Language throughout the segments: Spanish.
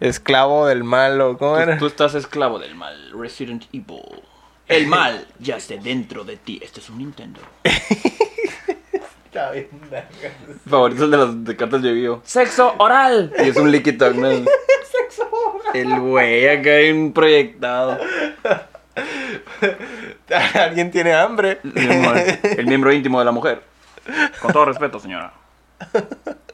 Esclavo del mal, ¿o cómo Tú, era? tú estás esclavo del mal. Resident Evil. El mal yace dentro de ti. Este es un Nintendo. Está bien, verga. Favorito el de las de cartas de Yu-Gi-Oh! ¡Sexo oral! Y es un líquido, ¿no? ¡Sexo oral! El güey acá hay un proyectado. Alguien tiene hambre. El miembro íntimo de la mujer. Con todo respeto, señora.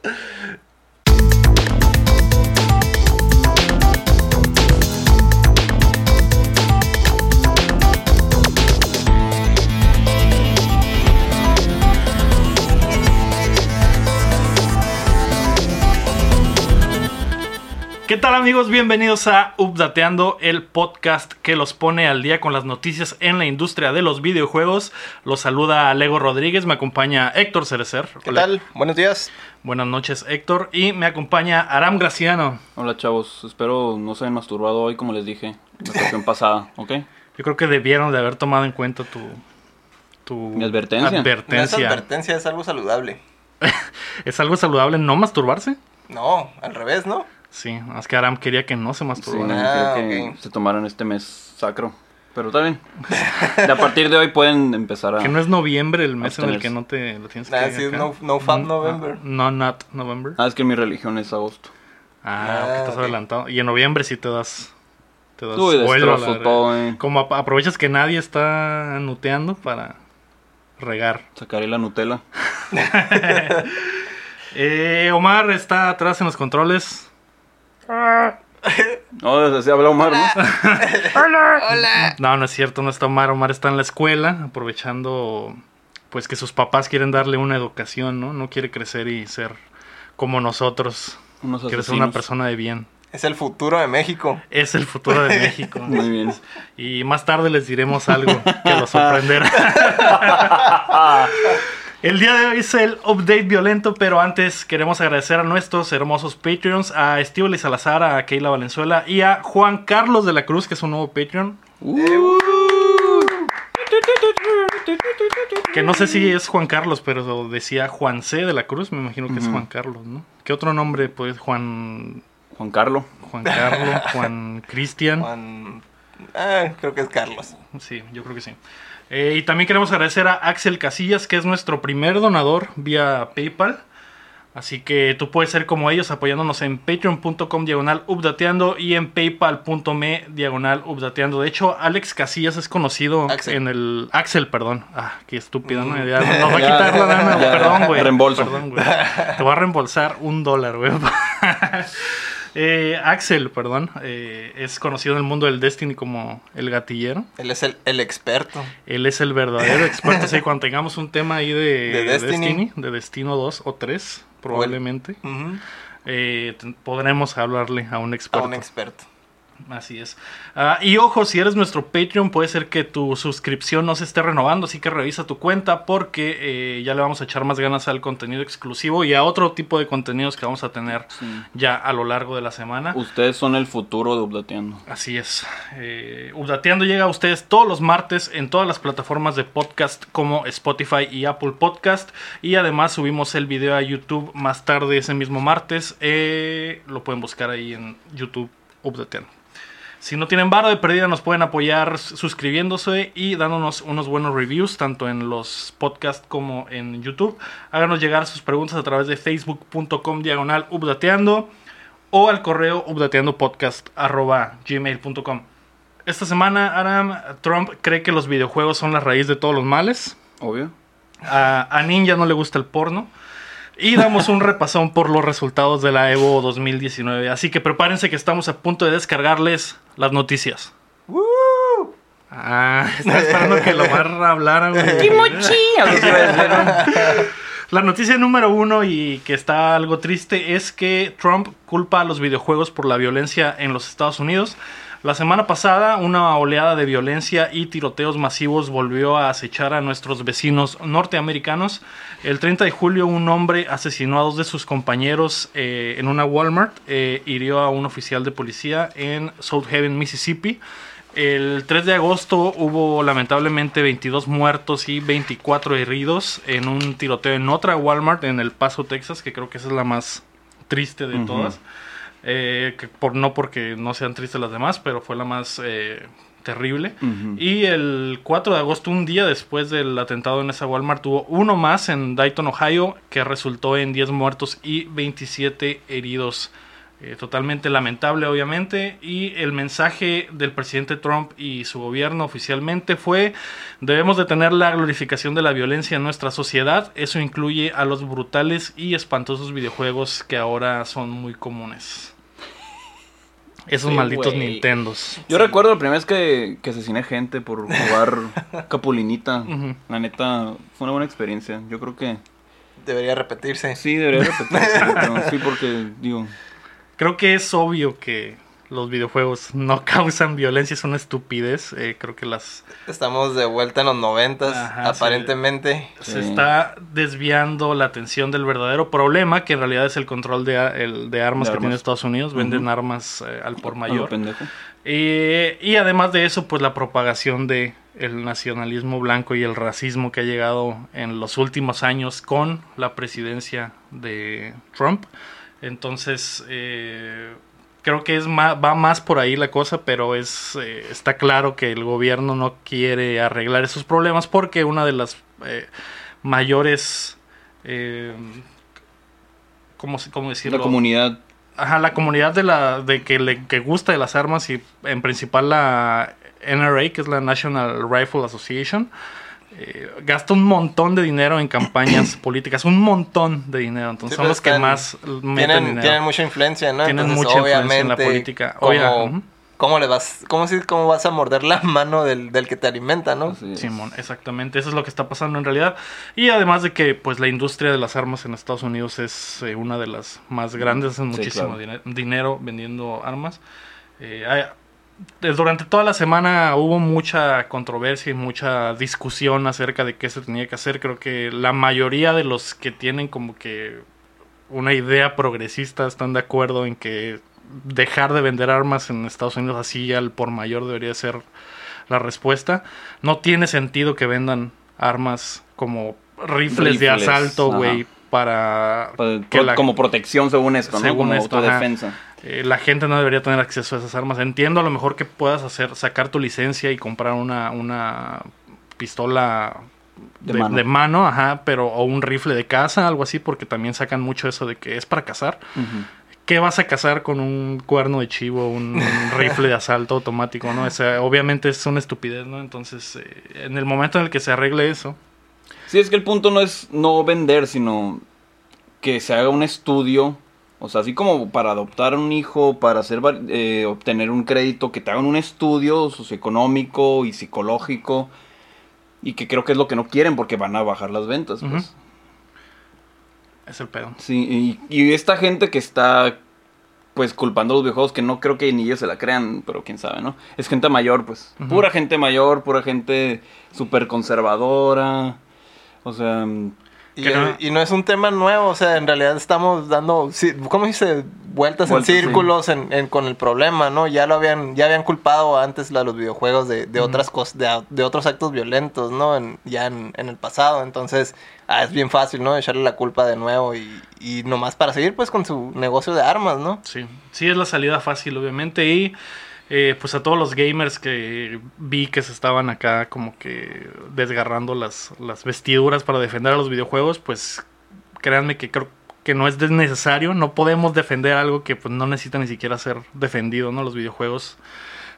¿Qué tal amigos? Bienvenidos a Updateando, el podcast que los pone al día con las noticias en la industria de los videojuegos. Los saluda Lego Rodríguez, me acompaña Héctor Cerecer. ¿Qué tal? Buenos días. Buenas noches Héctor y me acompaña Aram Graciano. Hola, chavos. Espero no se hayan masturbado hoy, como les dije la ocasión pasada, ¿ok? Yo creo que debieron de haber tomado en cuenta tu... tu Mi advertencia. No es advertencia. advertencia, es algo saludable. ¿Es algo saludable no masturbarse? No, al revés, ¿no? Sí, es que Aram quería que no se Sí, masturbara. no, Ah, creo que se tomaron este mes sacro. Pero está bien. A partir de hoy pueden empezar a... Que no es noviembre el mes en el que no te lo tienes Ah, que... sí, no- no fab Mm, November. ah, No, not November. Ah, es que mi religión es agosto. Ah, Ah, ok, estás adelantado. Y en noviembre sí te das. Te das Uy, vuelo a la todo, eh. Como ap- aprovechas que nadie está nuteando para regar. Sacaré la Nutella. Eh, Omar está atrás en los controles. No, así habla Omar, ¿no? No, no es cierto, no está Omar. Omar está en la escuela, aprovechando pues que sus papás quieren darle una educación, ¿no? No quiere crecer y ser como nosotros. Unos Quiere ser una persona de bien. Es el futuro de México. Es el futuro de México. Muy bien. Y más tarde les diremos algo que los sorprenderá. El día de hoy es el update violento, pero antes queremos agradecer a nuestros hermosos Patreons, a Estíbal y Salazar, a Keila Valenzuela y a Juan Carlos de la Cruz, que es un nuevo Patreon. Uh. Que no sé si es Juan Carlos, pero decía Juan C de la Cruz, me imagino que es. Juan Carlos, ¿no? ¿Qué otro nombre? Pues Juan, Juan Carlos. Juan Carlos, Juan Cristian. Juan... Ah, creo que es Carlos. Sí, yo creo que sí. Eh, y también queremos agradecer a Axel Casillas, que es nuestro primer donador vía PayPal. Así que tú puedes ser como ellos apoyándonos en patreon.com diagonal updateando y en paypal.me diagonal updateando. De hecho, Alex Casillas es conocido Axel. en el... Axel, perdón. Ah, qué estúpido, ¿no? Mm. Ya nos va a quitar la lana. Perdón, güey. reembolso. Perdón, güey. Te voy a reembolsar un dólar, güey. Eh, Axel, perdón, eh, es conocido en el mundo del Destiny como el gatillero. Él es el, el experto. Él es el verdadero experto. Así que cuando tengamos un tema ahí de, De Destiny. Destiny, de Destino 2 o 3, probablemente, eh, podremos hablarle a un A experto. un experto. Así es. Ah, y ojo, si eres nuestro Patreon, puede ser que tu suscripción no se esté renovando, así que revisa tu cuenta porque eh, ya le vamos a echar más ganas al contenido exclusivo y a otro tipo de contenidos que vamos a tener Sí. ya a lo largo de la semana. Ustedes son el futuro de Updateando. Así es. Eh, Updateando llega a ustedes todos los martes en todas las plataformas de podcast como Spotify y Apple Podcast. Y además subimos el video a YouTube más tarde ese mismo martes. Eh, lo pueden buscar ahí en YouTube Updateando. Si no tienen varo de pérdida, nos pueden apoyar suscribiéndose y dándonos unos buenos reviews, tanto en los podcasts como en YouTube. Háganos llegar sus preguntas a través de facebook.com diagonal updateando o al correo updateandopodcast.gmail.com. Esta semana, Aram, Trump cree que los videojuegos son la raíz de todos los males. Obvio. A, a Ninja no le gusta el porno. Y damos un repasón por los resultados de la Evo 2019. Así que prepárense que estamos a punto de descargarles las noticias. ¡Woo! Ah, estaba esperando que lo barra hablara, güey. ¿no? La noticia número uno y que está algo triste es que Trump culpa a los videojuegos por la violencia en los Estados Unidos. La semana pasada, una oleada de violencia y tiroteos masivos volvió a acechar a nuestros vecinos norteamericanos. El 30 de julio, un hombre asesinó a dos de sus compañeros eh, en una Walmart, eh, hirió a un oficial de policía en South Haven, Mississippi. El 3 de agosto hubo lamentablemente 22 muertos y 24 heridos en un tiroteo en otra Walmart en El Paso, Texas, que creo que esa es la más triste de todas. Eh, que por, no porque no sean tristes las demás, pero fue la más eh, terrible. Y el 4 de agosto, un día después del atentado en esa Walmart, hubo uno más en Dayton, Ohio, que resultó en 10 muertos y 27 heridos. Eh, totalmente lamentable, obviamente. Y el mensaje del presidente Trump y su gobierno oficialmente fue: debemos detener la glorificación de la violencia en nuestra sociedad. Eso incluye a los brutales y espantosos videojuegos que ahora son muy comunes. Esos Sí, malditos güey. Nintendos. Yo recuerdo la primera vez que, que asesiné gente por jugar Capulinita. La neta, fue una buena experiencia. Yo creo que Debería repetirse. sí, debería repetirse. pero sí, porque, digo, Creo que es obvio que los videojuegos no causan violencia, es una estupidez. Eh, creo que las Estamos de vuelta en los noventas, aparentemente. se Sí. está desviando la atención del verdadero problema, que en realidad es el control de, a- el- de armas De que tiene. Estados Unidos. Venden armas eh, al por a lo mayor. pendejo. Eh, y además de eso, pues la propagación de el nacionalismo blanco y el racismo que ha llegado en los últimos años con la presidencia de Trump. Entonces, eh, creo que es ma- va más por ahí la cosa, pero es eh, está claro que el gobierno no quiere arreglar esos problemas porque una de las eh, mayores... Eh, ¿cómo, cómo decirlo? La comunidad. Ajá, la comunidad de la de que le que gusta de las armas y en principal la NRA, que es la National Rifle Association, eh, gasta un montón de dinero en campañas políticas, un montón de dinero. Entonces Sí, son los que están- más meten Tienen, dinero. tienen mucha influencia, ¿no? Tienen Entonces, mucha influencia en la política. ¿cómo, Oiga, ujú. cómo le vas, cómo, si- cómo vas a morder la mano del, del que te alimenta, no? Simón, exactamente, eso es lo que está pasando en realidad. Y además de que pues la industria de las armas en Estados Unidos es eh, una de las más grandes, hacen Sí, muchísimo claro. dinero vendiendo armas. Eh, hay- durante toda la semana hubo mucha controversia y mucha discusión acerca de qué se tenía que hacer. Creo que la mayoría de los que tienen como que una idea progresista están de acuerdo en que dejar de vender armas en Estados Unidos así al por mayor debería ser la respuesta. No tiene sentido que vendan armas como rifles, de asalto, güey, para Pa- que pro- la, Como protección según esto, ¿no? Según como esto, ajá. Eh, la gente no debería tener acceso a esas armas. Entiendo a lo mejor que puedas hacer sacar tu licencia y comprar una, una pistola De de, mano. de mano, ajá, pero o un rifle de caza, algo así, porque también sacan mucho eso de que es para cazar. ¿Qué vas a cazar con un cuerno de chivo, un, un rifle de asalto automático, no? O sea, obviamente es una estupidez, ¿no? Entonces, eh, en el momento en el que se arregle eso, Sí, es que el punto no es no vender, sino que se haga un estudio, o sea, así como para adoptar un hijo, para hacer eh, obtener un crédito, que te hagan un estudio socioeconómico y psicológico, y que creo que es lo que no quieren porque van a bajar las ventas. Pues. Es el pedo. Sí, y, y esta gente que está pues culpando a los videojuegos, que no creo que ni ellos se la crean, pero quién sabe, ¿no? Es gente mayor, pues. Pura gente mayor, pura gente súper conservadora. O sea, Y, no- y no es un tema nuevo, o sea, en realidad estamos dando, ¿cómo dice? Vueltas, Vueltas, en sí. círculos en- en- con el problema, ¿no? Ya lo habían, ya habían culpado antes la- los videojuegos de, de otras cosas, de, de otros actos violentos, ¿no? En- ya en, en el pasado, entonces, ah, es bien fácil, ¿no? Echarle la culpa de nuevo y, y nomás para seguir, pues, con su negocio de armas, ¿no? Sí, sí es la salida fácil, obviamente. Y eh, pues a todos los gamers que vi que se estaban acá como que desgarrando las, las vestiduras para defender a los videojuegos, pues créanme que creo que no es necesario. No podemos defender algo que pues, no necesita ni siquiera ser defendido, ¿no? Los videojuegos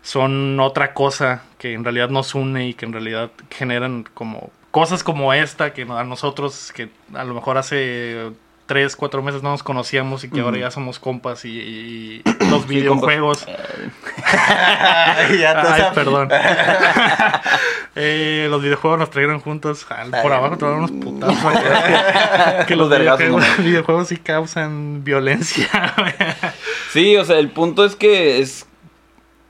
son otra cosa que en realidad nos une y que en realidad generan como cosas como esta que a nosotros que a lo mejor hace tres, cuatro meses no nos conocíamos y que ahora ya somos compas y, y los videojuegos. ya Ay, perdón. Eh, los videojuegos nos trajeron juntos. Por abajo dan unos putazos. que, que los Los videojuegos, ¿no? videojuegos sí causan violencia. sí, o sea, el punto es que es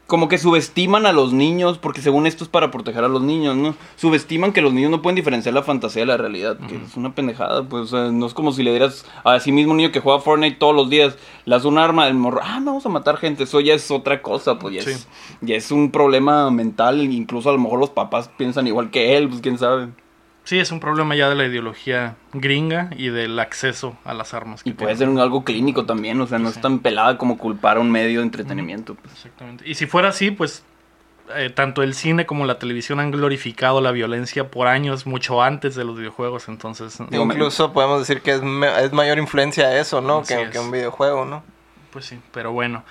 como que subestiman a los niños, porque según esto es para proteger a los niños, ¿no? Subestiman que los niños no pueden diferenciar la fantasía de la realidad, que es una pendejada, pues, o sea, no es como si le dieras a sí mismo un niño que juega Fortnite todos los días, le das un arma, el morro, ah, vamos a matar gente, eso ya es otra cosa, pues ya, Sí. es, ya es un problema mental, incluso a lo mejor los papás piensan igual que él, pues quién sabe. Sí, es un problema ya de la ideología gringa y del acceso a las armas. que Y puede tienen. ser algo clínico también, o sea, no es tan pelada como culpar a un medio de entretenimiento. pues. Exactamente. Y si fuera así, pues eh, tanto el cine como la televisión han glorificado la violencia por años, mucho antes de los videojuegos, entonces... Digo, me- Incluso podemos decir que es, me- es mayor influencia eso, ¿no? Que, es. que un videojuego, ¿no? Pues sí, pero bueno.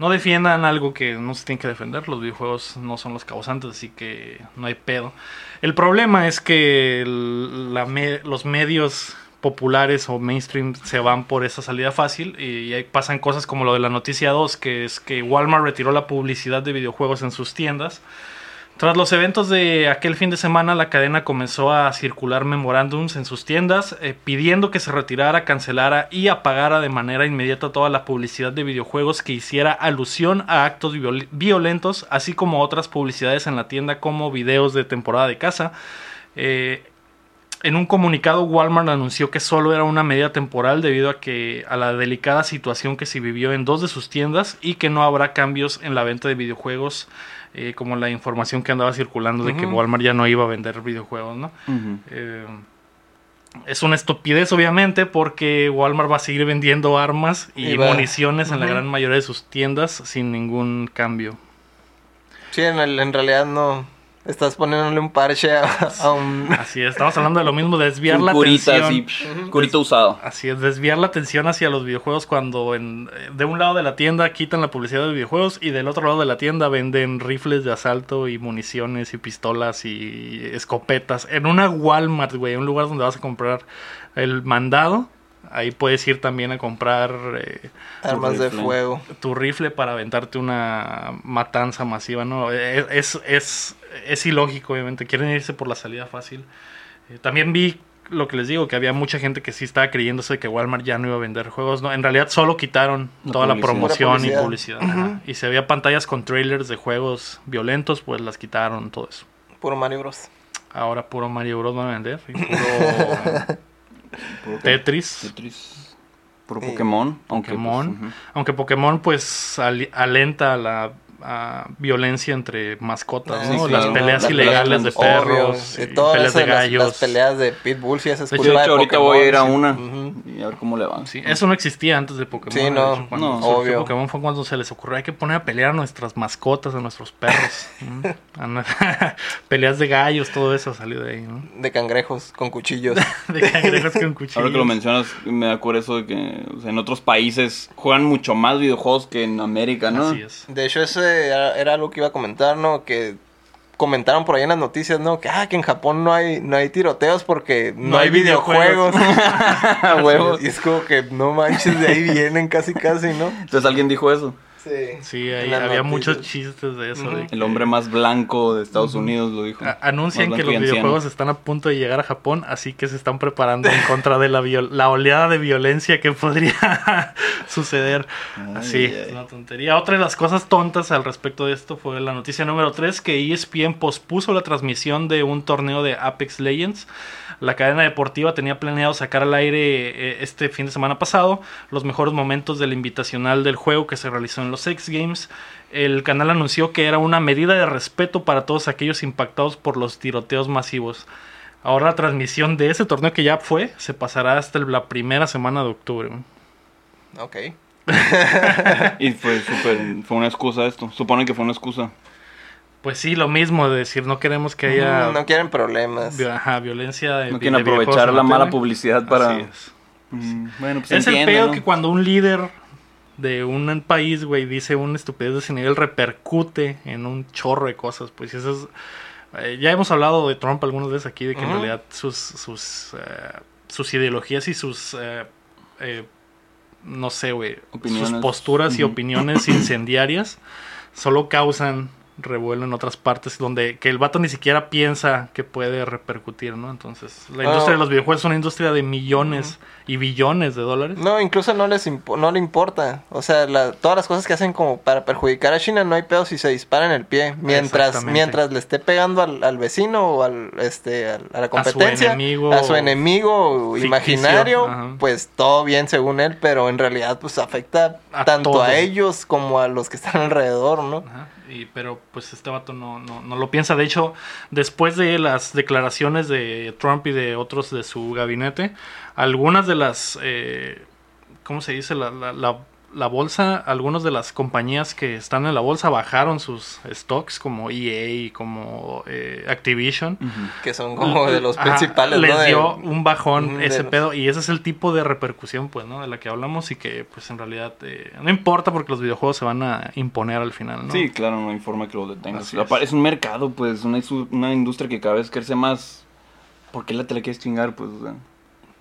No defiendan algo que no se tiene que defender. Los videojuegos no son los causantes, así que no hay pedo. El problema es que la los medios populares o mainstream se van por esa salida fácil y ahí pasan cosas como lo de la noticia 2, que es que Walmart retiró la publicidad de videojuegos en sus tiendas. Tras los eventos de aquel fin de semana, la cadena comenzó a circular memorándums en sus tiendas eh, pidiendo que se retirara, cancelara y apagara de manera inmediata toda la publicidad de videojuegos que hiciera alusión a actos viol- violentos, así como otras publicidades en la tienda como videos de temporada de caza. Eh, en un comunicado, Walmart anunció que solo era una medida temporal debido a que a la delicada situación que se vivió en dos de sus tiendas y que no habrá cambios en la venta de videojuegos, eh, como la información que andaba circulando de que. Walmart ya no iba a vender videojuegos, ¿no? Eh, es una estupidez, obviamente, porque Walmart va a seguir vendiendo armas y, municiones en la gran mayoría de sus tiendas sin ningún cambio. Sí, en, el- en realidad no. Estás poniéndole un parche a, a un... Así es, estamos hablando de lo mismo, desviar Un la curita atención. así, psh, curita usado. Así es, desviar la atención hacia los videojuegos cuando en, eh, de un lado de la tienda quitan la publicidad de videojuegos y del otro lado de la tienda venden rifles de asalto y municiones y pistolas y escopetas. En una Walmart, güey, un lugar donde vas a comprar el mandado, ahí puedes ir también a comprar eh, armas de fuego. tu rifle para aventarte una matanza masiva, ¿no? Es, es, es, es ilógico, obviamente. Quieren irse por la salida fácil. Eh, también vi lo que les digo, que había mucha gente que sí estaba creyéndose que Walmart ya no iba a vender juegos, ¿no? En realidad solo quitaron La toda la promoción y publicidad. Y si había pantallas con trailers de juegos violentos, pues las quitaron, todo eso. Puro Mario Bros. Ahora puro Mario Bros van a vender. y Puro Tetris. Tetris. Puro Sí. Pokémon. Aunque, Pokémon. pues, ujú. Aunque Pokémon pues al- alenta la a violencia entre mascotas, ¿no? sí, las peleas Las ilegales de perros, Obvio. y Y todas peleas de esas, las- gallos. Las, peleas de Pitbull, sí, esa es De De hecho, ahorita voy a ir a una y a ver cómo le va. Sí, eso no existía antes de Pokémon. Sí, no. hecho, cuando No. Obvio. Pokémon fue cuando se les ocurrió hay que poner a pelear a nuestras mascotas, a nuestros perros. Peleas de gallos, todo eso salió de ahí, ¿no? De cangrejos con cuchillos. De cangrejos con cuchillos. Ahora que lo mencionas, me da por eso de que o sea, en otros países juegan mucho más videojuegos que en América, ¿no? Así es. De hecho, era, era algo que iba a comentar, ¿no? Que comentaron por ahí en las noticias, ¿no? Que, ah, que en Japón no hay, no hay tiroteos porque no, No hay hay videojuegos. Huevo. y es como que no manches, de ahí vienen casi, casi, ¿no? Entonces alguien dijo eso. Sí. Sí, ahí había noticias. muchos chistes de eso. De que- El hombre más blanco de Estados Unidos lo dijo. A- anuncian que los videojuegos están a punto de llegar a Japón, así que se están preparando en contra de la, viol- la oleada de violencia que podría suceder. Ay, Así, ay. es una tontería. Otra de las cosas tontas al respecto de esto fue la noticia número 3, que ESPN pospuso la transmisión de un torneo de Apex Legends. La cadena deportiva tenía planeado sacar al aire eh, este fin de semana pasado los mejores momentos del invitacional del juego que se realizó en los X Games. El canal anunció que era una medida de respeto para todos aquellos impactados por los tiroteos masivos. Ahora la transmisión de ese torneo que ya fue se pasará hasta el- la primera semana de octubre. Ok. Y fue súper, fue una excusa esto. Supone que fue una excusa. Pues sí, lo mismo de decir no queremos que haya No quieren problemas. vi- ajá, violencia de No quieren aprovechar la mala publicidad para... Así es. Mm, bueno, pues Es el ¿no? que cuando un líder de un país, güey, dice una estupidez de ese nivel, repercute en un chorro de cosas. Pues eso es. eh, ya hemos hablado de Trump algunas veces aquí, de que en realidad sus, sus, eh, sus ideologías y sus. eh, eh, no sé, güey. Sus posturas y opiniones incendiarias solo causan revuelo en otras partes donde que el vato ni siquiera piensa que puede repercutir, ¿no? Entonces, la industria de los videojuegos es una industria de millones y billones de dólares. No, incluso no les impo- no le importa. O sea, la- todas las cosas que hacen como para perjudicar a China no hay pedo si se dispara en el pie. Mientras, mientras le esté pegando al, al vecino o al, este, al- a la competencia, enemigo a su enemigo imaginario, ajá. pues todo bien según él, pero en realidad pues afecta A tanto todo. a ellos como a los que están alrededor, ¿no? Ajá, y, pero pues este vato no, no, no lo piensa. De hecho, después de las declaraciones de Trump y de otros de su gabinete, algunas de las, eh, ¿cómo se dice? La, la, la, la bolsa, algunas de las compañías que están en la bolsa bajaron sus stocks, como EA y como eh, Activision. Que son como de los Ajá, principales, les ¿no? Dio un bajón de ese los- pedo y ese es el tipo de repercusión pues no de la que hablamos y que pues en realidad eh, no importa porque los videojuegos se van a imponer al final no Sí, claro, no hay forma que lo detengas. Es. Es un mercado, pues, una, una industria que cada vez crece más. ¿Por qué la te la quieres chingar? Pues, o sea,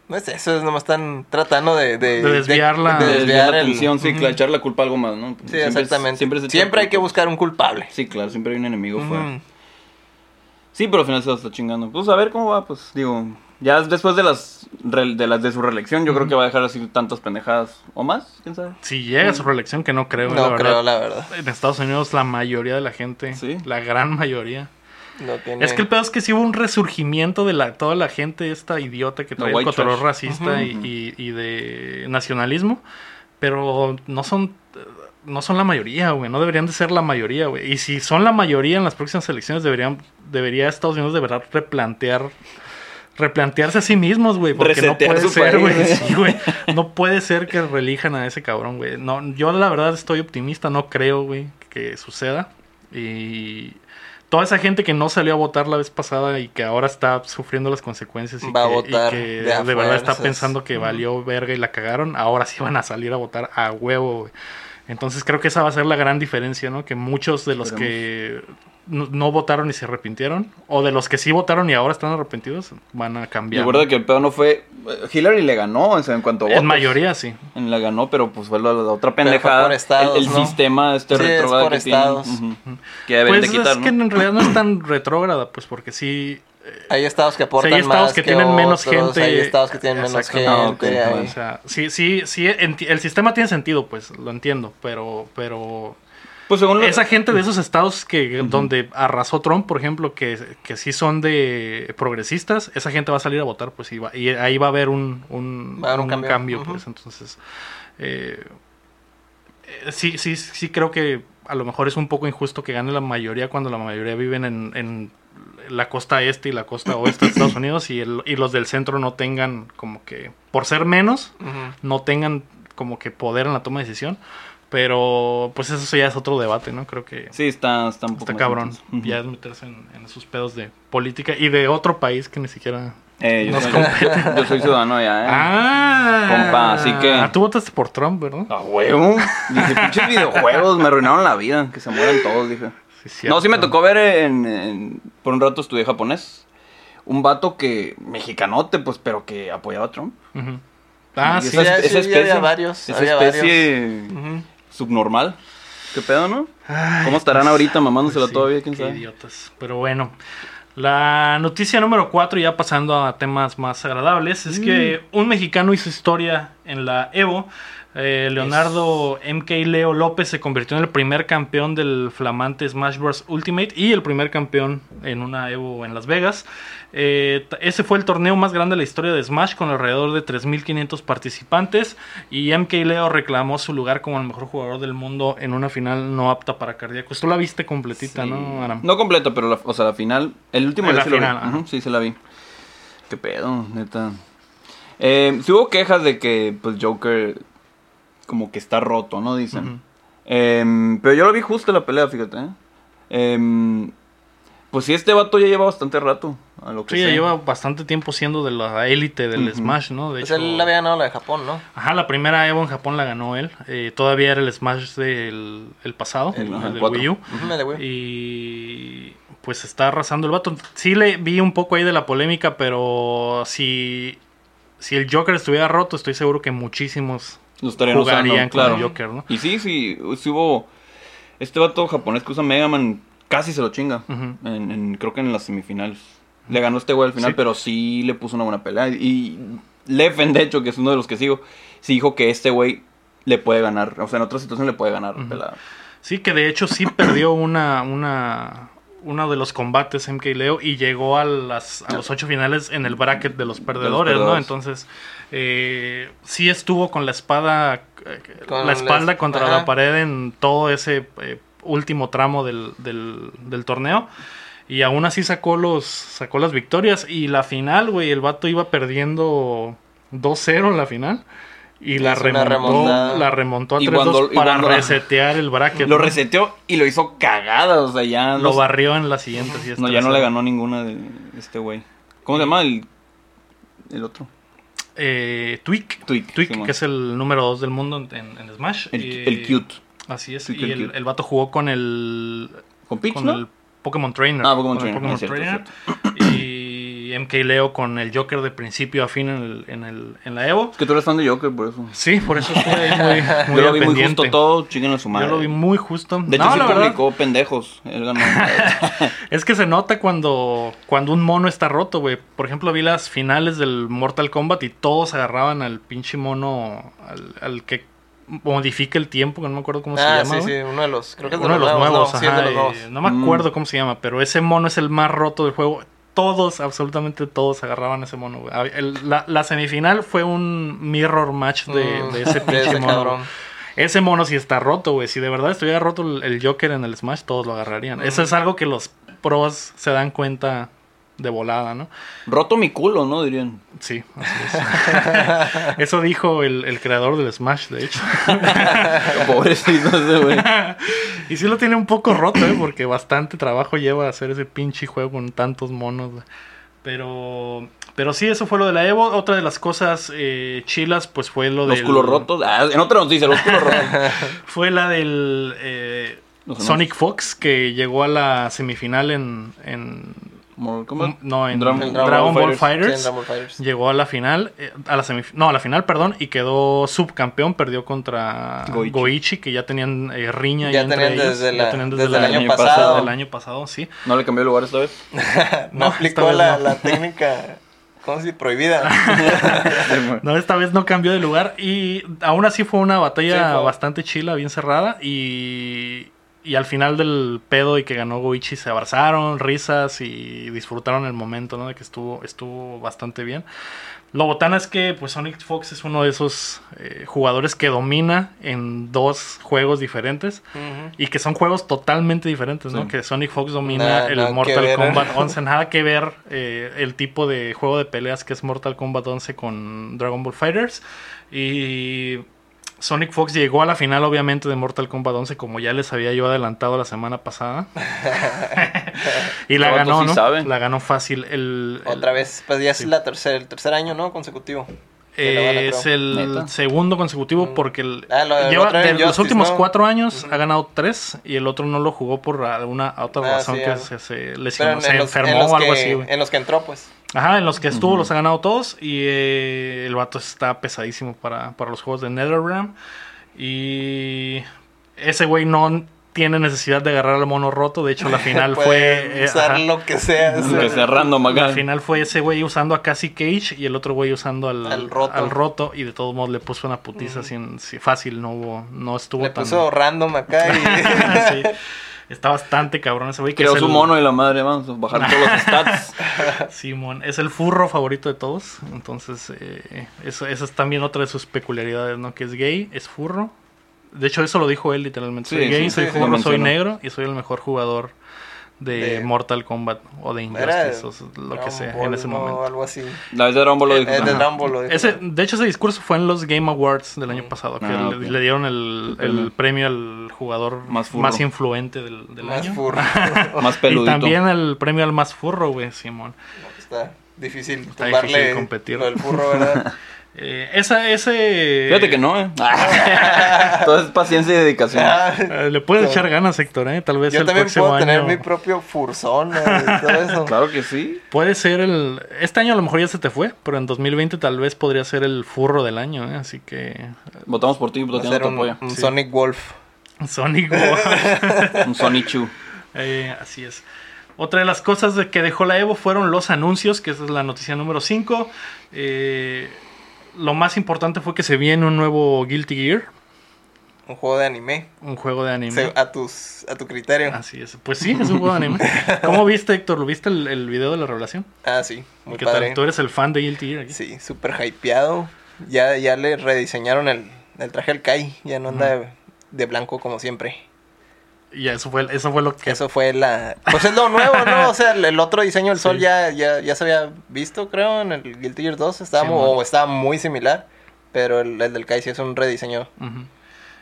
No es eso, es nomás están tratando de... De, De desviarla. de de desviar desviar la el- atención, sí, claro, echar la culpa a algo más, ¿no? Sí, Siempre exactamente. siempre Siempre, es hay que buscar un culpable. Sí, claro, siempre hay un enemigo fuera. Sí, pero al final se lo está chingando. Pues a ver cómo va, pues digo. Ya después de las de las de su reelección, yo creo que va a dejar así tantas pendejadas o más, quién sabe. si llega a su reelección que no creo la No verdad. creo, la verdad. en Estados Unidos la mayoría de la gente Sí. la gran mayoría No tiene... es que el pedo es que sí hubo un resurgimiento de la toda la gente esta idiota que trae el trash. racista y, y- y de nacionalismo pero no son no son la mayoría, güey. No deberían de ser la mayoría, güey. Y si son la mayoría en las próximas elecciones, deberían, debería Estados Unidos de verdad replantear, replantearse a sí mismos, güey. Porque Resetear no puede ser. Sí, güey. No puede ser que relijan a ese cabrón, güey. No, yo la verdad estoy optimista, no creo, güey, que suceda. Y toda esa gente que no salió a votar la vez pasada y que ahora está sufriendo las consecuencias y Va a que, y que de verdad está pensando que valió verga y la cagaron, ahora sí van a salir a votar a huevo, güey. Entonces creo que esa va a ser la gran diferencia, ¿no? Que muchos de los que no, no votaron y se arrepintieron, o de los que sí votaron y ahora están arrepentidos, van a cambiar. Recuerda que el pedo no fue. Hillary le ganó, o sea, en cuanto a En mayoría, sí. En la ganó, pero pues fue la, la otra pendejada. por estados, el el ¿no? sistema este Sí, es retrógrado por que tienen, estados. ujú, Que deben Pues de quitar, es ¿no? que en realidad no es tan retrógrada, pues porque sí... Hay estados que aportan Sí, hay estados más que tienen menos otros, gente. Hay estados que tienen menos gente. Ah, hay- O sea, sí, sí, sí, el sistema tiene sentido, pues, lo entiendo, pero, pero Pues según lo- esa gente de esos estados que donde arrasó Trump, por ejemplo, que, que sí son de progresistas, esa gente va a salir a votar, pues, y, va- y ahí va a haber un, un, Va a haber un un cambio. pues, entonces, eh, eh, sí, sí, sí creo que a lo mejor es un poco injusto que gane la mayoría cuando la mayoría viven en, en la costa este y la costa oeste de Estados Unidos y, el- y los del centro no tengan como que, por ser menos, no tengan como que poder en la toma de decisión. Pero pues eso ya es otro debate, ¿no? Creo que Sí, está, está un poco está cabrón. Ya es meterse en, en esos pedos de política y de otro país que ni siquiera... Eh, yo, Nos soy, yo soy ciudadano allá, ¿eh? Ah, Compa, así que- Ah, tú votaste por Trump, ¿verdad? A huevo. Dije, pinches videojuegos, me arruinaron la vida. Que se mueran todos, dije. Sí, No, sí me tocó ver en, en- Por un rato estudié japonés. Un vato que. Mexicanote, pues, pero que apoyaba a Trump. Ujú. Ah, Y sí. ya- esa, sí, esa ya había especie. varios, esa había especie Ujú. Subnormal. ¿Qué pedo, no? Ay, ¿Cómo estarán pues, ahorita mamándosela pues sí, todavía? ¿Quién qué sabe? idiotas. Pero bueno. La noticia número 4, ya pasando a temas más agradables, es que Mm. un mexicano hizo historia en la Evo. Eh, Leonardo MK Leo López se convirtió en el primer campeón del flamante Smash Bros. Ultimate y el primer campeón en una Evo en Las Vegas. Eh, ese fue el torneo más grande de la historia de Smash con alrededor de 3.500 participantes y MK Leo reclamó su lugar como el mejor jugador del mundo en una final no apta para cardíacos. Tú la viste completita, Sí. ¿no, Aram? No completa, pero la, o sea, la final. El último la sí lo vi. final, sí, se la vi. Qué pedo, neta. Eh, hubo quejas de que, pues, Joker como que está roto, ¿no? Dicen. Em, pero yo lo vi justo la pelea, fíjate. ¿eh? Em, pues sí, este vato ya lleva bastante rato. A lo que Sí, ya lleva bastante tiempo siendo de la élite del. Smash, ¿no? De Pues hecho, él había ganado la de Japón, ¿no? Ajá, la primera Evo en Japón la ganó él. Eh, todavía era el Smash del el pasado, El- el, del. Wii U. Y pues está arrasando el vato. Sí le vi un poco ahí de la polémica, pero si, si el Joker estuviera roto, estoy seguro que muchísimos Lo estarían usando, con claro. el Joker, ¿no? Y sí, sí, sí hubo... Este vato japonés que usa Mega Man casi se lo chinga. En, en- creo que en las semifinales. Le ganó este güey al final, Sí. pero sí le puso una buena pelea. Y Leffen, de hecho, que es uno de los que sigo, sí dijo que este güey le puede ganar. O sea, en otra situación le puede ganar. Pelada. Sí, que de hecho sí perdió una, una, uno de los combates MK Leo y llegó a, las, a los ocho finales en el bracket de los perdedores, ¿no? Entonces, eh, sí estuvo con la espada, eh, Con la espalda es- contra ajá. la pared en todo ese eh, último tramo del, del, del torneo. Y aún así sacó los sacó las victorias. Y la final, güey, el vato iba perdiendo 2-0 en la final. Y la remontó, la remontó a Y 3-2 cuando- y para cuando- resetear el bracket. Lo ¿no? reseteó y lo hizo cagada, o sea, ya... Lo los- barrió en la siguiente. No, ya no le 3-0. ganó ninguna de este güey. ¿Cómo se llama el, el otro? Eh, Tweak. Tweak, Tweak, que es el número 2 del mundo en, en Smash. El, Y- el cute. Así es. Tweak, y el el, vato jugó con el. ¿Con Peach, con no? el Pokémon Trainer. Ah, Pokémon Trainer, Pokémon cierto, Trainer. Y MK Leo con el Joker de principio a fin en, el, en, el, en la Evo. Es que tú eres fan de Joker, por eso. Sí, por eso estuve ahí muy, muy Yo lo vi muy justo todo, chinguen a su madre. Yo lo vi muy justo. De hecho, No, sí la verdad, publicó pendejos. Él ganó. Es que se nota cuando, cuando un mono está roto, güey. Por ejemplo, vi las finales del Mortal Kombat y todos agarraban al pinche mono, al, al que modifica el tiempo, que no me acuerdo cómo Ah, se llama. sí, sí, uno de los. Creo que es Uno de los nuevos, ¿no? Sí, es de ajá, los y nuevos. no me Mm. acuerdo cómo se llama, pero ese mono es el más roto del juego. Todos, absolutamente todos agarraban ese mono. güey. A- el- la, la semifinal fue un mirror match de, Mm, de ese pinche mono. cabrón. güey. Ese mono sí está roto, güey. Si de verdad estuviera roto el, el Joker en el Smash, todos lo agarrarían. Eso es algo que los pros se dan cuenta de volada, ¿no? Roto mi culo, ¿no? Dirían. Sí, así es. Eso dijo el, el creador del Smash, de hecho. Pobrecito ese güey. Y sí lo tiene un poco roto, ¿eh? Porque bastante trabajo lleva hacer ese pinche juego con tantos monos. güey. Pero, pero sí, eso fue lo de la Evo. Otra de las cosas eh, chilas, pues fue lo Los del... culos rotos. Ah, en otra noticia, los culos rotos. Fue la del eh. Sonic Fox, que llegó a la semifinal en... en Mortal Kombat. no, en Dra- En Dragon, Ball Fighters. en Dragon Ball Fighters. Llegó a la final, eh, a la semif- no, a la final, perdón, y quedó subcampeón, perdió contra Goichi. Goichi, que ya tenían eh, riña Ya entre tenían ellos, desde ya tenían desde el la- año pasado. pasado. desde el año pasado, sí. No le cambió el lugar esta vez. No, No, aplicó la, no. la técnica, ¿cómo se dice? Prohibida. No, esta vez no cambió de lugar y aún así fue una batalla Sí, fue- bastante chila, bien cerrada y, y al final del pedo y que ganó Goichi se abrazaron, risas y disfrutaron el momento, ¿no? De que estuvo, estuvo bastante bien. Lo botana es que pues Sonic Fox es uno de esos eh, jugadores que domina en dos juegos diferentes y que son juegos totalmente diferentes, ¿no? Sí. Que Sonic Fox domina Nada- el Mortal ver. Kombat 11, nada que ver eh, el tipo de juego de peleas que es Mortal Kombat 11 con Dragon Ball Fighters. Y Sonic Fox llegó a la final, obviamente, de Mortal Kombat 11, como ya les había yo adelantado la semana pasada. y la ganó, sí ¿no? La ganó fácil. El, el- Otra vez, pues ya sí. es la tercer, el tercer año, ¿no? Consecutivo. Es el ¿Neta? segundo consecutivo Mm. porque el- Ah, lo lleva de los últimos ¿no? cuatro años ha ganado tres y el otro no lo jugó por alguna otra Ah, razón sí, que se, se Pero lesionó, en, se en los, en enfermó los o algo que, así. en los que entró, pues. Ajá, en los que estuvo los ha ganado todos y eh, el vato está pesadísimo para, para los juegos de NetherRealm y ese güey no tiene necesidad de agarrar al mono roto, de hecho la final fue... Eh, usar ajá. lo que sea. o sea, Aunque sea random acá. Al final fue ese güey usando a Cassie Cage y el otro güey usando al, Al roto. al roto, y de todos modos le puso una putiza sin, sí, fácil, no hubo, no estuvo Le tan... puso random acá y... Sí. Está bastante cabrón ese güey. que Creó es su el- mono y la madre, vamos a bajar todos los stats. Simón, es el furro favorito de todos. Entonces, eh, eso, esa es también otra de sus peculiaridades, ¿no? Que es gay, es furro. De hecho, eso lo dijo él literalmente. Soy Sí, gay, sí, soy sí, lo soy negro y soy el mejor jugador de, De- Mortal Kombat o de Era Injustice, o lo que sea, Ball, en ese ¿no? momento. algo así. La vez de Dragon Ball lo Eh, dijo. eh, de. Dragon Ball lo dijo. Ese, de hecho, ese discurso fue en los Game Awards del año Mm. pasado, que Ah, le, ok. le dieron el, El premio al jugador Más más, influente del, del Más año. furro. Más Y peludito. también el premio al más furro, güey, Simón. Está difícil Está difícil competir. lo del furro, ¿verdad? Eh, esa, ese... Fíjate que no, eh. Todo es paciencia y dedicación. Ah, Eh, le puedes echar ganas, Héctor, ¿eh? Tal vez Yo el también próximo puedo tener año... mi propio fursón ¿no? y todo eso. Claro que sí. Puede ser el... Este año a lo mejor ya se te fue, pero en 2020 tal vez podría ser el furro del año, ¿eh? Así que... Votamos por ti, ser te un, un Sí. Sonic Wolf. Sonic Boom. Un Sonic Chu. Eh, así es. Otra de las cosas que dejó la Evo fueron los anuncios, que esa es la noticia número 5. Lo más importante fue que se viene un nuevo Guilty Gear, Un juego de anime. un juego de anime. Se- a, tus, a tu criterio. Así es. Pues sí, es un juego de anime. ¿Cómo viste, Héctor? ¿Lo viste el, el video de la revelación? Ah, sí. Muy ¿Qué tal? Tú eres el fan de Guilty Gear aquí. Sí, súper hypeado. Ya, ya le rediseñaron el, el traje al Kai. Ya no anda de, de blanco como siempre. Y eso fue, eso fue lo que... Eso fue la... Pues es lo nuevo, ¿no? O sea, el, el otro diseño del sol Sí. ya, ya, ya se había visto, creo, en el Guilty Gear 2. Estaba, Sí, mu- man. o estaba muy similar. Pero el, el del Kai sí es un rediseño.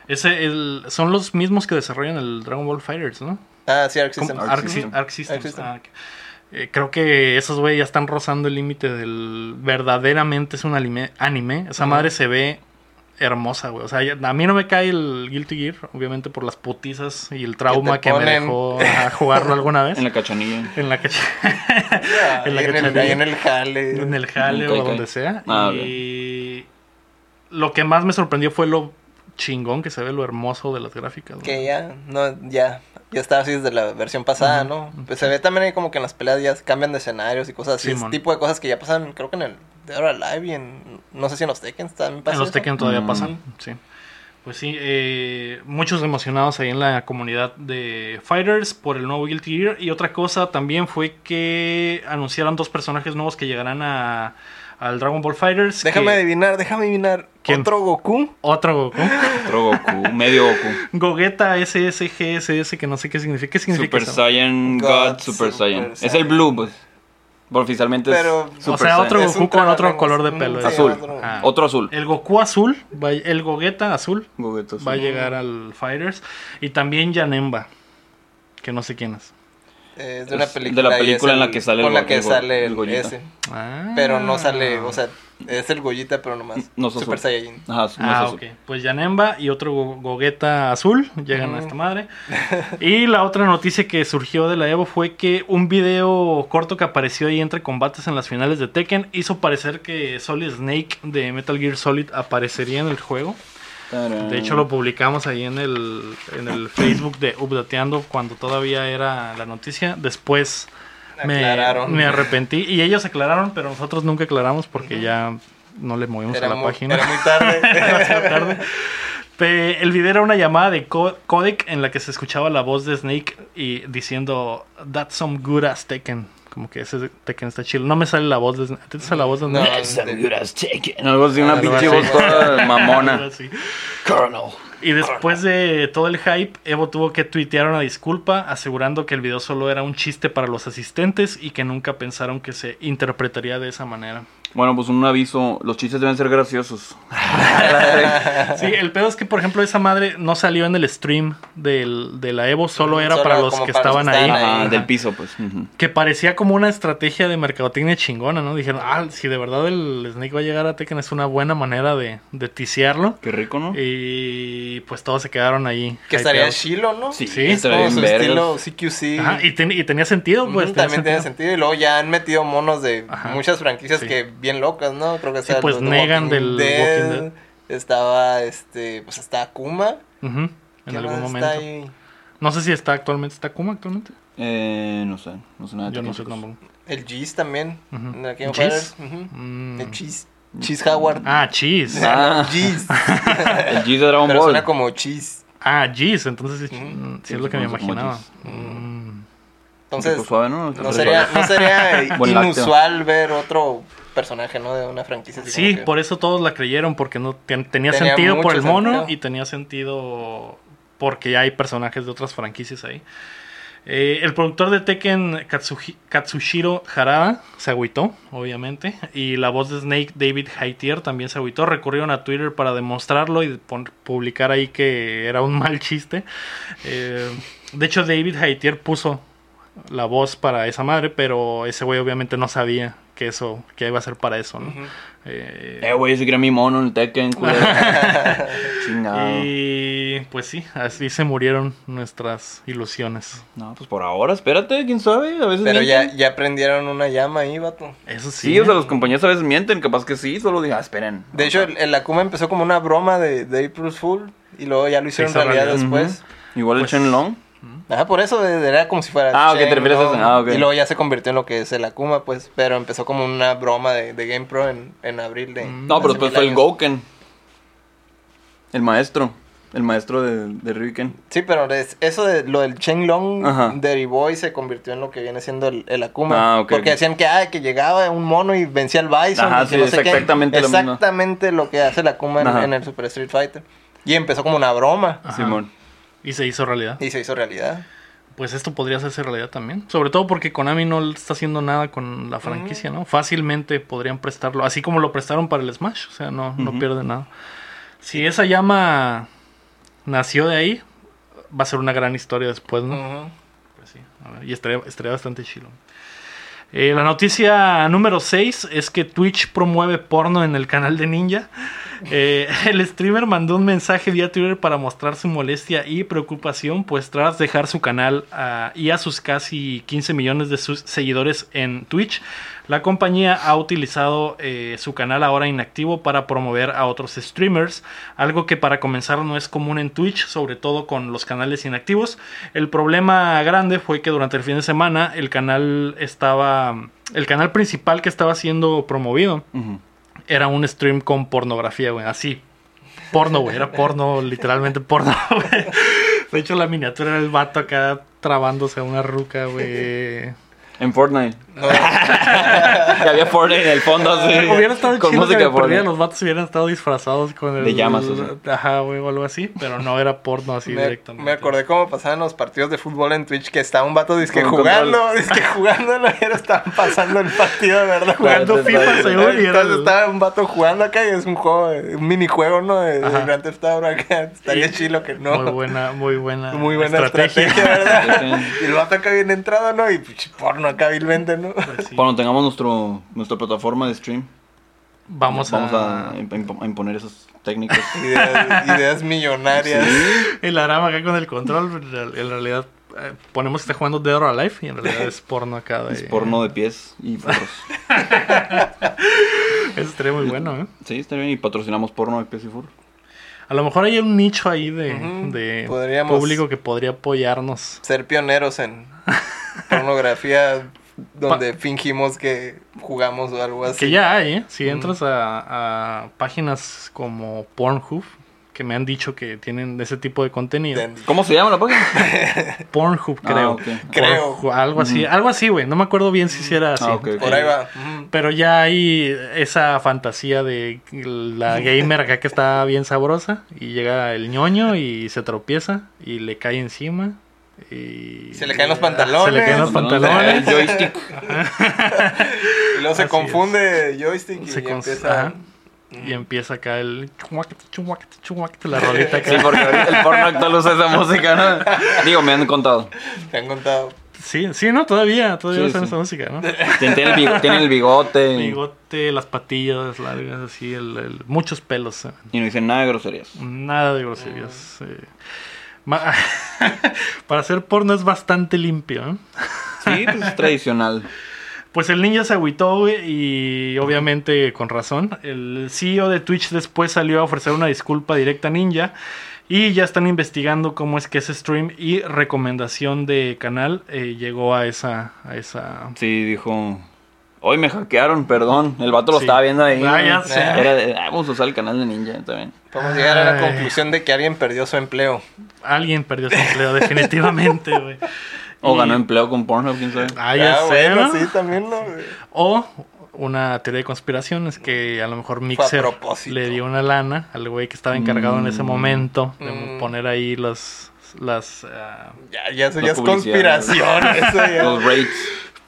Ese, el- son los mismos que desarrollan el Dragon Ball Fighters, ¿no? Ah, sí, Arc Como System. Arc, Arc Sy- System. Arc Systems. Arc System. Ah. Eh, creo que esos güey ya están rozando el límite del verdaderamente es un anime. anime. Esa madre se ve hermosa, güey. O sea, ya- a mí no me cae el Guilty Gear, obviamente por las putizas y el trauma que, me dejó ajá, jugarlo alguna vez. En la cachanilla. En la que Ah, en la ahí en, el, cachanilla. en el jale. en el jale En o Kai Kai. donde sea. Ah, y lo que más me sorprendió fue lo chingón que se ve, lo hermoso de las gráficas. Que ya, no, ya, ya estaba así desde la versión pasada. ¿no? Pues se ve también ahí como que en las peleas ya cambian de escenarios y cosas así. Simón. Ese tipo de cosas que ya pasan, creo que en el Dead or Alive y en, no sé si en los Tekken también pasa En los eso. Tekken todavía Mm. pasan, sí. Pues sí, eh, muchos emocionados ahí en la comunidad de Fighters por el nuevo Guilty Gear. Y otra cosa también fue que anunciaron dos personajes nuevos que llegarán a, al Dragon Ball Fighters. Déjame que- adivinar, déjame adivinar. ¿Quién? ¿Otro Goku? Otro Goku. Otro Goku, medio Goku. Gogeta SSGSS, que no sé qué significa. ¿Qué significa Super eso? Saiyan God, God, Super, Super Saiyan. Es el Saiyan. Blue, pues. Oficialmente Pero- es O sea, otro Goku con otro color de pelo. sí, Azul. otro- Ah. Otro azul. El Goku azul, va- el Gogeta azul Gogeta azul. va a llegar al Fighters. Y también Janemba, que no sé quién es. Es de una Es de película. la película en la que sale el Con la que el ese. Ah. Pero no sale, o sea, es el Gollita, pero nomás. No Super azul. Saiyajin. Ajá, no es Ah, azul. ok. Pues Yanemba y otro Go- Gogeta azul llegan a Ujú. esta madre. Y la otra noticia que surgió de la Evo fue que un video corto que apareció ahí entre combates en las finales de Tekken hizo parecer que Solid Snake de Metal Gear Solid aparecería en el juego. Tarán. De hecho lo publicamos ahí en el, en el Facebook de Updateando cuando todavía era la noticia. Después me, Aclararon. me arrepentí y ellos aclararon, pero nosotros nunca aclaramos porque ya no le movimos Era a la muy, página. era muy tarde. demasiado tarde. Pe- El video era una llamada de co- codec en la que se escuchaba la voz de Snake y diciendo That's some good ass Tekken. Como que ese Tekken está chill. No me sale la voz de Snake. ¿A ti te sale la voz de No. Snake? Esa good as Tekken. Algo así, una Algo pinche voz toda mamona. Colonel. Y después de todo el hype, Evo tuvo que tuitear una disculpa asegurando que el video solo era un chiste para los asistentes y que nunca pensaron que se interpretaría de esa manera. Bueno, pues un aviso. Los chistes deben ser graciosos. Sí, el pedo es que, por ejemplo, esa madre no salió en el stream del, de la Evo, solo era solo para los que para los que estaban ahí. ahí. del piso, pues. Que parecía como una estrategia de mercadotecnia chingona, ¿no? Dijeron, ah, si de verdad el Snake va a llegar a Tekken es una buena manera de, de tisearlo. Qué rico, ¿no? Y pues todos se quedaron ahí. que estaría. Shilo, ¿no? Sí, sí, estaría su estilo CQC. Ajá, y, ten- y tenía sentido, pues. tenía también tiene sentido. Y luego ya han metido monos de Ajá. muchas franquicias Sí. que bien locas, ¿no? Creo que Sí, pues, los Negan Walking del Dead, Walking Dead. Estaba este, pues está Akuma. En ¿Qué algún momento. No sé si está actualmente. ¿Está Kuma actualmente? Eh, no sé. No sé nada de Yo no sé tampoco. El Cheese también. En la ¿Cheese? Ujú. Mm. El Cheese. Cheese Howard. Ah, Cheese. Ah. Cheese. El G de Dragon Pero Ball. suena como Cheese. Ah, Cheese. Entonces sí, mm, sí es lo que me imaginaba. Cheese. Mm. Entonces, suave, ¿no? no sería, no inusual ver otro personaje, ¿no? De una franquicia así Sí, que- por eso todos la creyeron, porque no ten- tenía, Tenía sentido por el mono sentido. y tenía sentido porque ya hay personajes de otras franquicias ahí. Eh, el productor de Tekken, Katsuhi- Katsushiro Harada, se agüitó, obviamente. Y la voz de Snake, David Haitier, también se agüitó. Recurrieron a Twitter para demostrarlo y publicar ahí que era un mal chiste. Eh, de hecho, David Haitier puso la voz para esa madre, pero ese güey obviamente no sabía que eso, que iba a ser para eso, ¿no? Eh, Eh, güey, que era mi mono en el Tekken. Chingado. y pues sí, así se murieron nuestras ilusiones. No, pues por ahora, espérate, quién sabe. A veces Pero ya, mienten. ya prendieron una llama ahí, vato. Eso sí. Sí, o sea, los compañeros a veces mienten, capaz que sí, solo digan, ah, esperen. De hecho, el, el Akuma empezó como una broma de, de April Fool y luego ya lo hicieron realidad realidad. después. Igual Pues- el Shenlong. Ajá, por eso era como si fuera. Ah, ok, te refieres a eso. Ah. Y luego ya se convirtió en lo que es el Akuma, pues. Pero empezó como una broma de, de GamePro en, en abril de. Mm. No, pero después mil fue el años. Gouken. El maestro. El maestro de, de Ryuken. Sí, pero es- eso de lo del Shenlong Ajá. Ah, ok. Porque decían que, ah, que llegaba un mono y vencía al Bison. Ajá, y que sí, no es sé qué. exactamente lo mismo. Exactamente lo que hace el Akuma en, en el Super Street Fighter. Y empezó como una broma. Ajá. Simón. Y se hizo realidad. Y se hizo realidad. Pues esto podría hacerse realidad también. Sobre todo porque Konami no está haciendo nada con la franquicia, ¿no? Fácilmente podrían prestarlo. Así como lo prestaron para el Smash. O sea, no, pierde nada. Si esa llama nació de ahí, va a ser una gran historia después, ¿no? Pues sí, a ver, y estaría, estaría bastante chido. Eh, la noticia número 6 es que Twitch promueve porno en el canal de Ninja. Eh, el streamer mandó un mensaje vía Twitter para mostrar su molestia y preocupación, pues tras dejar su canal ah, y a sus casi 15 millones de sus seguidores en Twitch, la compañía ha utilizado eh, su canal ahora inactivo para promover a otros streamers, algo que para comenzar no es común en Twitch, sobre todo con los canales inactivos. El problema grande fue que durante el fin de semana el canal estaba, el canal principal que estaba siendo promovido era un stream con pornografía, güey, así. Porno, güey, era porno, literalmente porno, güey. De hecho, la miniatura era el vato acá trabándose a una ruca, güey. En Fortnite. Que había Fortnite en el fondo, así. Hubiera estado con chido música que de de perdida Fortnite. los vatos hubieran estado disfrazados con el... De llamas, o sea. Ajá, güey, o algo así. Pero no era porno así me, directamente. me acordé cómo pasaban los partidos de fútbol en Twitch que estaba un vato disque Con jugando, disque jugando, no, pero estaban pasando el partido, de verdad. Jugando FIFA, seguro, y era Entonces estaba un vato jugando acá y es un juego, un minijuego, ¿no? De. Grand Theft Auto acá. Estaría Y- chilo que no. Muy buena, muy buena Muy buena estrategia, ¿verdad? Y el vato acá bien entrado, ¿no? Y pinche porno acá vilmente, ¿no? Pues sí. Cuando tengamos nuestro, nuestra plataforma de stream, Vamos, vamos a... a, imp- a imponer esas técnicas. Ideas, ideas millonarias. El arama acá con el control, en real- en realidad eh, ponemos que está jugando Dead or Alive y en realidad es porno acá. De... Es porno de pies y forros. Eso estaría muy bueno, ¿eh? Sí, está bien. Y patrocinamos porno de pies y forros. A lo mejor hay un nicho ahí de, público que podría apoyarnos. Ser pioneros en pornografía donde fingimos que jugamos o algo así. Que ya hay, ¿eh? Si entras a, a páginas como Pornhub, que me han dicho que tienen ese tipo de contenido. ¿Cómo se llama la página? Pornhub, Ah, creo. Creo. Pornhub, algo así, algo así, güey. No me acuerdo bien si era así. Ah. Por ahí va. Pero ya hay esa fantasía de la gamer acá que está bien sabrosa y llega el ñoño y se tropieza y le cae encima y Se le caen los pantalones. Se le caen los El pantalones. joystick. Y luego se Así confunde joystick y Se cons- empieza. ajá. Y empieza acá el la rolita acá. Sí, porque ahorita el porno actual usa esa música, ¿no? Digo, me han contado. Te han contado. Sí, sí, no, todavía, todavía Sí, usan sí. esa música, ¿no? Tiene el, bigo- tiene el bigote. Bigote, las patillas largas, así, el, el- muchos pelos. eh. Y no dicen nada de groserías. Nada de groserías. eh. Para hacer porno es bastante limpio, ¿eh? Sí, pues es tradicional. Pues el ninja se agüitó y obviamente con razón. El CEO de Twitch después salió a ofrecer una disculpa directa a Ninja y ya están investigando cómo es que ese stream y recomendación de canal eh, llegó a esa, a esa. Sí, dijo. Hoy me hackearon, perdón. El vato lo Sí. estaba viendo ahí. Ah, ya ¿no? sé. Era de, ah, vamos a usar el canal de Ninja también. Podemos llegar a la conclusión de que alguien perdió su empleo. Alguien perdió su empleo definitivamente, güey. O Y- ganó empleo con Pornhub, quién sabe. Ah, ya Ah, sé, bueno, ¿no? sí, también, ¿no? O una teoría de conspiración es que a lo mejor Mixer le dio una lana al güey que estaba encargado en ese Mm. momento de Mm. poner ahí los las ah, Ya, ya eso ya es conspiración. Eso ya. Los rates.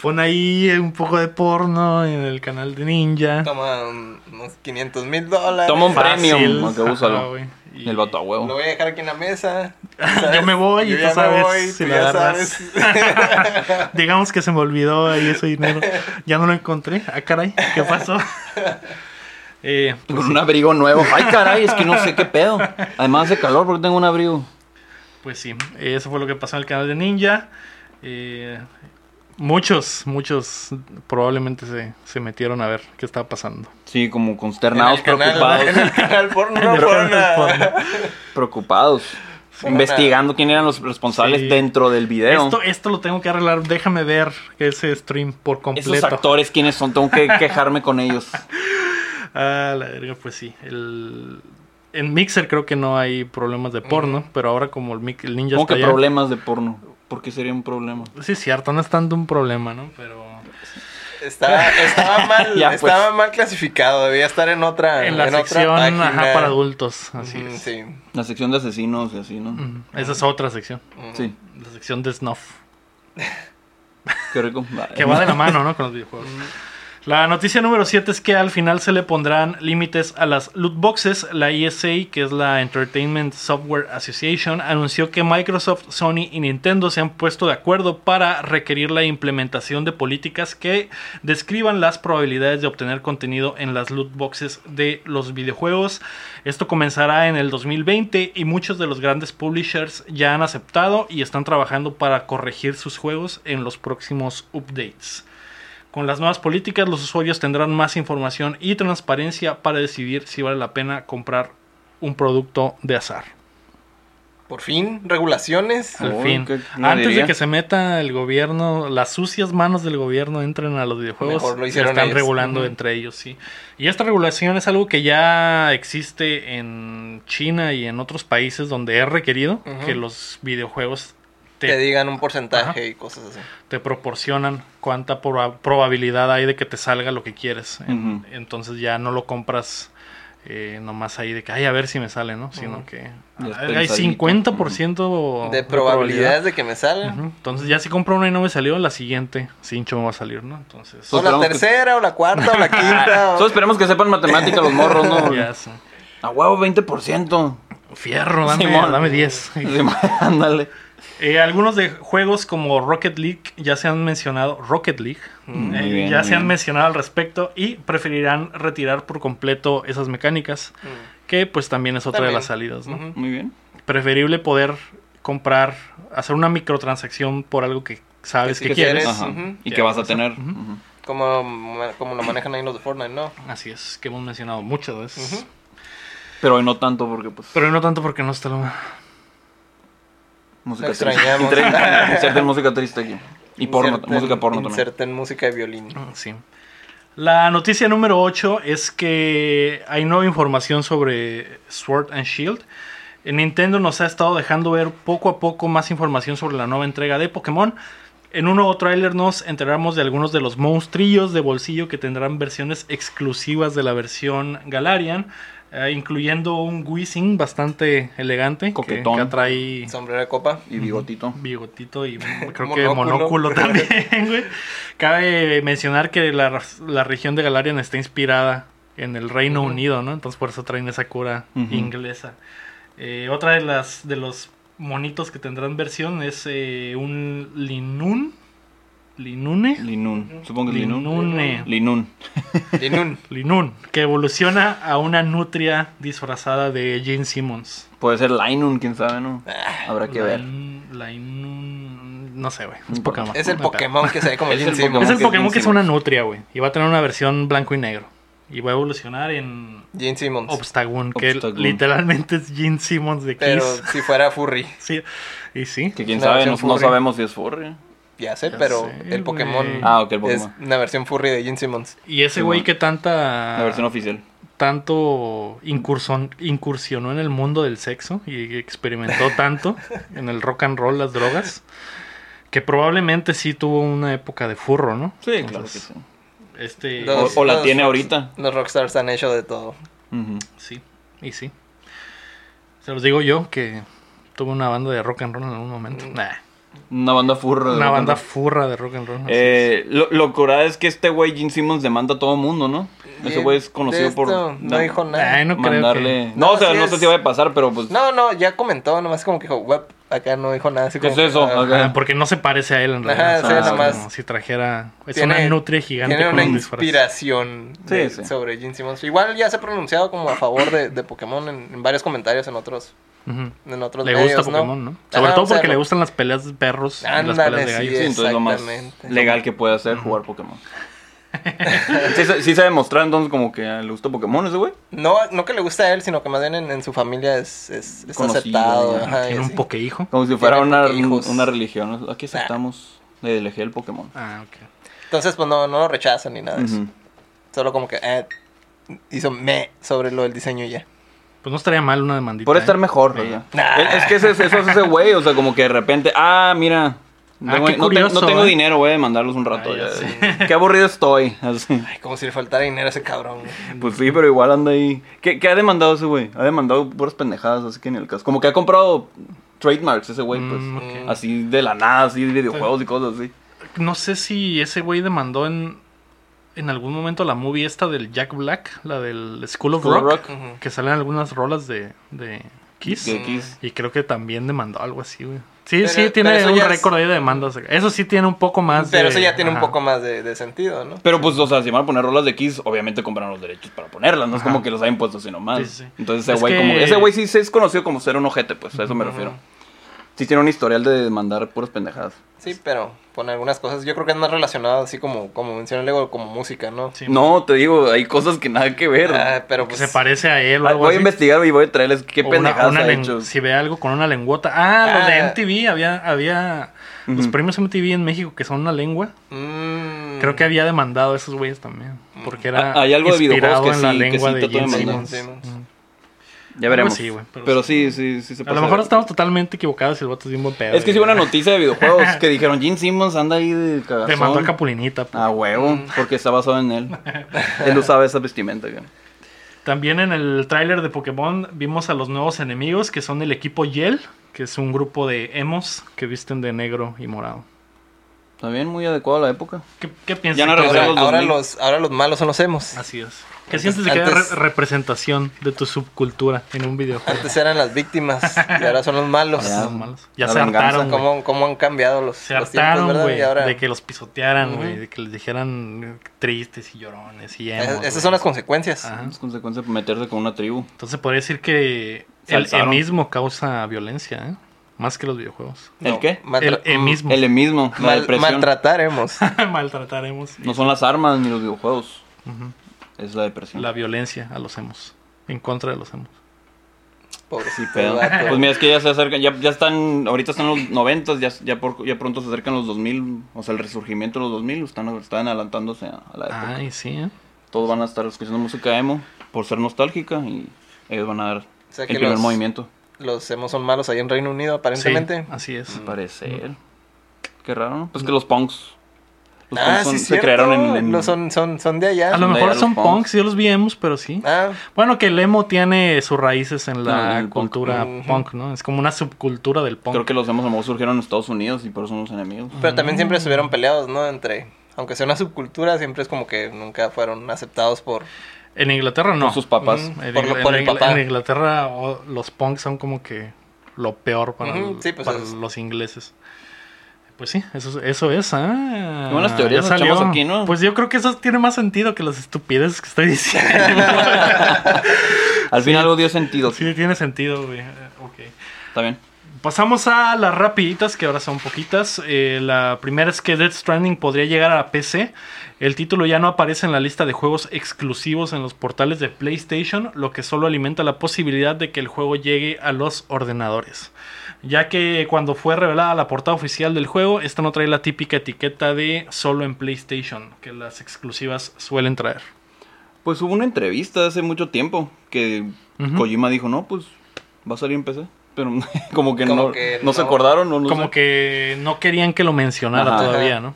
Pone ahí un poco de porno en el canal de Ninja. Toma un- unos 500 mil dólares. Toma un Fácil. premium, aunque úsalo. Y- el vato a Lo huevo. voy a dejar aquí en la mesa. Yo me voy y tú ya me sabes voy, si tú ya sabes. Digamos que se me olvidó ahí ese dinero. Ya no lo encontré. Ah, caray, ¿qué pasó? Eh, Con un abrigo nuevo. Ay, caray, es que no sé qué pedo. Además de calor porque tengo un abrigo. Pues sí, eso fue lo que pasó en el canal de Ninja. Eh, muchos, muchos probablemente se, se metieron a ver qué estaba pasando. Sí, como En el consternados, canal- preocupados. En el canal porno. Porno. Preocupados. Investigando quién eran los responsables Sí. dentro del video. Esto, esto lo tengo que arreglar. Déjame ver ese stream por Esos completo. actores, ¿quiénes son? Tengo que quejarme con ellos. Ah, la verga, pues sí. El, en Mixer creo que no hay problemas de porno, pero ahora como el, el ninja ¿Cómo está que allá- problemas de porno? ¿Por qué sería un problema? Sí, es cierto, no es tanto un problema, ¿no? Pero Estaba, estaba mal, Ya, pues. estaba mal clasificado, debía estar en otra En la sección ajá, para adultos. Así es. Sí. La sección de asesinos y así, ¿no? Esa es otra sección. Sí. La sección de snuff. Qué rico. Que va de la mano, ¿no? Con los videojuegos. La noticia número 7 es que al final se le pondrán límites a las loot boxes. La ESA, que es la Entertainment Software Association, anunció que Microsoft, Sony y Nintendo se han puesto de acuerdo para requerir la implementación de políticas que describan las probabilidades de obtener contenido en las loot boxes de los videojuegos. Esto comenzará en el 2020 y muchos de los grandes publishers ya han aceptado y están trabajando para corregir sus juegos en los próximos updates. Con las nuevas políticas, los usuarios tendrán más información y transparencia para decidir si vale la pena comprar un producto de azar. Por fin, regulaciones. Al fin. ¿qué- no Antes diría? de que se meta el gobierno, las sucias manos del gobierno entren a los videojuegos, Mejor lo hicieron están ellos. regulando entre ellos, sí. Y esta regulación es algo que ya existe en China y en otros países donde es requerido que los videojuegos Te te, digan un porcentaje Ajá. y cosas así. te proporcionan cuánta proba- probabilidad hay de que te salga lo que quieres. En-. Entonces ya no lo compras eh, nomás ahí de que, ay, a ver si me sale, ¿no? Sino que hay pensadito. 50% De probabilidades de que me salga. Entonces ya si compro una y no me salió, la siguiente cincho me va a salir, ¿no? Entonces... O la que- tercera, o la cuarta, o la quinta. o- Solo esperemos que sepan matemática los morros, ¿no? ya sé. A huevo, 20%. Fierro, dame, Simón. dame 10. Simón, Ándale. Eh, algunos de juegos como Rocket League ya se han mencionado, Rocket League, Mm, eh, bien, ya se han mencionado al respecto y preferirán retirar por completo esas mecánicas, Mm. que pues también es otra de las salidas, ¿no? Muy bien. Preferible poder comprar, hacer una microtransacción por algo que sabes Que quieres. Y que vas a tener. Como, como lo manejan ahí los de Fortnite, ¿no? Así es, que hemos mencionado muchas veces. Pero hoy no tanto porque pues Pero no tanto porque no está lo... música extrañamos. triste. Inserten música triste aquí. Y porno, Inserten- música porno también. Inserten música de violín. Sí. La noticia número 8 es que hay nueva información sobre Sword and Shield. Nintendo nos ha estado dejando ver poco a poco más información sobre la nueva entrega de Pokémon. En un nuevo tráiler nos enteramos de algunos de los monstrillos de bolsillo que tendrán versiones exclusivas de la versión Galarian, eh, incluyendo un Weezing bastante elegante que, Coquetón. que trae Sombrero de copa. Y bigotito. bigotito y creo que Monóculo. también, güey. Cabe mencionar que la, la región de Galarian está inspirada en el Reino. Unido, ¿no? Entonces por eso traen esa cura inglesa. Eh, otra de las de los monitos que tendrán versión es eh, un Linun. Linune. Linun. Supongo que es Linun. Linune. Linun. Linun. Linun, que evoluciona a una nutria disfrazada de Gene Simmons. Puede ser Linun, quién sabe, ¿no? Ah, Habrá que ver. Lain- Lainun- No sé, güey. Es Pokémon. Es el. Pokémon que se ve como Gene Simmons. Es el Pokémon que es una nutria, güey. Y va a tener una versión blanco y negro. Y va a evolucionar en Gene Simmons. Obstagoon, que Obstagoon. literalmente es Gene Simmons de Kiss. Pero si fuera furry. Sí. Y sí. Que quién sabe, no, sabemos si es furry. Ya sé, Ya pero sé, el Pokémon. Ah, ok, el es Pokémon. una versión furry de Gene Simmons. Y ese güey que tanta. La versión oficial. tanto incursion- incursionó en el mundo del sexo y experimentó tanto en el rock and roll, las drogas, que probablemente sí tuvo una época de furro, ¿no? Sí, claro que Entonces, sí. Este, Los- o la los tiene rock- ahorita. Los Rockstars han hecho de todo. Sí, y sí. Se los digo yo que tuve una banda de rock and roll en algún momento. Mm. Nah, Una banda furra. de una rock and banda roll. furra de rock and roll. así Eh, lo, lo curada es que este güey, Gene Simmons, demanda a todo mundo, ¿no? Ese güey es de conocido por esto No da- dijo nada. Ay, no creo mandarle... No, No, o sea, sí no sé es- si va a pasar, pero pues... No, no, ya comentó, nomás como que dijo, web, acá no dijo nada. Así ¿Qué como es que, eso? ah, Acá. Ah, porque no se parece a él en realidad. Ajá, o sí, sea, es nomás. como si trajera... Es Tiene- una nutria gigante Tiene con una un disfraz. inspiración Sí, de- sí. sobre Gene Simmons. Igual ya se ha pronunciado como a favor de, de Pokémon en, en varios comentarios en otros, En otros Le medios, gusta. Pokémon, ¿no? Sobre todo o sea, porque le gustan las peleas de perros y las Ándale, peleas de gallos. Sí, entonces lo más legal que puede hacer jugar Pokémon. sí, se- sí se ha demostrado entonces como que le gusta Pokémon ese güey. No, no que le guste a él, sino que más bien en, en su familia es, es, es Conocido, aceptado. ajá, Tiene un pokehijo. Como si fuera una, una religión. Aquí aceptamos la ideología del Pokémon. Ah, ok. Entonces, pues no, no lo rechazan ni nada de eso. Solo como que eh, hizo me sobre lo del diseño y ya. Pues no estaría mal una demandita. Por ¿eh? estar mejor, Sí. o sea. Nah. Es, que ese- eso es ese güey, o sea, como que de repente, ah, mira, Ah, Tengo- no, te- curioso, no tengo ¿eh? dinero, voy a demandarlos un rato. Ah, ya. Qué aburrido estoy. así. Ay, como si le faltara dinero a ese cabrón. Pues sí, pero igual anda ahí. ¿Qué, qué ha demandado ese güey? Ha demandado puras pendejadas, así que ni el caso. Como que ha comprado trademarks ese güey, pues. Mm. Así de la nada, así de videojuegos y cosas así. No sé si ese güey demandó en, en algún momento la movie esta del Jack Black, la del School of School Rock, Rock. Que salen algunas rolas de, de Kiss. Que Kiss. Y creo que también demandó algo así, güey. Sí, Pero- sí, pero tiene un es- récord ahí de demandas. Eso sí tiene un poco más Pero de- eso ya tiene un poco más de, de sentido, ¿no? Pero pues, o sea, si van a poner rolas de Kiss, obviamente compraron los derechos para ponerlas. No es como que los hayan puesto. Sí, sí, sí. Entonces ese Es güey que- como... Ese güey sí se es conocido como ser un ojete, pues. A eso me refiero. Sí tiene un historial de demandar puras pendejadas. Sí, pero con algunas cosas. Yo creo que es más relacionado, así como, como mencioné luego, como música, ¿no? Sí, No, te digo, hay cosas que nada que ver. Ah, pero que pues. se parece a él o Ah, algo voy a investigar y voy a traerles qué O pendejadas una ha len- hecho. Si ve algo con una lengüota. Ah, los de Ah. MTV. Había, había los Ujú. premios MTV en México que son una lengua. mm, Creo que había demandado a esos güeyes también. Porque era hay algo de inspirado videojuegos que en la sí, que lengua sí de. Simmons. Simmons. Mm. Ya veremos. pero pero sí, sí, sí se A pasa lo de mejor estamos totalmente equivocados y el vato es bien buen pedo. Es que sí una noticia de videojuegos que dijeron Gene Simmons anda ahí de cagazón. Te mandó a Capulinita. pues. Ah, huevo, porque está basado en él. él usaba esa vestimenta. güey. También en el tráiler de Pokémon vimos a los nuevos enemigos que son el equipo Yell, que es un grupo de emos que visten de negro y morado. Bien, muy adecuado a la época. ¿Qué, qué piensas? Ya no? Ahora, los ahora 2000. los, ahora los malos son los emos. Así es. ¿Qué sientes de que haya re- representación de tu subcultura en un videojuego? Antes eran las víctimas y ahora son los malos. Ya. Son malos. Ya La se venganza, hartaron. ¿Cómo, cómo han cambiado los, Se los tiempos, hartaron, ahora... de que los pisotearan, güey, de que les dijeran tristes y llorones y emos, Es- esas son las consecuencias. Ajá. Es consecuencia de meterse con una tribu. Entonces podría decir que el emismo causa violencia, ¿eh? Más que los videojuegos. ¿El qué? El emismo. Mm. El mismo, la mal- depresión. maltrataremos. Maltrataremos. No son las armas ni los videojuegos. Ujú. Es la depresión. La violencia a los emos. En contra de los emos. Pobrecito Pero, vato. pues mira, es que ya se acercan, ya, ya están, ahorita están los 90, ya, ya, por- ya pronto se acercan los 2000, o sea, el resurgimiento de los 2000, están, están adelantándose a, a la época. Ay, sí, ¿eh? Todos van a estar escuchando música emo por ser nostálgica y ellos van a dar O sea el primer los- movimiento. Los emos son malos ahí en Reino Unido, Sí, aparentemente. así es. Al parecer. Qué raro, ¿no? Pues que los punks. Los ah, punks son- sí, se cierto. crearon en... en- No, son, son, son de allá. A lo mejor son punks. punks, yo los vi emos, pero sí. Ah, Bueno, que el emo tiene sus raíces en la el punk. cultura. Mm. punk, ¿no? Es como una subcultura del punk. Creo que los emos a lo mejor surgieron en Estados Unidos y por eso son los enemigos. pero también siempre Mm. estuvieron peleados, ¿no? Entre... Aunque sea una subcultura, siempre es como que nunca fueron aceptados por... En Inglaterra no. Por sus papás. En, Por lo- Ingl- por en el Ingl- papá. en Inglaterra los punks son como que lo peor para, el- sí, pues para los ingleses. Pues sí, eso, eso es. Ah, buenas teorías ya salió. aquí, ¿no? Pues yo creo que eso tiene más sentido que las estupideces que estoy diciendo. Al final algo dio sentido. sí, tiene sentido, güey. Eh, Ok. Está bien. Pasamos a las rapiditas, que ahora son poquitas. Eh, la primera es que Death Stranding podría llegar a la PC. El título ya no aparece en la lista de juegos exclusivos en los portales de PlayStation, lo que solo alimenta la posibilidad de que el juego llegue a los ordenadores. Ya que cuando fue revelada la portada oficial del juego, esta no trae la típica etiqueta de solo en PlayStation, que las exclusivas suelen traer. Pues hubo una entrevista hace mucho tiempo que Ujú. Kojima dijo, no, pues va a salir en PC. Pero como que, Como no, que no se no. acordaron. o no como sé. que no querían que lo mencionara Ajá. todavía, ¿no?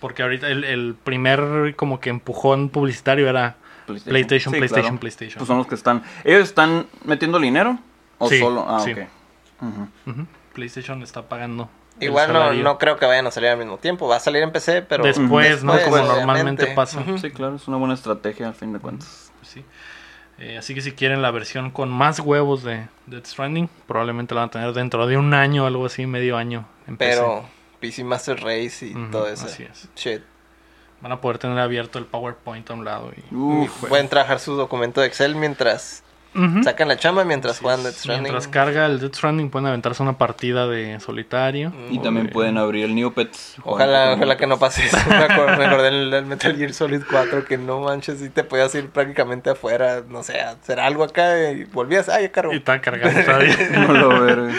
Porque ahorita el, el primer como que empujón publicitario era PlayStation, Sí, PlayStation, claro. PlayStation. Pues son los que están... ¿Ellos están metiendo dinero? ¿O Sí, solo? Ah, sí. PlayStation está pagando. Igual no, no creo que vayan a salir al mismo tiempo. Va a salir en PC, pero... Después, ¿no? Como normalmente pasa. Sí, claro, es una buena estrategia al fin de cuentas. Sí. Eh, así que si quieren la versión con más huevos de Death Stranding, probablemente la van a tener dentro de un año, algo así, medio año. En PC. Pero PC Master Race y todo eso. así es. Shit. Van a poder tener abierto el PowerPoint a un lado. Y... Uf, Pueden trabajar su documento de Excel mientras Sacan la chamba, mientras juegan. Death Stranding. Mientras carga el Death Stranding pueden aventarse una partida de solitario. y también de- pueden abrir el Neopets. Ojalá, ojalá que no pase eso. Me acordé, del, Metal Gear Solid 4 que no manches, si te podías ir prácticamente afuera, no sé, hacer algo acá y volvías, ay, ya cargo. Y está cargando todavía. No lo veré.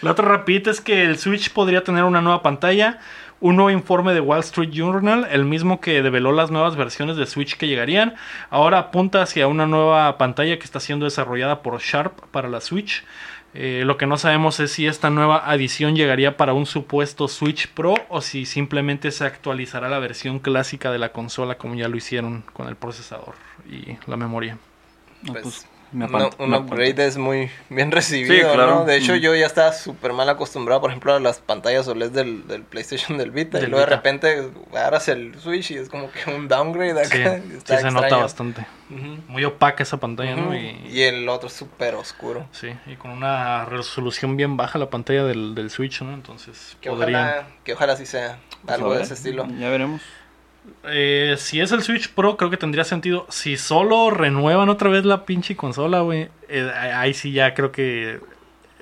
La otra rapidita es que el Switch podría tener una nueva pantalla. Un nuevo informe de Wall Street Journal, el mismo que develó las nuevas versiones de Switch que llegarían, ahora apunta hacia una nueva pantalla que está siendo desarrollada por Sharp para la Switch. Eh, lo que no sabemos es si esta nueva adición llegaría para un supuesto Switch Pro o si simplemente se actualizará la versión clásica de la consola como ya lo hicieron con el procesador y la memoria. No, Pues, pues, me un me upgrade es muy bien recibido, Sí, claro. ¿no? De hecho, Mm. yo ya estaba súper mal acostumbrado, por ejemplo, a las pantallas OLED del, del PlayStation del Vita. Del y luego de repente agarras el Switch y es como que un downgrade Sí, acá. sí Está se nota bastante. Muy opaca esa pantalla, ¿no? Y, Y el otro súper oscuro. sí, y con una resolución bien baja la pantalla del, del Switch, ¿no? Entonces Que podrían... ojalá, que ojalá sí sea Pues, algo de ese estilo. Ya veremos. Eh, si es el Switch Pro, creo que tendría sentido. Si solo renuevan otra vez la pinche consola, güey. eh, ahí sí ya creo que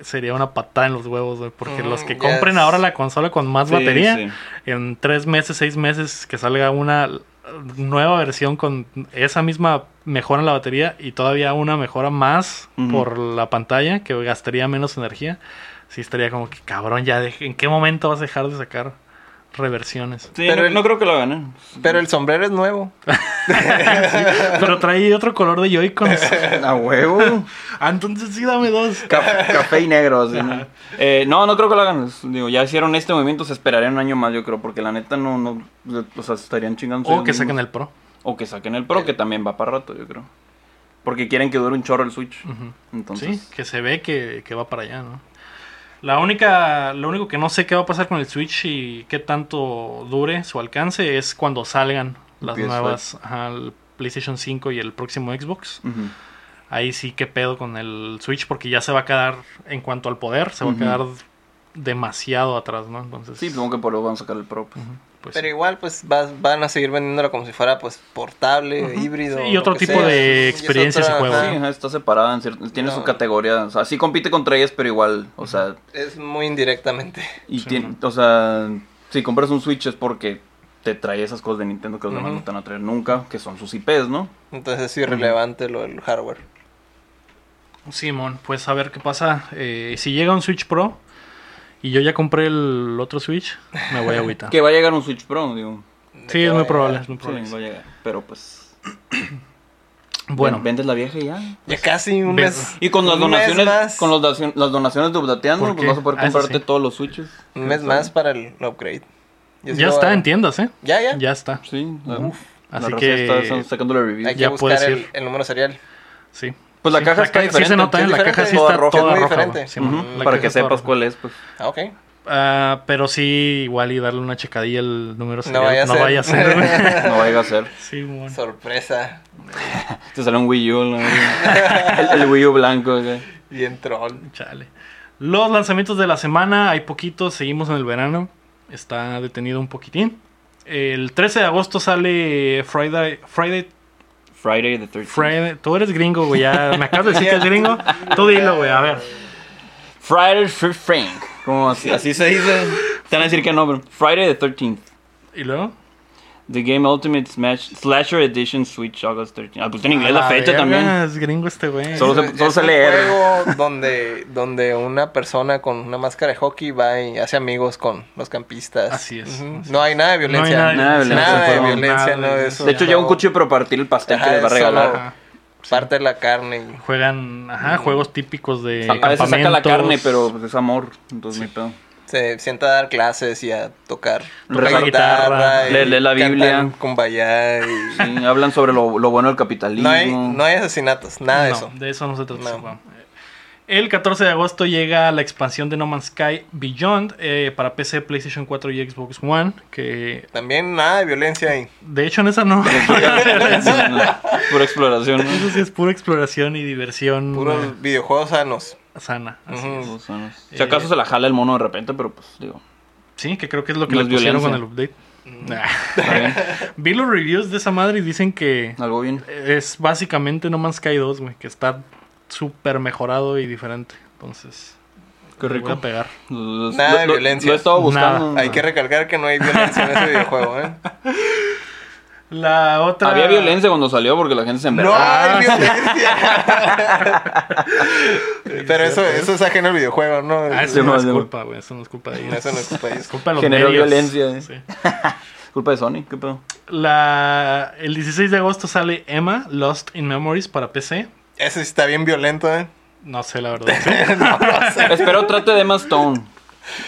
sería una patada en los huevos, güey. Porque Mm, los que ya compren ahora la consola con más Sí, batería, sí. en tres meses, seis meses, que salga una nueva versión con esa misma mejora en la batería y todavía una mejora más por la pantalla, que gastaría menos energía. Sí estaría como que, cabrón, ya, de- ¿en qué momento vas a dejar de sacar reversiones? Sí, Pero no, el- no creo que lo hagan, ¿eh? Pero el sombrero es nuevo. Pero trae otro color de Joy-Cons. A huevo. Ah, entonces sí, dame dos. Ca- café y negro, así, ¿no? Eh, no, no creo que lo hagan. Digo, ya hicieron este movimiento, se esperarían un año más, yo creo, porque la neta no, no, o sea, estarían chingando. O que saquen el Pro. O que saquen el Pro, que también va para rato, yo creo. Porque quieren que dure un chorro el Switch. Entonces, Sí, que se ve que, que va para allá, ¿no? La única, lo único que no sé qué va a pasar con el Switch y qué tanto dure su alcance es cuando salgan las PS5. nuevas, ajá, el PlayStation 5 y el próximo Xbox. Ahí sí que pedo con el Switch porque ya se va a quedar, en cuanto al poder, se va a quedar demasiado atrás, ¿no? Entonces, sí, supongo que por eso van a sacar el Pro. pues. Pues Pero igual, pues vas- van a seguir vendiéndola como si fuera pues portable, Ujú. híbrido. Sí, y otro tipo sea. de experiencias y otra- juegos. Sí, está separada, tiene su No. categoría. O sea, sí compite contra ellas, pero igual, o sea, Es muy indirectamente. y Sí, tiene, o sea, si compras un Switch es porque te trae esas cosas de Nintendo que los demás no te van a traer nunca, que son sus IPs, ¿no? Entonces es irrelevante lo del hardware. Simón, pues a ver qué pasa. Eh, si llega un Switch Pro y yo ya compré el otro Switch, me voy a agüitar. Que va a llegar un Switch Pro, digo. Sí, es muy probable, es muy Sí, probable. va a llegar. Pero pues. Bueno, ven- Vendes la vieja y ya. Ya casi un mes. Y con las donaciones, más, con los las donaciones de Updateando, ¿Por pues vas a poder Ah, comprarte sí. todos los Switches. Un mes más para el upgrade. Yo ya está en tiendas, ¿eh? Ya, ya. Ya está. Sí, Uf. Así que- está, están sacando la review. Hay que Ya buscar puedes el, ir. el número serial. Sí. Pues la Sí, caja está ca- Sí se diferente, nota, sí es La diferente, caja sí toda está roja, toda muy roja. diferente. Sí, para que es sepas roja. cuál es, pues. Ah, ok. Ah, pero sí, igual y darle una checadilla al número serial. vaya a no ser. vaya a ser. No vaya a ser. Sí, bueno. Sorpresa. Te sale un Wii U, el, el Wii U blanco. güey. Bien troll. Chale. Los lanzamientos de la semana, hay poquitos, seguimos en el verano. Está detenido un poquitín. El 13 de agosto sale Friday. Friday. Friday the 13th. Friday. Tú eres gringo, güey. Ya me acabas de decir que es gringo. Tú dilo, güey. A ver. Friday the Frank. Como así, así se dice. Te van a decir que no, pero Friday the 13th. ¿Y luego? The Game Ultimate Smash Slasher Edition Switch August 13th. Ah, pues en inglés A la fecha verga, también. Es gringo este güey. Solo se- solo es se un lee R. juego donde, donde una persona con una máscara de hockey va y hace amigos con los campistas. Así es, Ujú. así No hay nada de violencia. No hay nada de violencia, Nada de violencia, no de- eso. De hecho, lleva un cuchillo para partir el pastel Ajá, que les va a regalar. solo-. Parte de la carne y... Juegan, ajá, juegos típicos de. A veces saca la carne, pero pues, es amor. Entonces, no hay pedo. Se sienta a dar clases y a tocar, Toca tocar guitarra, guitarra, y lee- lee la Biblia. Kumbaya y... Sí, hablan sobre lo, lo bueno del capitalismo. No hay, no hay asesinatos, nada de No, eso. de eso no se trata. No. El 14 de agosto llega la expansión de No Man's Sky Beyond eh, para PC, PlayStation 4 y Xbox One. Que También nada de violencia ahí. de hecho en esa no. Pura exploración. ¿no? Eso sí es pura exploración y diversión Puros eh, videojuegos sanos. sana. así es. Años. Si acaso se la jala el mono de repente, pero pues digo. Sí, que creo que es lo que No le pusieron con el update. Nah. Está bien. Vi los reviews de esa madre y dicen que Algo bien. es básicamente No Man's Sky 2, güey, que está súper mejorado y diferente. Entonces, Qué voy rico. a pegar. Nada de lo- violencia. Lo he estado buscando. Hay que recalcar que no hay violencia en ese videojuego, ¿eh? La otra. Había violencia cuando salió porque la gente se ¡No envergaba. hay violencia! Pero eso, eso es ajeno al videojuego, ¿no? Ah, eso no no, es no. culpa, güey. Eso no es culpa de ellos. Eso no es culpa de ellos. culpa de los Generó medios. violencia, eh. Sí. Culpa de Sony, ¿qué pedo? La, el 16 de agosto sale Emma, Lost in Memories para PC. Ese sí está bien violento, ¿eh? No sé, la verdad. Sí, no, no sé. Espero trate de Emma Stone.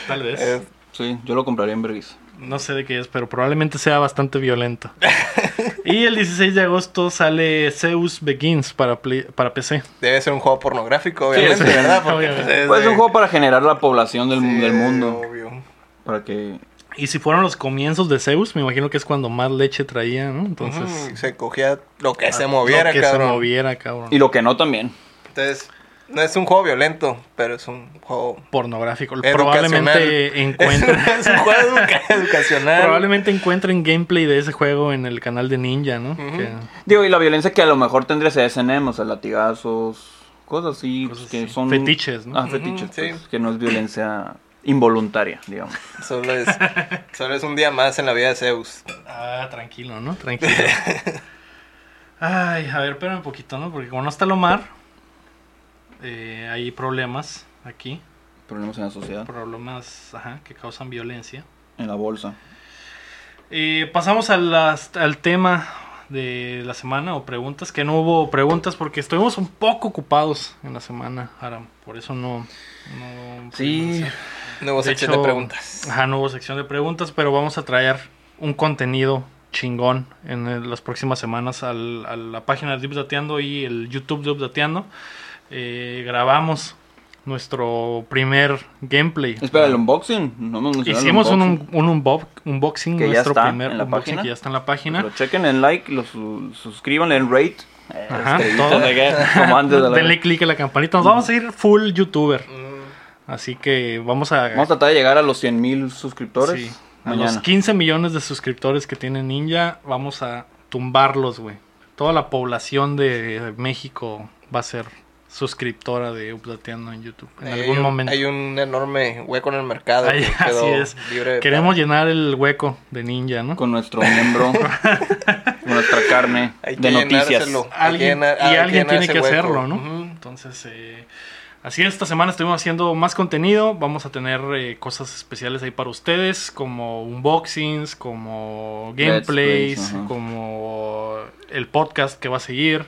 tal vez. Eh, Sí, yo lo compraría en Bergis. No sé de qué es, pero probablemente sea bastante violento. y el 16 de agosto sale Zeus Begins para, Play- para PC. Debe ser un juego pornográfico, obviamente, sí, ¿verdad? Porque obviamente. pues, es Pues un juego para generar la población del, sí, del mundo. obvio. Para que. Y si fueron los comienzos de Zeus, me imagino que es cuando más leche traía, ¿no? Entonces, se cogía lo que se lo moviera, que cabrón. se moviera, cabrón. Y lo que no también. Entonces, no es un juego violento, pero es un juego Pornográfico. Probablemente encuentren... es un juego educa- educacional. Probablemente encuentren gameplay de ese juego en el canal de Ninja, ¿no? Que- Digo, y la violencia que a lo mejor tendría ese SNM, o sea, latigazos, cosas así, Cosas que así. son... Fetiches, ¿no? Ah, fetiches, Ujú, sí. pues, que no es violencia involuntaria, digamos. Solo es, solo es un día más en la vida de Zeus. Ah, tranquilo, ¿no? Tranquilo. Ay, a ver, espérame un poquito, ¿no? Porque como no está Lomar, eh, hay problemas aquí. Problemas en la sociedad, Problemas ajá, que causan violencia. en la bolsa. Eh, pasamos a las- al tema de la semana o preguntas, que no hubo preguntas porque estuvimos un poco ocupados en la semana, Aram. Por eso no... no Sí. Nuevo De sección hecho, de preguntas. Ajá, no hubo sección de preguntas, pero vamos a traer un contenido chingón en el- las próximas semanas al- a la página de Updateando y el YouTube de Updateando. Eh, grabamos nuestro primer gameplay. Espera, el unboxing. No el Hicimos un, unboxing. un, un unbo- unboxing, Que ya nuestro está primer en la unboxing página. que ya está en la página. Lo chequen en like, lo su- suscriban, den rate. Ajá, todo. de que- como antes de la- Denle click a la campanita. Nos vamos a ir full youtuber. Así que vamos a... Vamos a tratar de llegar a los 100 mil suscriptores Sí, a los 15 millones de suscriptores que tiene Ninja, vamos a tumbarlos, güey. Toda la población de México va a ser suscriptora de Updateando en YouTube en hay algún un- momento. Hay un enorme hueco en el mercado. Ahí, que quedó así es. libre Queremos para- llenar el hueco de Ninja, ¿no? Con nuestro miembro, con nuestra carne Hay que de noticias. Hay que llenar- y alguien tiene que hueco. hacerlo, ¿no? Entonces, eh, así esta semana estuvimos haciendo más contenido. Vamos a tener eh, cosas especiales ahí para ustedes, como unboxings, como gameplays, plays, como el podcast que va a seguir.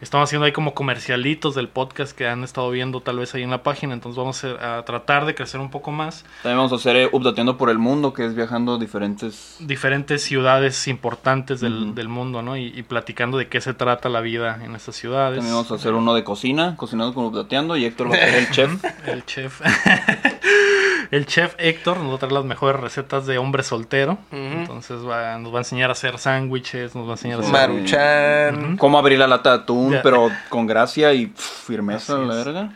Estamos haciendo ahí como comercialitos del podcast que han estado viendo tal vez ahí en la página. Entonces vamos a, a tratar de crecer un poco más. También vamos a hacer eh, updateando por el mundo, que es viajando a diferentes... Diferentes ciudades importantes del, del mundo, ¿no? Y, y platicando de qué se trata la vida en estas ciudades. También vamos a hacer uno de cocina, cocinando con updateando, y Héctor va a ser el chef. El chef. el chef Héctor nos va a traer las mejores recetas de hombre soltero. Entonces va- nos va a enseñar a hacer sándwiches, nos va a enseñar a hacer... Maruchan. Cómo abrir la lata de atún, pero con gracia y pff, firmeza, la verga.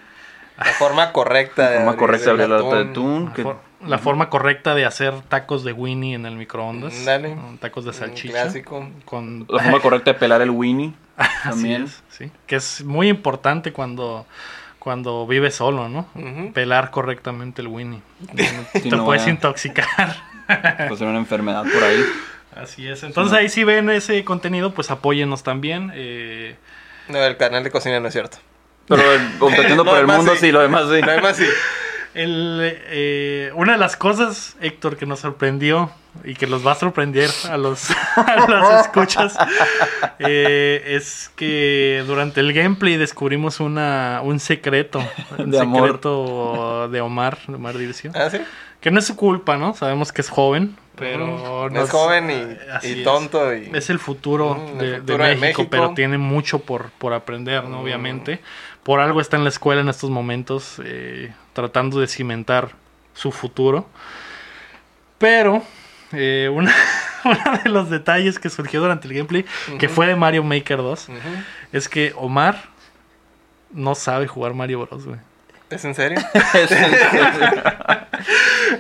La forma correcta. La forma correcta de abrir la lata de atún. la, que- for- la forma correcta de hacer tacos de Winnie en el microondas. Dale. ¿no? Tacos de Un salchicha. Clásico. Con... La forma correcta de pelar el Winnie. Así También. es, sí. Que es muy importante cuando, cuando vives solo, ¿no? Pelar correctamente el Winnie. Te no puedes vaya- intoxicar. Puede ser una enfermedad por ahí. Así es. Entonces ahí si ven ese contenido, pues apóyennos también. Eh, No, el canal de cocina no es cierto. Pero el- updateando Lo por el mundo sí. sí, lo demás sí. Lo demás sí. El, eh, una de las cosas, Héctor, que nos sorprendió y que los va a sorprender a los, a los escuchas eh, es que durante el gameplay descubrimos una, un secreto. Un De amor. secreto de Omar, de Omar Dircio. ¿Ah, sí? Que no es su culpa, ¿no? Sabemos que es joven, pero... Nos- es joven y, es. tonto. Y... Es el futuro, Mm, de, el de futuro de México, México. pero tiene mucho por, por aprender, ¿no? Mm. Obviamente. Por algo está en la escuela en estos momentos, eh, tratando de cimentar su futuro. Pero eh, una, uno de los detalles que surgió durante el gameplay, que fue de Mario Maker 2, Ujú. es que Omar no sabe jugar Mario Bros, güey. ¿Es en serio?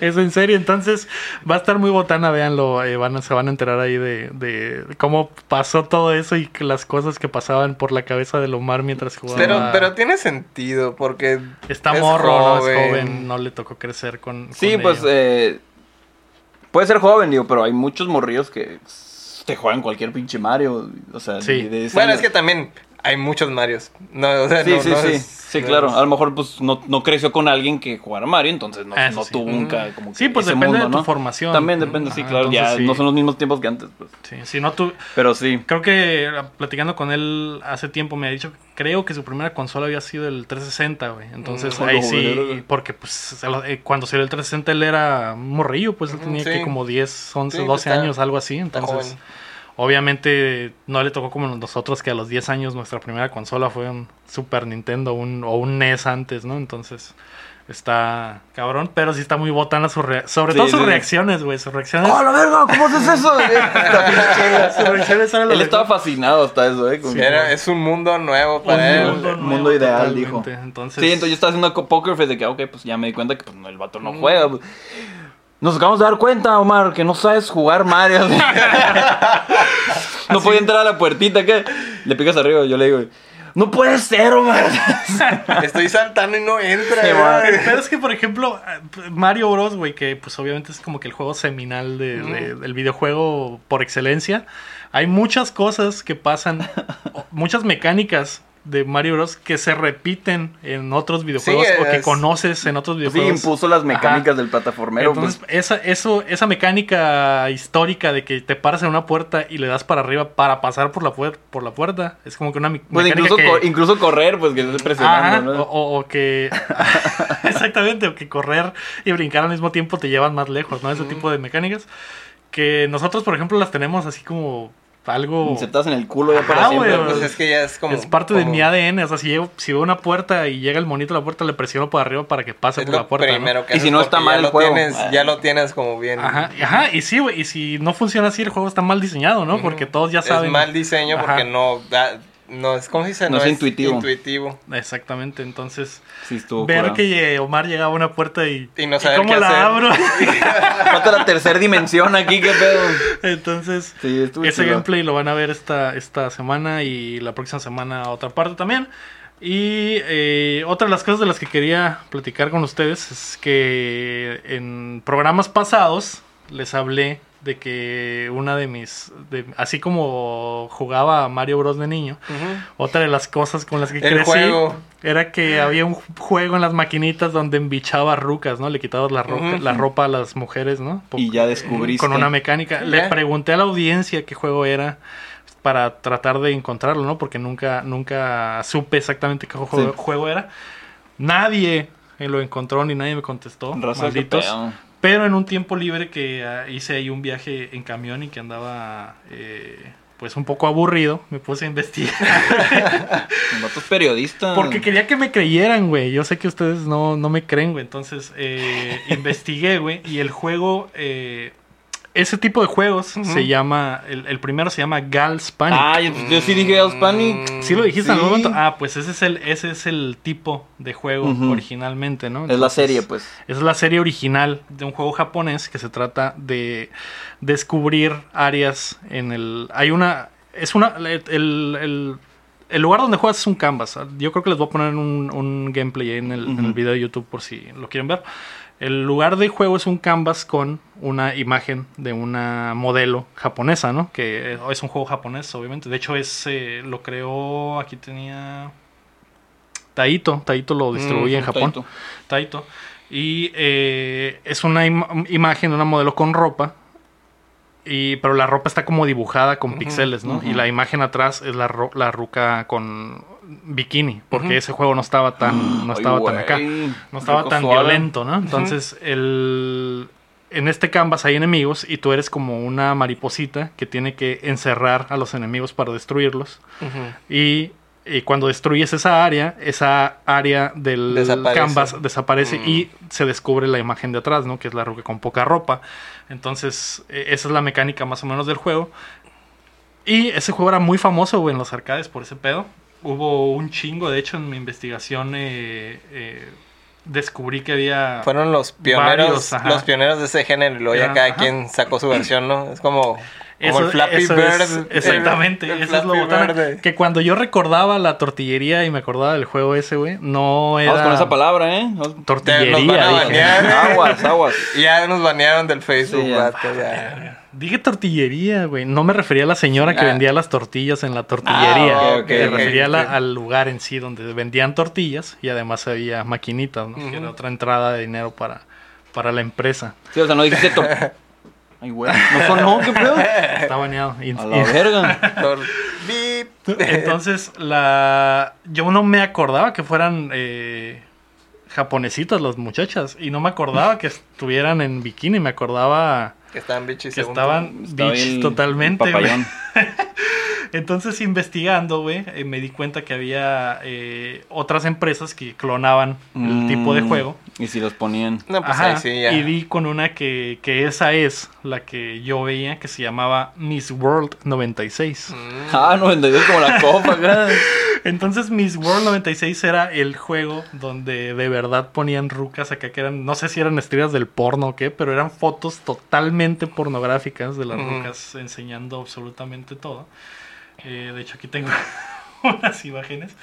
Es en serio, entonces va a estar muy botana, véanlo, eh, van a- se van a enterar ahí de, de cómo pasó todo eso y que las cosas que pasaban por la cabeza de Omar mientras jugaba. Pero, pero tiene sentido porque Está es morro, ¿no? Es joven. joven, no le tocó crecer con... Sí, con pues ello. eh, puede ser joven, digo, pero hay muchos morrillos que te juegan cualquier pinche Mario. O sea, Sí. de- Bueno, es que también hay muchos Marios. No, o sea, Sí, no- sí, no sí. es- sí, claro. es- A lo mejor pues no, no creció con alguien que jugara Mario, entonces no, Eso no sí. tuvo nunca como Sí, que pues ese depende de tu ¿no? formación. También depende, sí, Ah, claro. Ya sí. no son los mismos tiempos que antes, pues. Sí, si no tú... Pero sí. Creo que ah, platicando con él hace tiempo me ha dicho, creo que su primera consola había sido el 360, güey. Entonces Mm, ahí sí, porque pues eh, cuando salió el 360 él era un morrillo, pues él tenía sí. que como 10, 11, Sí, 12 está- años, algo así. Entonces, joven. Obviamente no le tocó como nosotros que a los 10 años nuestra primera consola fue un Super Nintendo un, o un NES antes, ¿no? Entonces... Está cabrón, pero sí está muy botana su rea- sobre Sí, todo sus sí. reacciones, güey. Sus reacciones. ¡Oh, la verga! ¿Cómo haces eso? sus reacciones eran lo Él estaba fascinado hasta eso, ¿eh? Con- Sí, era- es un mundo nuevo Un para él. mundo El mundo ideal, dijo. totalmente. Entonces, Sí, entonces yo estaba haciendo poker face de que, ok, pues ya me di cuenta que pues, no, el vato Mm. no juega. pues. Nos acabamos de dar cuenta, Omar, que no sabes jugar Mario. no podía entrar a la puertita, ¿qué? Le picas arriba, yo le digo, no puede ser, Omar. Estoy saltando y no entra. Sí. Pero es que, por ejemplo, Mario Bros, güey, que pues obviamente es como que el juego seminal de- de- del videojuego por excelencia. Hay muchas cosas que pasan, muchas mecánicas de Mario Bros que se repiten en otros videojuegos Sí, o que es- conoces en otros Sí, videojuegos. impuso las mecánicas Ajá. del plataformero. Entonces, pues. esa, eso, esa mecánica histórica de que te paras en una puerta y le das para arriba para pasar por la, por la puerta, es como que una Pues mecánica incluso, que- co- incluso correr, pues que estés Ajá, presionando, o, ¿no? o- o que. exactamente, o que correr y brincar al mismo tiempo te llevan más lejos, ¿no? Ese tipo de mecánicas. Que nosotros, por ejemplo, las tenemos así como algo. Insertadas en el culo ya para Ajá, siempre. güey, pues. Es que ya es como. es parte de mi ADN. O sea, si, llego- si veo una puerta y llega el monito a la puerta, le presiono por arriba para que pase Es por lo la puerta. ¿no? primero que Y si no está mal ya el lo juego. Tienes, Ah. ya lo tienes como bien. Ajá, ajá, y sí, güey. Y si no funciona así, el juego está mal diseñado, ¿no? Porque todos ya saben. Es mal diseño Ajá. porque no. da- no es, ¿Cómo se dice? No es intuitivo. intuitivo. Exactamente, entonces. Sí, estuvo ver curado. que Omar llegaba a una puerta y. Y no saber cómo qué la hacer. abro? Falta la tercera dimensión aquí, qué pedo. entonces. Sí, Ese chido. gameplay lo van a ver esta, esta semana y la próxima semana otra parte también. Y eh, otra de las cosas de las que quería platicar con ustedes es que en programas pasados les hablé de que una de mis, de- así como jugaba a Mario Bros de niño, otra de las cosas con las que El crecí juego. era que había un juego en las maquinitas donde embichaba rucas, ¿no? Le quitabas la, roca- la ropa a las mujeres, ¿no? Y ya descubriste. Con una mecánica. Le pregunté a la audiencia qué juego era para tratar de encontrarlo, ¿no? Porque nunca, nunca supe exactamente qué juego, Sí. juego era. Nadie lo encontró ni nadie me contestó. Raza, malditos. Pero en un tiempo libre que ah, hice ahí un viaje en camión y que andaba eh, pues un poco aburrido, me puse a investigar. El vato es periodista. Porque quería que me creyeran, güey. Yo sé que ustedes no, no me creen, güey. Entonces, eh, investigué, güey. Y el juego, eh, ese tipo de juegos se llama, el, el primero se llama Gals Panic. Ah, yo, yo sí dije House Panic. ¿Sí lo dijiste en sí. algún momento? Ah, pues ese es el, ese es el tipo de juego originalmente, ¿no? Es la serie, pues. Es la serie original de un juego japonés que se trata de descubrir áreas en el... Hay una... Es una... El, el- el lugar donde juegas es un canvas. Yo creo que les voy a poner un, un gameplay ahí en el, en el video de YouTube por si lo quieren ver. El lugar de juego es un canvas con una imagen de una modelo japonesa, ¿no? Que es un juego japonés, obviamente. De hecho, es eh, lo creó... Aquí tenía... Taito. Taito lo distribuye en Japón. Taito. Taito. Y eh, es una im- imagen de una modelo con ropa. Y, pero la ropa está como dibujada con Ujú, píxeles, ¿no? Y la imagen atrás es la, la ruca con bikini. Porque ese juego no estaba tan, no Ay, estaba tan acá. No estaba Rico tan suave. violento, ¿no? Entonces, el, en este canvas hay enemigos y tú eres como una mariposita que tiene que encerrar a los enemigos para destruirlos. Y, y cuando destruyes esa área, esa área del Desaparece. canvas desaparece Mm. y se descubre la imagen de atrás, ¿no? Que es la ruca con poca ropa. Entonces, eh, esa es la mecánica más o menos del juego. Y ese juego era muy famoso, güey, en los arcades por ese pedo. Hubo un chingo, de hecho, en mi investigación eh, eh, descubrí que había... Fueron los pioneros, Varios, los pioneros de ese género y luego ya cada ajá. quien sacó su versión, ¿no? Es como Como el Flappy eso Bird. es- exactamente, El- el eso es lo. Bird. Que cuando yo recordaba la tortillería y me acordaba del juego ese, güey, no era... Vamos con esa palabra, ¿eh? Tortillería, Nos van a banear, ¿eh? Aguas, aguas. Ya nos banearon del Facebook, Sí, ya. vato, ya. Dije tortillería, güey. No me refería a la señora que Ah. vendía las tortillas en la tortillería. Ah, me refería la- al lugar en sí donde vendían tortillas y además había maquinitas, ¿no? Que era otra entrada de dinero para, para la empresa. Sí, o sea, no dijiste. Ay, güey. No sonó, ¿qué pedo? Está baneado. A la verga. Entonces, la yo no me acordaba que fueran eh, japonesitas las muchachas. Y no me acordaba que estuvieran en bikini. Me acordaba Que estaban bichis. que estaban el- totalmente. papayón. Entonces, investigando, güey, eh, me di cuenta que había eh, otras empresas que clonaban el tipo de Mm, juego. Y si los ponían. No, pues Ajá, ahí sí, ya. y di con una que, que esa es la que yo veía, que se llamaba Miss World 96. Mm. Ah, 92 como la copa. Entonces, Miss World 96 era el juego donde de verdad ponían rucas acá, que eran, no sé si eran estrellas del porno o qué, pero eran fotos totalmente pornográficas de las Ujú. rucas enseñando absolutamente todo. Eh, de hecho, aquí tengo unas imágenes.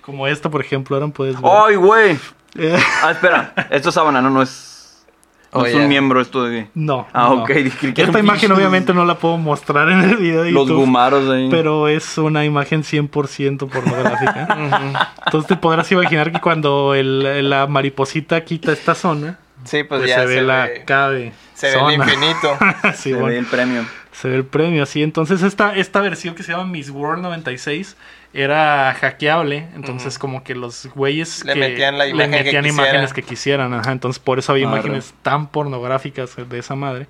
Como esta, por ejemplo, ahora puedes ver. ¡Ay, güey! Eh, Ah, espera. Esto es sábana, no, no es. No Oh, es ya. un miembro esto de. no. Ah, no. ok, Esta imagen obviamente no la puedo mostrar en el video de Los YouTube, gumaros ahí. Pero es una imagen 100% pornográfica. Entonces te podrás imaginar que cuando el- la mariposita quita esta zona, Sí, pues, pues ya se ve la ve, cabe. se ve el zona. infinito. Sí, Se bueno, ve el premio. Se ve el premio, así. Entonces esta, esta versión que se llama Miss World 96 era hackeable. Entonces como que los güeyes Le que metían la le imagen metían quisieran. imágenes que quisieran. Ajá. Entonces por eso había imágenes tan pornográficas de esa madre.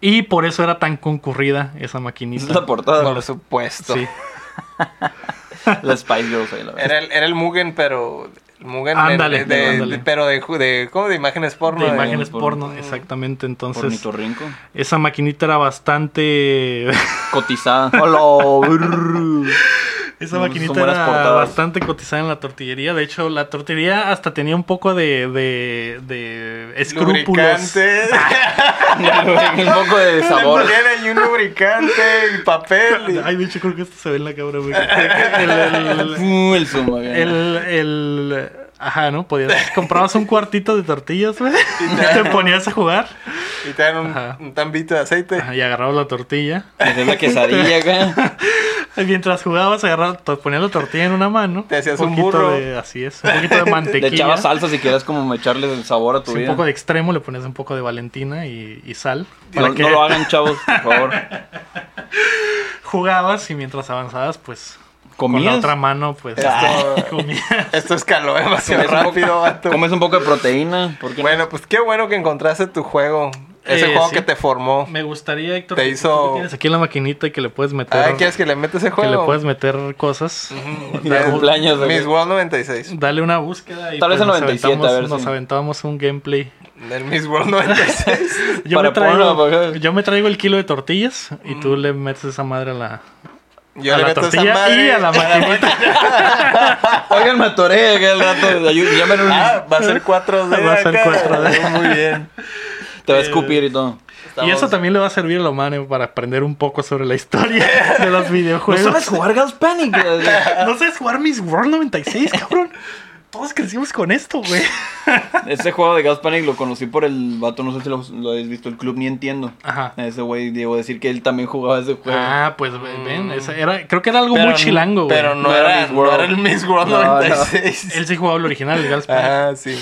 Y por eso era tan concurrida esa maquinita. la portada. Por supuesto. Sí. La Spice Girls ahí, la verdad. Era el, era el Mugen, pero. Mugen. Ándale, de, de- ándale. de- pero de. ¿Cómo? De imágenes porno. de de- imágenes porno. porno, exactamente. Entonces, esa maquinita era bastante. Cotizada. Esa No, maquinita era portadas. bastante cotizada en la tortillería. De hecho, la tortillería hasta tenía un poco de, de, de escrúpulos. Un poco de sabor. Tiene y un lubricante y papel. y- Ay, de hecho, creo que esto se ve en la cámara, güey. El, el, el el, el- Ajá, ¿no? Podías. Comprabas un cuartito de tortillas, güey. Y te ponías a jugar. Y te dan un, un tambito de aceite. Ajá, y agarrabas la tortilla. Hacer la quesadilla acá. Mientras jugabas, agarrabas, ponías la tortilla en una mano. Te hacías un poquito burro. de- así es. Un poquito de Le mantequilla. echabas salsa si quieres como echarle el sabor a tu Sí, un vida. poco de extremo, le ponías un poco de Valentina y, y sal. No, Para que no lo hagan, chavos, por favor. jugabas y mientras avanzabas, pues. Con la ¿Comías? otra mano, pues. Esto- comías. Esto escaló demasiado Comes un poco- rápido, vato. Comes un poco de proteína. ¿por qué no? Bueno, pues qué bueno que encontraste tu juego. Ese Eh, juego sí. que te formó. Me gustaría, Héctor, Te que hizo- que tienes aquí en la maquinita y que le puedes meter. Ah, ¿quieres que le metas ese que juego? le puedes meter cosas. De cumpleaños, ¿o qué? Miss World 96. Dale una búsqueda y Tal vez pues, en nos 97, a aventamos- ver nos aventábamos un gameplay. Del Miss World 96. Yo, Para me traigo, yo me traigo el kilo de tortillas y tú le metes esa madre a la, Yo a le la meto esa tortilla madre y a la maquinita. Oigan, me atoré el rato. Llamen un... Ah, va a ser 4D. Va a ser acá. 4D. Muy bien. Te va a escupir y todo. Y eso también le va a servir a la mano para aprender un poco sobre la historia de los videojuegos. jugar Ghost Panic? ¿No sabes jugar Miss World 96, cabrón? Todos crecimos con esto, güey. Ese juego de Ghost Panic lo conocí por el vato, no sé si lo, lo habéis visto, el club ni entiendo. Ajá. Ese güey, debo decir que él también jugaba ese juego. Ah, pues ven, ese era, creo que era algo Pero- muy chilango, güey. Pero no, No era no era el Miss World No, no. 96. Él sí jugaba el original, el Gals Ah, sí.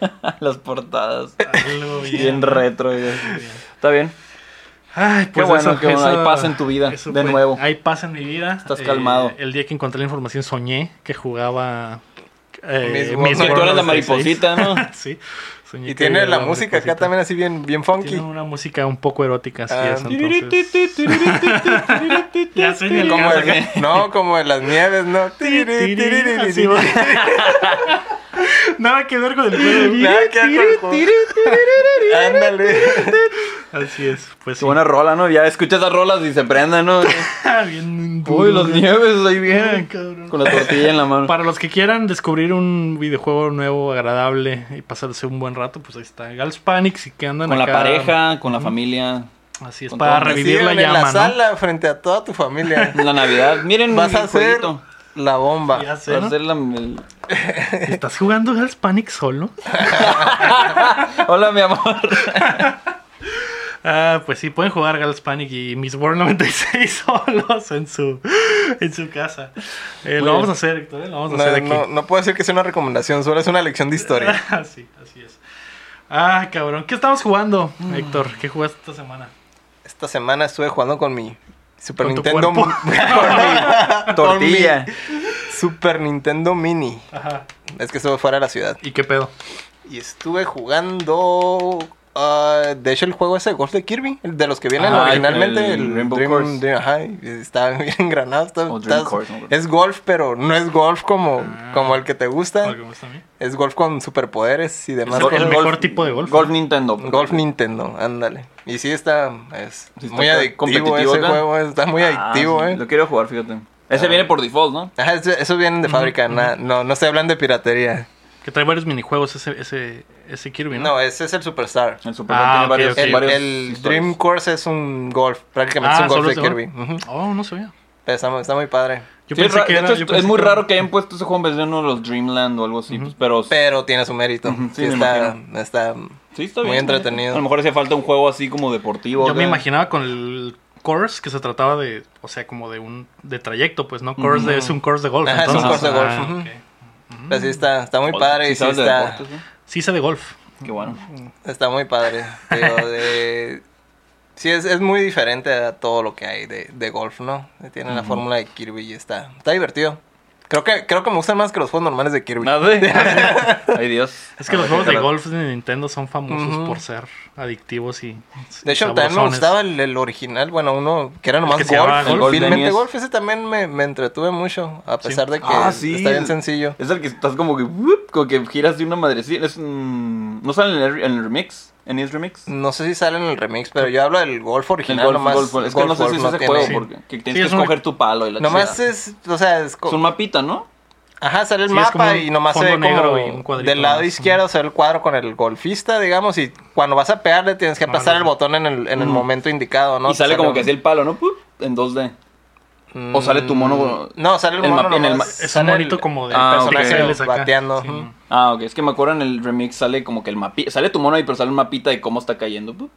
Las portadas. Algo Bien retro. güey. Está bien. Ay, pues bueno, eso- qué bueno, eso- hay paz en tu vida, de fue. nuevo. Hay paz en mi vida. Estás calmado. El día que encontré la información soñé que jugaba eh, Miss Miss World. World Que tú eres la 96. mariposita, ¿no? sí. soñé Y tiene era la música acá también así bien, bien funky. Tiene una música un poco erótica, así Ah. es, entonces. Como el- no, como en las nieves, ¿no? Así. Nada que ver con el juego. Nada que ver con el juego. Ándale. Así es, pues Qué sí. buena rola, ¿no? Ya escuchas las rolas y se prendan, ¿no? Bien Uy, los nieves ahí vienen. Con la tortilla en la mano. Para los que quieran descubrir un videojuego nuevo, agradable y pasarse un buen rato, pues ahí está. Gals Panic, si que andan Con la pareja, con la familia. Así es, Con para revivir la Reciben en llama, la ¿no? sala frente a toda tu familia. La Navidad. Miren Vas mi a hacer jueguito. la bomba. Ya sé, a ¿no? ser la- el- ¿Estás jugando Hell's Panic solo? Hola, mi amor. Ah, pues sí, pueden jugar Gals Panic y Miss World 96 solos en su, en su casa. Eh, lo vamos a hacer, Héctor, ¿eh? Lo vamos a No, hacer aquí. no, no puedo decir que sea una recomendación, solo es una lección de historia. sí, así es. Ah, cabrón. ¿Qué estamos jugando, Héctor? ¿Qué jugaste esta semana? Esta semana estuve jugando con mi Super Con Nintendo. cuerpo. con mi- Tortilla. Super Nintendo Mini. Ajá. Es que estuve fuera de la ciudad. ¿Y qué pedo? Y estuve jugando. ah, de hecho, el juego ese de golf de Kirby, el de los que vienen Ah, originalmente, el el, Rainbow Dream, Course. Dream- ajá, está bien engranado. está- O Dream está- Course, ¿no? es golf, pero no es golf como, Ah. como el que te gusta. Algo me gusta a mí. Es golf con superpoderes y demás. el cosas. mejor tipo de golf. Golf Nintendo. Golf Nintendo, ándale. Y sí está, es Sí está muy adictivo ese acá. juego, está muy Ah, adictivo, sí, eh. Lo quiero jugar, fíjate. Ese Ah. viene por default, ¿no? Ajá, eso, eso viene de fábrica, no, no estoy hablando de piratería. Que trae varios minijuegos ese, ese, ese Kirby, ¿no? No, ese es el Superstar. El Super Ah, tiene varios. El, varios el historias. Dream Course es un golf, prácticamente Ah, es un golf de Kirby. Oh, no sabía. Pero Está, está muy padre. Yo Sí, es pensé que era- yo es, pensé es muy que- raro que hayan puesto ese juego en vez de uno de los Dreamland o algo así, pues, pero, Pero tiene su mérito. Sí, sí, me está, está sí está muy bien. entretenido. A lo mejor hacía falta un juego así como deportivo. Yo me imaginaba con el course que se trataba de, o sea, como de un de trayecto, pues, ¿no? Course de- es un course de golf. Ajá, es un course de golf, ah, sí está, está muy padre sí y sí sabes de está, deportes, ¿no? Sí sé de golf. Qué bueno. está muy padre. Digo, de- Sí, es, es muy diferente a todo lo que hay de, de golf, ¿no? Tiene la fórmula de Kirby y está, está divertido. Creo que, creo que me gustan más que los juegos normales de Kirby. Nada. Ay, Dios. Es que los juegos de golf de Nintendo son famosos por ser adictivos y De hecho, también me gustaba el, el original, bueno, uno que era nomás que golf, Golf. Golf ese también me, me entretuve mucho, a pesar de que Ah, sí. está bien sencillo. Es el que estás como que, ¡wup! como que giras de una madrecita. Es un... ¿No sale en el, en el remix? ¿En el remix? No sé si sale en el remix, pero yo hablo del golf El original golf, nomás. golf, es que golf, no sé si es ese juego, porque que tienes Sí, que un- escoger tu palo y la Nomás chingada. es, o sea, es Es un mapita, ¿no? Ajá, sale el Sí, mapa y nomás se ve negro como y un cuadrito del lado más. izquierdo se ve el cuadro con el golfista, digamos, y cuando vas a pegarle tienes que Ah, aplastar no. el botón en el, en el Mm. momento indicado, ¿no? y sale como que así el palo, ¿no? En 2D. Mm, o sale tu mono- No, sale el el mono en el Es un monito como de Ah, ok. personajes acá. bateando, Sí. Ah, ok. Es que me acuerdo en el remix sale como que el mapita. Sale tu mono ahí, pero sale un mapita de cómo está cayendo. ¡pup!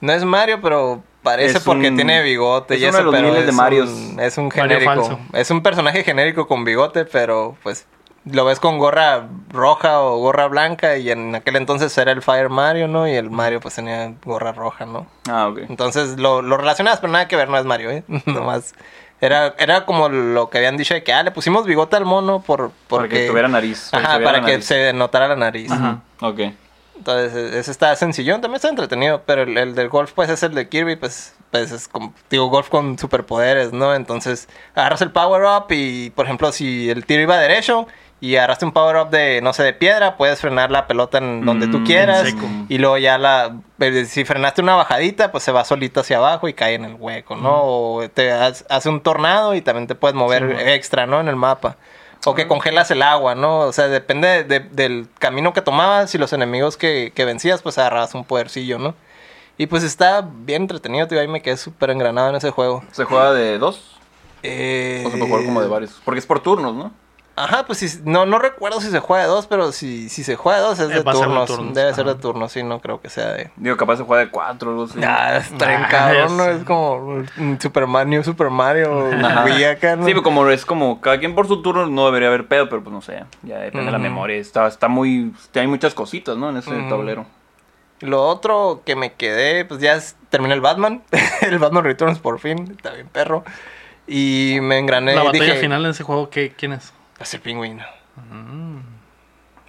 No es Mario, pero parece Es porque un- tiene bigote es y uno eso, de los pero miles es de Marios. Un, es un Mario genérico. falso. Es un personaje genérico con bigote, pero pues lo ves con gorra roja o gorra blanca y en aquel entonces era el Fire Mario, ¿no? Y el Mario pues tenía gorra roja, ¿no? Ah, ok. Entonces lo, lo relacionas, pero nada que ver, no es Mario, ¿eh? Nomás. Era, era como lo que habían dicho de que, ah, le pusimos bigote al mono por, Para porque... que tuviera nariz. Ajá, para que se notara la nariz. Ajá. Ok. Entonces, e- ese está sencillón, también está entretenido, pero el, el del golf, pues, es el de Kirby, pues, pues es como, digo, golf con superpoderes, ¿no? Entonces, agarras el power-up y, por ejemplo, si el tiro iba derecho y agarraste un power-up de, no sé, de piedra, puedes frenar la pelota en donde tú Mm, quieras. en seco. Y luego ya la, eh, si frenaste una bajadita, pues se va solito hacia abajo y cae en el hueco, ¿no? O te ha- hace un tornado y también te puedes mover Sí, extra, ¿no? En el mapa. O que congelas el agua, ¿no? O sea, depende de- del camino que tomabas y los enemigos que, que vencías, pues agarrabas un podercillo, ¿no? Y pues está bien entretenido, tío. Ahí me quedé súper engranado en ese juego. ¿Se juega de dos? Eh, O se puede jugar como de varios. Porque es por turnos, ¿no? Ajá, pues sí, no, no recuerdo si se juega de dos, pero si, si se juega de dos es Eh, de turnos. Debe ser de turnos, sí, no creo que sea de... Digo, capaz se juega de cuatro o algo así. Ah, está Ah, cabrón, ¿no? Es como un Super Mario, Super Mario, Ajá. Wii acá, ¿no? Sí, pero como es como cada quien por su turno, no debería haber pedo, pero pues no sé. Ya depende de la memoria. Está, está muy. Hay muchas cositas, ¿no? En ese tablero. Lo otro que me quedé, pues ya es, terminé el Batman. el Batman Returns por fin. Está bien perro. Y me engrané. La batalla dije, final en ese juego, ¿qué, ¿quién es? Es el pingüino. Mm.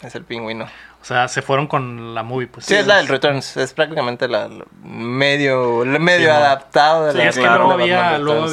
Es el pingüino. O sea, se fueron con la movie, pues. Sí, es la del Returns. Es prácticamente la, la- medio, medio Sí, adaptado de Sí, la es que luego había, luego ¿no?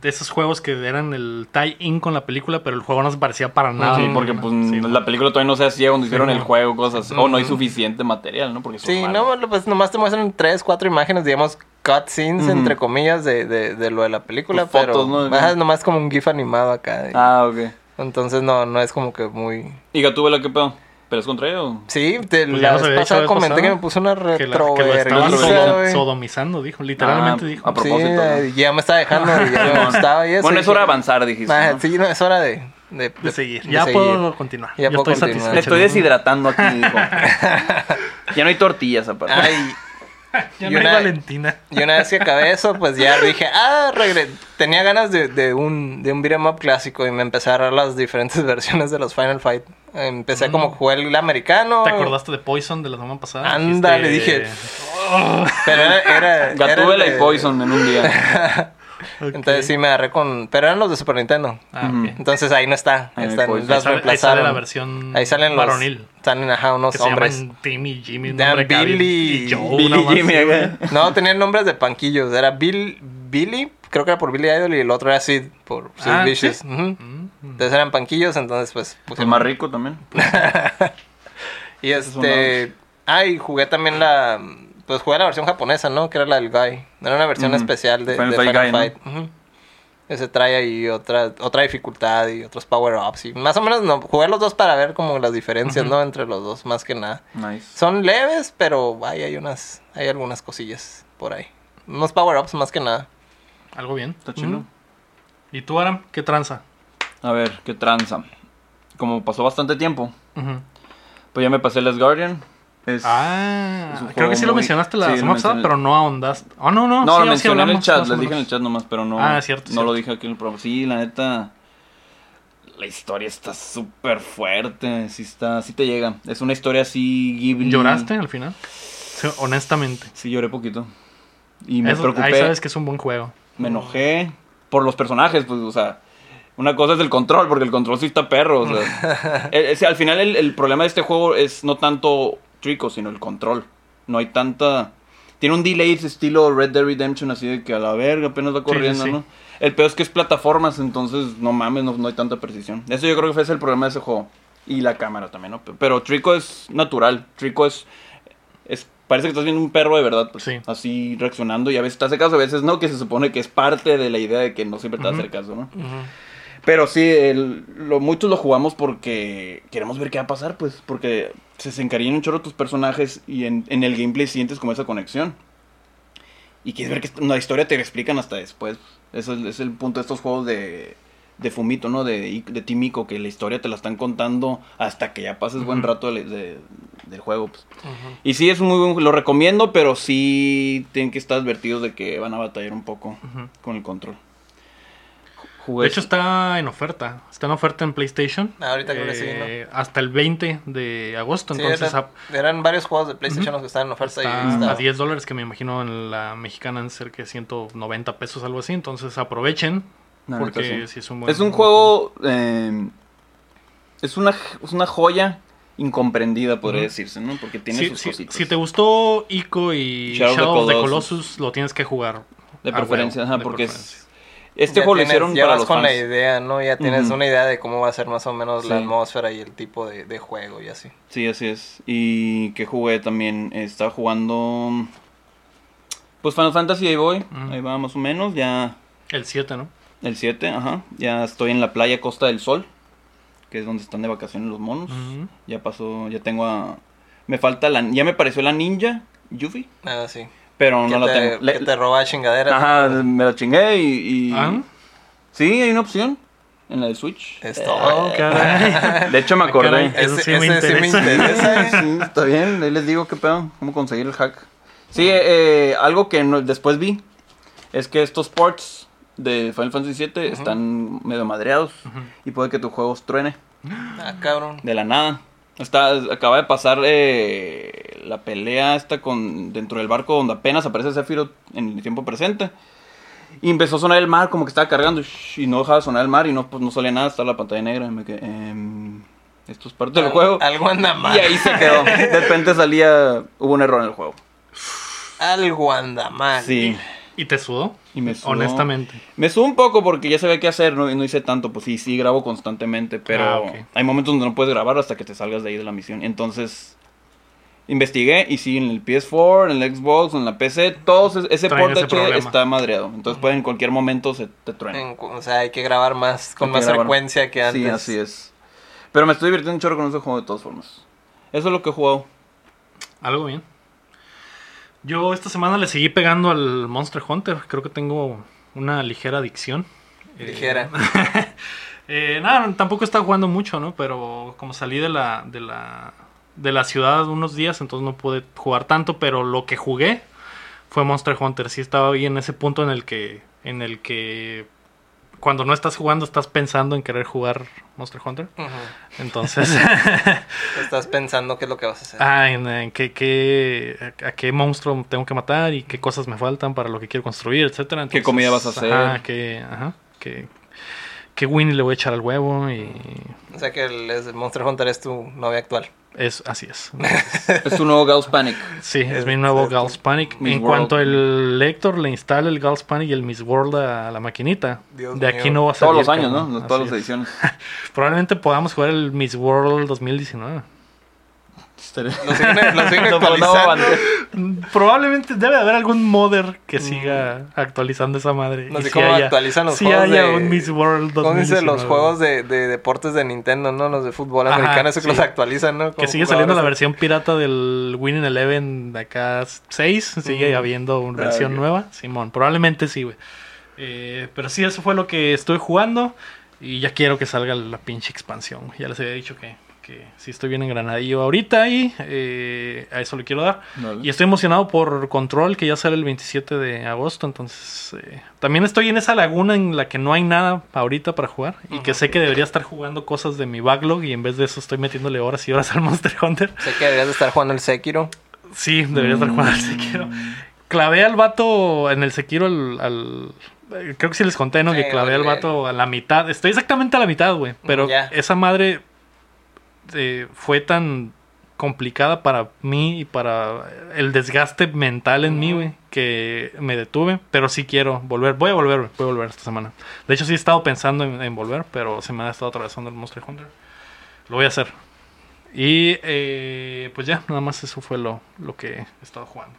De esos juegos que eran el tie-in con la película, pero el juego no se parecía para nada. Sí, porque pues Sí, la película todavía no se hacía cuando hicieron Sí, el juego, cosas. O no hay suficiente material, ¿no? Porque son Sí, no, pues nomás te muestran tres, cuatro imágenes, digamos, cutscenes, entre comillas, de, de, de lo de la película, Pues pero fotos, ¿no? ajá, nomás como un GIF animado acá. y- Ah, ok. Entonces no, no es como que muy... ¿Y Gatúbela qué pedo? ¿Peleas contra ella o...? Sí, te, Pues la vez pasada comenté que me puso una Que, la- que lo estaban sodomizando, dijo. Literalmente Ah, dijo. a propósito, Sí, ¿no? ya me estaba dejando y ya me gustaba y eso. Bueno, es hora de avanzar, dijiste. "Ah, ¿no? Sí, no, es hora de... De, De seguir. de Ya seguir. puedo continuar. Ya puedo estoy continuar. Me estoy deshidratando aquí, dijo. ya no hay tortillas aparte. Ay, Ya Y no hay una- Valentina. y una vez que acabé eso, pues ya dije, ah, regre tenía ganas de, de un, de un beat'em up clásico y me empecé a agarrar las diferentes versiones de los Final Fight. Empecé como a jugar el americano. Mm. ¿Te acordaste de Poison de la semana pasada? Ándale, Dijiste, dije. Pero era... era era Gatúbela el y Poison en un día. Entonces sí me agarré con... Pero eran los de Super Nintendo. Ah, Ujú. ok. Entonces ahí no está. Ahí Están, Ahí sale- ahí sale la versión Ahí salen los... varonil. Salen, ajá, unos Que se hombres. llaman Timmy, Jimmy, Dan Billy- y Joe, Billy Jimmy. No, tenían nombres de panquillos. Era Bill, Billy, creo que era por Billy Idol y el otro era Sid por Sid Ah, Vicious. Mm, Entonces eran panquillos, entonces pues... puse- El más rico también. Y este... Ah, y jugué también la... Pues jugué la versión japonesa, ¿no? Que era la del Guy. Era una versión especial de Final de Fight Final Guy, ¿no? Fight. Ujú. Ese trae ahí otra, otra dificultad y otros power-ups. Y más o menos no, jugué los dos para ver como las diferencias, ¿no? Entre los dos, más que nada. Nice. Son leves, pero ay, hay unas... Hay algunas cosillas por ahí. Unos power-ups más que nada. Algo bien. Está chido. ¿Y tú, Aram? ¿Qué tranza? A ver, qué tranza. Como pasó bastante tiempo, pues ya me pasé Last Guardian. Es... Ah, es creo que sí lo mencionaste la sí, semana pasada, pero no ahondaste. Oh, no, no. No, sí, lo mencioné en el chat, les dije en el chat nomás, pero no, Ah, cierto, no cierto. lo dije aquí en el programa. Sí, la neta, la historia está súper fuerte, sí está, sí te llega. Es una historia así Ghibli. ¿Lloraste al final? Sí, honestamente. Sí, lloré poquito. Y me Eso- preocupé, ahí sabes que es un buen juego. me enojé por los personajes, pues, o sea... Una cosa es el control, porque el control sí está perro. O sea, El- ese- al final el, el problema de este juego es no tanto Trico, sino el control. No hay tanta... Tiene un delay estilo Red Dead Redemption, así de que a la verga apenas va corriendo, sí. ¿no? El peor es que es plataformas, entonces no mames, no, no hay tanta precisión. Eso yo creo que fue ese el problema de ese juego. Y la cámara también, ¿no? Pero, Trico es natural. Trico es, es... Parece que estás viendo un perro de verdad, pues, Sí. así reaccionando. Y a veces te hace caso, a veces no, que se supone que es parte de la idea de que no siempre te hacer caso, ¿no? Pero sí, el- lo, muchos lo jugamos porque queremos ver qué va a pasar, pues. Porque se, se encariñan un chorro tus personajes y en, en el gameplay sientes como esa conexión. Y quieres ver que la historia te la explican hasta después. Eso es, es el punto de estos juegos de, de Fumito, ¿no? De, de Timiko, que la historia te la están contando hasta que ya pases buen rato de- de- del juego, pues. Y sí, es muy buen, lo recomiendo, pero sí tienen que estar advertidos de que van a batallar un poco con el control. De hecho, está en oferta. Está en oferta en PlayStation. Ah, ahorita creo que sí, Eh, Hasta el 20 de agosto. Sí, Entonces, era- eran varios juegos de PlayStation los que estaban en oferta y está a 10 dólares, que me imagino en la mexicana en cerca de 190 pesos, algo así. Entonces, aprovechen. Porque sí. sí es un buen Es un juego. eh, es, una, es una joya incomprendida, podría decirse, ¿no? Porque tiene sus si- cositas. si te gustó Ico y Shadow of the Shadow of the Colossus. Colossus, lo tienes que jugar. de preferencia, ajá, de porque es- preferencia. Este ya juego lo tienes- hicieron ya para vas los con fans. la idea, ¿no? Ya tienes una idea de cómo va a ser más o menos la atmósfera y el tipo de, de juego y así. Sí, así es. Y que jugué también. Estaba jugando. Pues Final Fantasy, ahí voy. Ahí va más o menos. Ya. El 7, ¿no? El 7, ajá. Ya estoy en la playa Costa del Sol. Que es donde están de vacaciones los monos. Ya pasó. Ya tengo a. Me falta la. Ya me pareció la ninja. Yuffie. Ah, sí. Pero no la te, tengo. Le- que te roba chingaderas. Ajá, me la chingué y, y- ¿Ah? Sí, hay una opción en la de Switch. Es Eh, todo. Oh, caray. De hecho me acordé. caray. Eso Ese- sí me ese sí me interesa. ¿eh? Sí, está bien, ahí les digo qué pedo, cómo conseguir el hack. Sí, eh, algo que no- después vi es que estos ports de Final Fantasy VII están medio madreados y puede que tu juego truene Ah, cabrón. de la nada. Está, acaba de pasar eh, la pelea esta con dentro del barco donde apenas aparece Sephiroth en el tiempo presente. Y empezó a sonar el mar como que estaba cargando shh, y no dejaba de sonar el mar y no, pues, no salía nada, estaba la pantalla negra. Y me quedé, em, esto es parte del juego. Algo anda mal. Y ahí se quedó. De repente salía, hubo un error en el juego. Algo anda mal. Sí. ¿Y te sudó? Y me sudó. Honestamente. Me subo un poco porque ya sabía qué hacer, no, no hice tanto, pues sí, sí grabo constantemente, pero Ah, hay momentos donde no puedes grabar hasta que te salgas de ahí de la misión. Entonces, investigué y sí, en el PS4, en el Xbox, en la PC, todo ese, ese Traen port ese HD problema. está madreado. Entonces puede en cualquier momento se te truena. En- o sea, hay que grabar más, con Hay más grabar. frecuencia que antes. Sí, así es. Pero me estoy divirtiendo un chorro con ese juego de todas formas. Eso es lo que he jugado. Algo bien. Yo esta semana le seguí pegando al Monster Hunter. Creo que tengo una ligera adicción. Eh, Ligera. eh, nada, tampoco he estado jugando mucho, ¿no? Pero como salí de la, de la, de la ciudad unos días, entonces no pude jugar tanto. Pero lo que jugué fue Monster Hunter. Sí estaba ahí en ese punto en el que, en el que cuando no estás jugando estás pensando en querer jugar Monster Hunter. Entonces, Estás pensando qué es lo que vas a hacer. ah, en, en qué, qué- a qué monstruo tengo que matar y qué cosas me faltan para lo que quiero construir, etcétera. Entonces, comida vas a hacer? Ajá, qué, ajá, qué, qué Winnie le voy a echar al huevo y O sea que el Monster Hunter es tu novia actual. Es así es. Es tu nuevo Gauss Panic. Sí, es, mi nuevo Gals Panic. Miss en World. cuanto el lector le instale el Gals Panic y el Miss World a la maquinita, Dios de aquí mío. no va a salir. Todos los años. ¿no? Todas las es. ediciones. Probablemente podamos jugar el Miss World 2019. Lo siguen, lo actualizando. bandera. Probablemente debe haber algún modder que siga actualizando esa madre. No sé cómo haya- actualizan los sí juegos haya de- un Miss World ¿Cómo dice 2019. los juegos de, de deportes de Nintendo, no? Los de fútbol Ajá, americano, eso que los actualizan, ¿no? Que sigue saliendo la versión pirata del Winning Eleven de acá 6. Sigue Mm. habiendo una versión ok. nueva. Simón, probablemente sí, güey. Eh, pero sí, eso fue lo que estoy jugando. Y ya quiero que salga la pinche expansión. Ya les había dicho que, que sí estoy bien engranadillo ahorita y eh, a eso le quiero dar. Y estoy emocionado por Control, que ya sale el 27 de agosto. Entonces, eh, también estoy en esa laguna en la que no hay nada ahorita para jugar. Y que sé que debería estar jugando cosas de mi backlog. Y en vez de eso, estoy metiéndole horas y horas al Monster Hunter. Sé que deberías de estar jugando el Sekiro. Sí, debería estar jugando al Sekiro. Clavé al vato en el Sekiro al. al- eh, creo que sí les conté, ¿no? Sí, que clavé al vato a la mitad. Estoy exactamente a la mitad, güey. Pero Ya. esa madre eh, fue tan complicada para mí y para el desgaste mental en mí, güey, que me detuve. Pero sí quiero volver. Voy a volver, güey, voy a volver esta semana. De hecho, sí he estado pensando en, en volver, pero se me ha estado atravesando el Monster Hunter. Lo voy a hacer. Y eh, pues ya, nada más eso fue lo, lo que he estado jugando.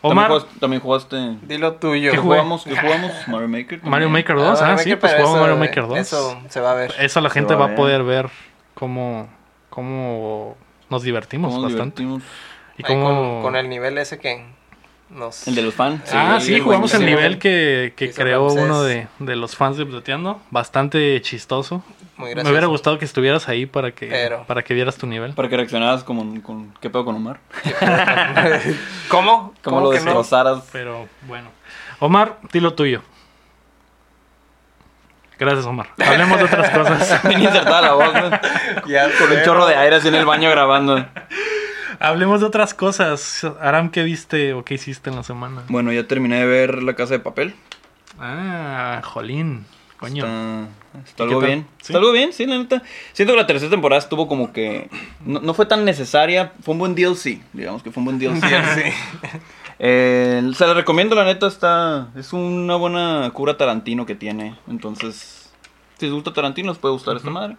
¿También Omar, jugaste, también jugaste- Dilo tuyo. ¿Qué jugamos? ¿Qué jugamos? Mario Maker. también. Mario Maker Ah, 2, ah, Mario sí, Maker, pues jugamos Mario Maker 2. Eso se va a ver. Eso la gente va va a poder ver cómo, cómo nos divertimos ¿Cómo bastante. divertimos? Y cómo... con, con el nivel ese que nos... El de los fans. ah, Sí, sí, el jugamos el nivel que, que creó Ramsés. uno de, de los fans de Updateando. Bastante chistoso. Muy Me gracioso. hubiera gustado que estuvieras ahí para que, Pero- para que vieras tu nivel. Para que reaccionaras como con... ¿Qué pedo con Omar? ¿Cómo? ¿Cómo lo que no? destrozaras? Pero bueno. Omar, dilo tuyo. Gracias, Omar. Hablemos de otras cosas. Bien insertada la voz, ¿no? Ya Con un chorro de aire así en el baño grabando. Hablemos de otras cosas. Aram, ¿qué viste o qué hiciste en la semana? Bueno, ya terminé de ver La Casa de Papel. Ah, jolín. Coño. Está, está ¿Y qué algo bien. ¿Sí? Está algo bien, sí, la neta. Siento que la tercera temporada estuvo como que... No, no fue tan necesaria. Fue un buen DLC. Digamos que fue un buen DLC. Sí. Eh, se la recomiendo, la neta, está... Es una buena cura Tarantino que tiene. Entonces, si les gusta Tarantino, les puede gustar esta madre.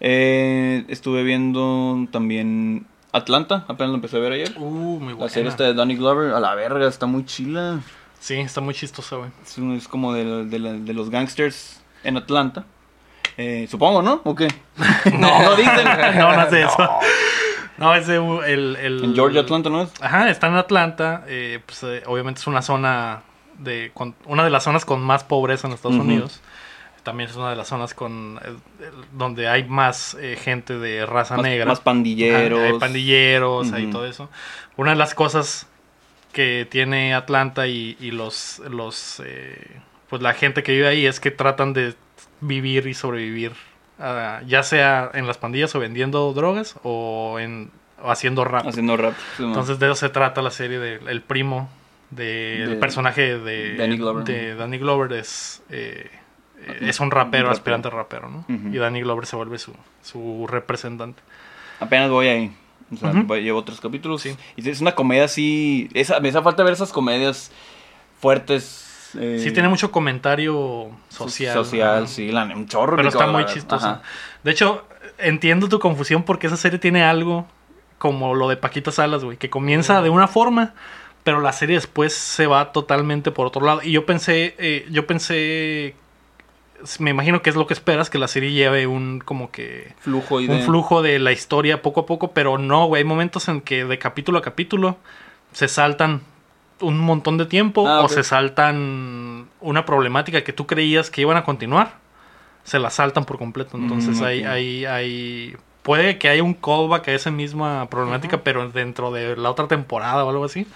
Eh, estuve viendo también Atlanta, apenas lo empecé a ver ayer. Uh, muy La buena. serie esta de Donny Glover, a la verga, está muy chila. Sí, está muy chistosa, güey. Es, como de, de la- de los gangsters en Atlanta. Eh, supongo, ¿no? ¿O qué? No, no dicen. No, no hace eso. No, es de el, el... En Georgia, Atlanta, ¿no es? Ajá, está en Atlanta. eh, pues, eh, obviamente es una zona de... con- una de las zonas con más pobreza en Estados. Unidos. También es una de las zonas con eh, donde hay más eh, gente de raza Más, negra. más pandilleros. Ajá, hay pandilleros, hay Ujú. todo eso. Una de las cosas que tiene Atlanta y, y los, los eh, pues la gente que vive ahí es que tratan de vivir y sobrevivir, ah, ya sea en las pandillas o vendiendo drogas o en o haciendo rap. Haciendo rap. sí. Entonces de eso se trata la serie de el primo del De- personaje de Danny Glover. de Danny Glover es eh, es un rapero, Un rapero. aspirante rapero, ¿no? Y Danny Glover se vuelve su, su representante. Apenas voy ahí. O sea, llevo tres capítulos. Sí. Y es una comedia así. Esa, me hace falta ver esas comedias fuertes. Eh, Sí tiene mucho comentario social. Social, sí, la, un chorro. Pero está muy verdad. Ajá. De hecho, entiendo tu confusión porque esa serie tiene algo como lo de Paquita Salas, güey, que comienza de una forma, pero la serie después se va totalmente por otro lado. Y yo pensé, eh, yo pensé me imagino que es lo que esperas, que la serie lleve un como que Flujo y de... un flujo de la historia poco a poco, pero no, güey, hay momentos en que de capítulo a capítulo se saltan un montón de tiempo Ah, o se saltan una problemática que tú creías que iban a continuar, se la saltan por completo. Entonces Mm, hay, hay, hay, puede que haya un callback a esa misma problemática, pero dentro de la otra temporada o algo así.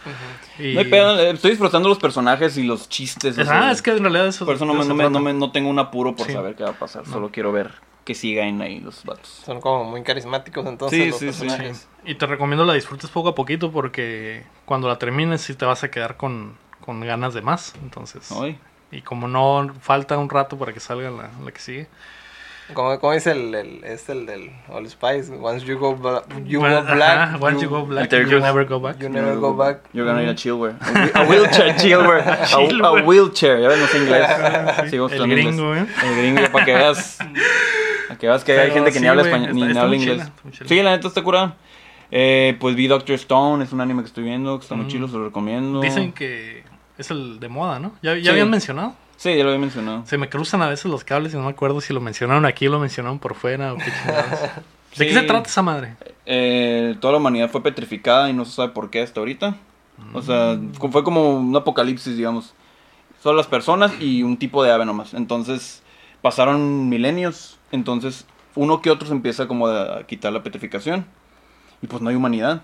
Y- No hay pedo, eh, estoy disfrutando los personajes y los chistes. o Es- sea, ah, es que en realidad eso Por eso no, me, eso no, me, trata. no, me- no tengo un apuro por Sí. saber qué va a pasar. Solo quiero ver que sigan ahí los vatos. Son como muy carismáticos entonces Sí, los sí, sí. personajes. Y te recomiendo la disfrutes poco a poquito porque cuando la termines sí te vas a quedar con, con ganas de más. Entonces, Ay. y como no falta un rato para que salga la, la que sigue. Como, como dice el, el, es el del All Spice, once you go, bla- you Bueno, go black, ajá, once you go black, you goes- never go back. you never go back. You're gonna need a chillwear. A whe- A wheelchair chillwear. A, a wheelchair. Ya ves, no sé inglés. Sigo El gringo, inglés. ¿eh? El gringo, para que veas. Para que veas que hay gente que sí, ni habla español, ni está- habla inglés. chila. Sí, la neta está curada. Eh, pues vi Doctor Stone, es un anime que estoy viendo, que está muy Mm. chido, se lo recomiendo. Dicen que es el de moda, ¿no? ¿Ya, ya Sí. habían mencionado? Sí, ya lo había mencionado. Se me cruzan a veces los cables y no me acuerdo si lo mencionaron aquí o lo mencionaron por fuera o qué chingados. ¿De qué se trata esa madre? Eh, toda la humanidad fue petrificada y no se sabe por qué hasta ahorita. O sea, Mm. fue como un apocalipsis, digamos. Solo las personas y un tipo de ave nomás. Entonces, pasaron milenios. Entonces, uno que otro se empieza como a quitar la petrificación. Y pues no hay humanidad.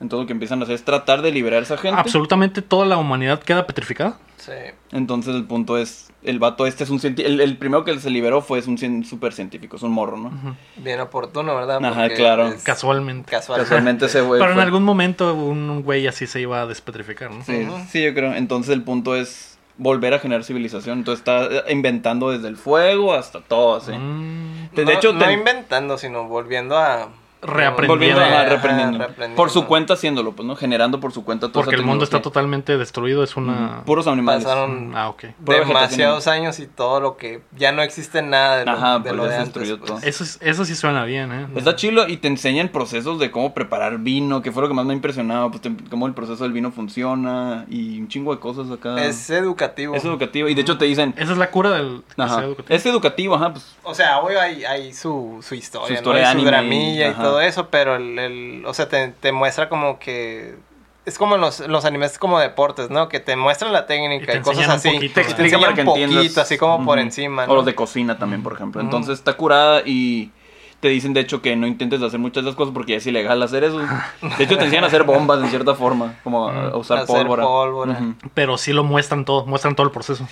Entonces, lo que empiezan a hacer es tratar de liberar a esa gente. Absolutamente toda la humanidad queda petrificada. Sí. Entonces, el punto es: el vato este es un científico. El, el primero que se liberó fue es un cien- súper científico, es un morro, ¿no? Bien oportuno, ¿verdad? Ajá, Porque claro. es Casualmente. Casual. Casualmente ese güey. Pero en algún momento un güey así se iba a despetrificar, ¿no? Sí, sí, yo creo. Entonces el punto es volver a generar civilización. Entonces está eh, inventando desde el fuego hasta todo, así. Mm, De no, hecho, no te- inventando, sino volviendo a... Reaprendiendo. volviendo a Ajá, reprendiendo. reaprendiendo. Por su cuenta haciéndolo, pues, ¿no? Generando por su cuenta toda porque esa el mundo está totalmente destruido, es una... Puros animales. Pasaron Ah, ok. Pura demasiados años y todo lo que... Ya no existe nada de lo, Ajá, de, pues lo de antes. destruyó pues. todo. Eso, es- eso sí suena bien, ¿eh? Está chilo y te enseñan procesos de cómo preparar vino, que fue lo que más me ha impresionado, pues te- cómo el proceso del vino funciona y un chingo de cosas acá. Es educativo. Es educativo y de hecho te dicen, Esa es la cura del... ajá, educativo. es educativo, ajá, pues O sea, obvio hay, hay su, su historia, Su ¿no? historia Y de su anime y- y, ajá. Todo eso, pero el, el- o sea, te, te muestra como que... Es como en los, los animes como deportes, ¿no? Que te muestran la Y técnica te y, cosas así. poquito, te explican para un que poquito, entiendas. así como por encima, O los de cocina también, por ejemplo. Entonces está curada y te dicen, de hecho, que no intentes hacer muchas de las cosas porque ya es ilegal hacer eso. De hecho, te enseñan a hacer bombas en cierta forma, como a, a usar Hacer pólvora. Pero sí lo muestran todo, muestran todo el proceso.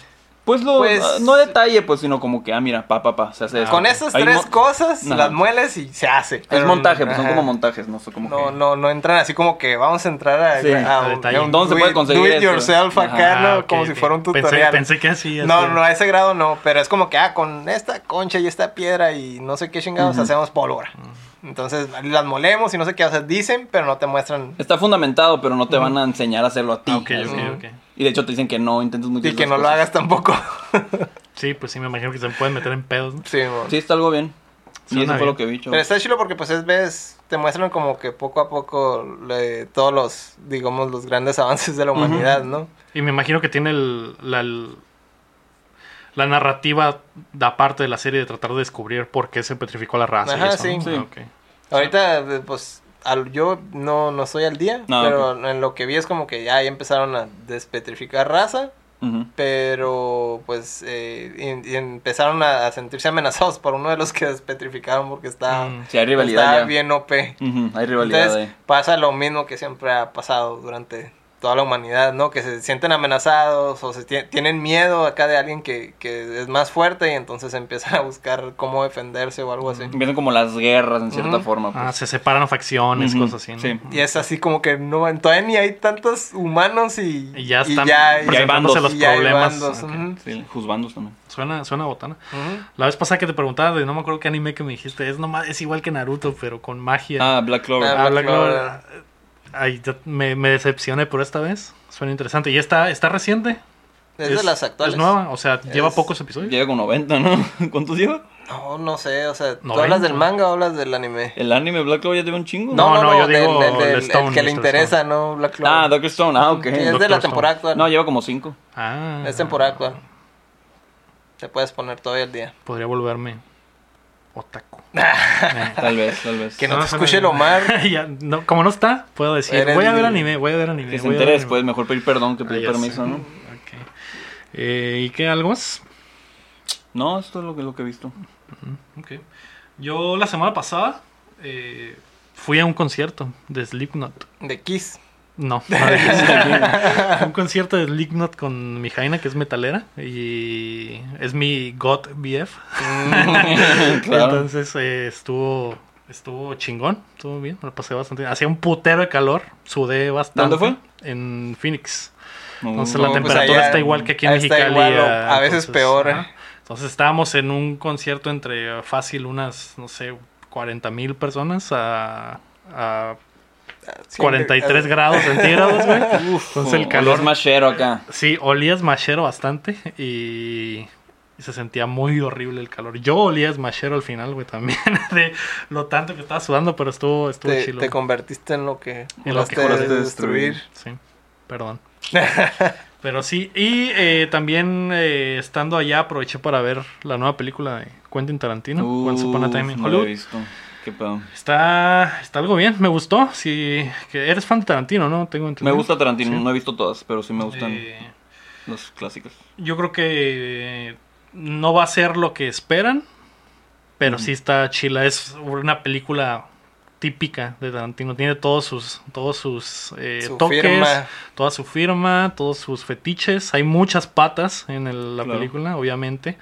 Pues lo, Pues- no detalle, pues, sino como que, ah, mira, pa, pa, pa, se hace Ah, eso. Con esas tres cosas, Ajá. las mueles y se hace. Es Pero- montaje, pues son como montajes, no sé cómo No, que... no, no entran así como que vamos a entrar a, Sí, a a un, detalle. a un ¿Dónde se puede conseguir do it esto? yourself Ajá. acá, ¿no? Ah, como si fuera un tutorial. Pensé, que así. No, así. no, a ese grado no, pero es como que, ah, con esta concha y esta piedra y no sé qué chingados hacemos pólvora. Entonces las molemos y no sé qué, o sea, dicen, pero no te muestran. Está fundamentado, pero no te van a enseñar a hacerlo a ti. Ok, así. ok, ok. Y de hecho te dicen que no intentes muchas Y que no lo hagas tampoco. Sí, pues sí, me imagino que se pueden meter en pedos. ¿no? sí. Sí, está algo bien. Sí, eso fue lo que vi. Pero está chido porque pues es ves, te muestran como que poco a poco le- todos los, digamos, los grandes avances de la humanidad, ¿no? Y me imagino que tiene el- la, el- la narrativa de aparte de la serie de tratar de descubrir por qué se petrificó la raza. y Ajá, eso, ¿no? sí. Ah, Sí. ok. Ahorita, pues, al- yo no, no estoy al día, No, pero en lo que vi es como que ya, ya empezaron a despetrificar raza, pero pues eh, y- y empezaron a, a sentirse amenazados por uno de los que despetrificaron porque está, Mm. Sí, hay rivalidad está ya. bien OP. Ujú, Hay rivalidad Entonces ahí. pasa lo mismo que siempre ha pasado durante toda la humanidad, ¿no? Que se sienten amenazados o se tie- tienen miedo acá de alguien que, que es más fuerte y entonces empiezan a buscar cómo defenderse o algo así. Empiezan como las guerras en cierta forma. Ah, Pues. se separan a facciones, Ujú, cosas así. ¿no? sí. Y es así como que no, todavía ni hay tantos humanos y, Y ya están ya- presentándose bandos. los y ya hay problemas. bandos. Sí, juzbandos también. Suena, suena botana. La vez pasada que te preguntaba, no me acuerdo qué anime que me dijiste, es nomás, es igual que Naruto, pero con magia. Ah, Black Clover. Ah, Ah, Black Black Clover. Clover. Ay, ya me, me decepcioné por esta vez. Suena interesante. ¿Y está, está reciente? Es, de las actuales. Es nueva, o sea, lleva Es- pocos episodios. Llega con 90, ¿no? ¿Cuántos lleva? No, no sé, o sea, ¿tú 90. hablas del manga o hablas del anime? El anime Black Clover ya lleva un chingo. No, no, yo del- digo del- del- el Stone, el que le interesa, ¿no? Black Clover. Ah, Doctor Stone. Ah, ok. Es de la Stone. temporada actual. No, lleva como 5. Ah. Es temporada actual. Te puedes poner todo el día. Podría volverme otaku. Tal vez, tal vez. Que no, No, te escuche el. Omar. Ya, no, como no está, puedo decir, Eres voy a ver anime, voy a ver anime. Que se entere después, anime. mejor pedir perdón que Ah, pedir ya permiso, sé. ¿no? Ok. Eh, ¿Y qué, algo más? No, esto es lo que, lo que he visto. Ok. Yo la semana pasada eh, fui a un concierto de Slipknot. De Kiss. No, Kiss. un concierto de Slipknot con mi Jaina, que es metalera, y es mi God BF. Claro. Entonces eh, estuvo estuvo chingón, estuvo bien, me lo pasé bastante bien. Hacía un putero de calor, sudé bastante. ¿Dónde fue? En Phoenix. No, Entonces No, la pues temperatura allá está igual que aquí en Mexicali. igual o ah, a veces peor, eh. Entonces estábamos en un concierto entre ah, fácil unas, no sé, 40 mil personas a, a 43 grados centígrados, güey. Entonces el calor... es más chero acá. Sí, olía smashero bastante y, se sentía muy horrible el calor. Yo olía smashero al final, güey, también, de lo tanto que estaba sudando, pero estuvo, estuvo Te, chilo. te convertiste en lo que En lo que juraste juraste destruir. Sí, perdón. Pero sí, y eh, también eh, estando allá aproveché para ver la nueva película de Quentin Tarantino, Once Upon a Time in Uf, no Qué pedo. Está, está algo bien, me gustó. Sí, que eres fan de Tarantino, ¿no? Tengo Me gusta Tarantino, Sí. no he visto todas, pero sí me gustan Eh, los clásicos. yo creo que no va a ser lo que esperan, pero sí está chila. Es una película típica de Tarantino. Tiene todos sus, todos sus eh, Su toques, firma. toda su firma, todos sus fetiches. Hay muchas patas en el- la Claro. película, obviamente,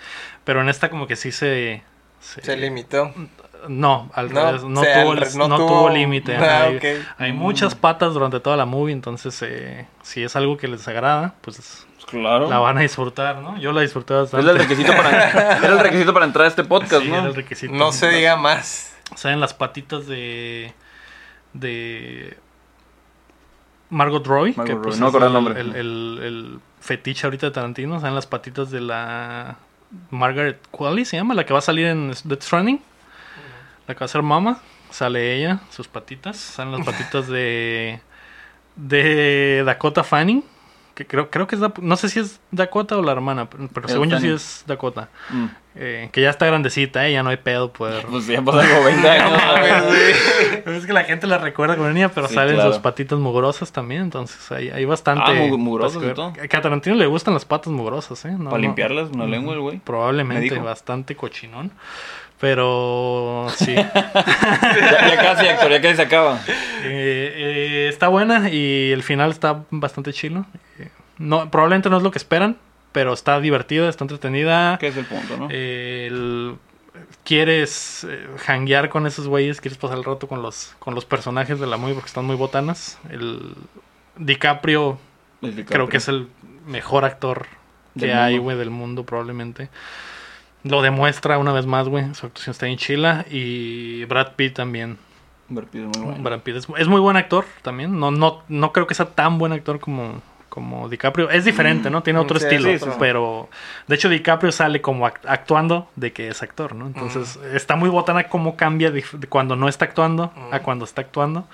pero en esta como que sí se... Se limitó. No, al No, revés, no sea, tuvo, al re- no no tuvo tuvo- límite. Ah, hay, muchas patas durante toda la movie, entonces eh, si es algo que les agrada, pues Pues claro. la van a disfrutar, ¿no? Yo la disfruté Era bastante. el, requisito para, era el requisito para entrar a este podcast, Sí, ¿no? era el requisito. No se diga más. Salen las patitas de. de. Margot Roy. Margot que pues no el el, nombre. el- el- el fetiche ahorita de Tarantino. Salen las patitas de la. Margaret Qualley se llama, la que va a salir en Death Stranding. La que va a ser mama. Sale ella, sus patitas. Salen las patitas de. de Dakota Fanning. Que creo, creo que es. No sé si es Dakota o la hermana, pero, según yo sí es Dakota. Mm. Eh, que ya está grandecita, eh, ya no hay pedo poder. Pues ya pasan como 20 años. ¿no? Es que la gente la recuerda como niña, pero Sí, salen claro. sus patitas mugrosas también, entonces hay, hay bastante... Ah, mu- mugrosas para y todo. Que a Tarantino le gustan las patas mugrosas, ¿eh? No, Para no. limpiarlas una lengua, el güey. Me Probablemente bastante cochinón, pero sí. Ya, ya casi, Héctor, ya casi se acaba. Eh, eh, está buena y el final está bastante chilo. Eh, No, probablemente no es lo que esperan, pero está divertida, está entretenida. ¿Qué es el punto, no? Eh, el- quieres eh, hanguear con esos güeyes, quieres pasar el rato con los, con los personajes de la movie porque están muy botanas. El DiCaprio El DiCaprio. creo que es el mejor actor que hay, güey, del mundo probablemente. Lo demuestra una vez más, güey. Su actuación está en chila. Y Brad Pitt también. Brad Pitt es muy bueno. Brad Pitt es, es muy buen actor también. No, no, no creo que sea tan buen actor como, como DiCaprio. Es diferente, ¿no? Tiene otro Sí, estilo. sí, sí. Pero de hecho DiCaprio sale como act- actuando de que es actor, ¿no? Entonces está muy botana cómo cambia de, de cuando no está actuando a cuando está actuando.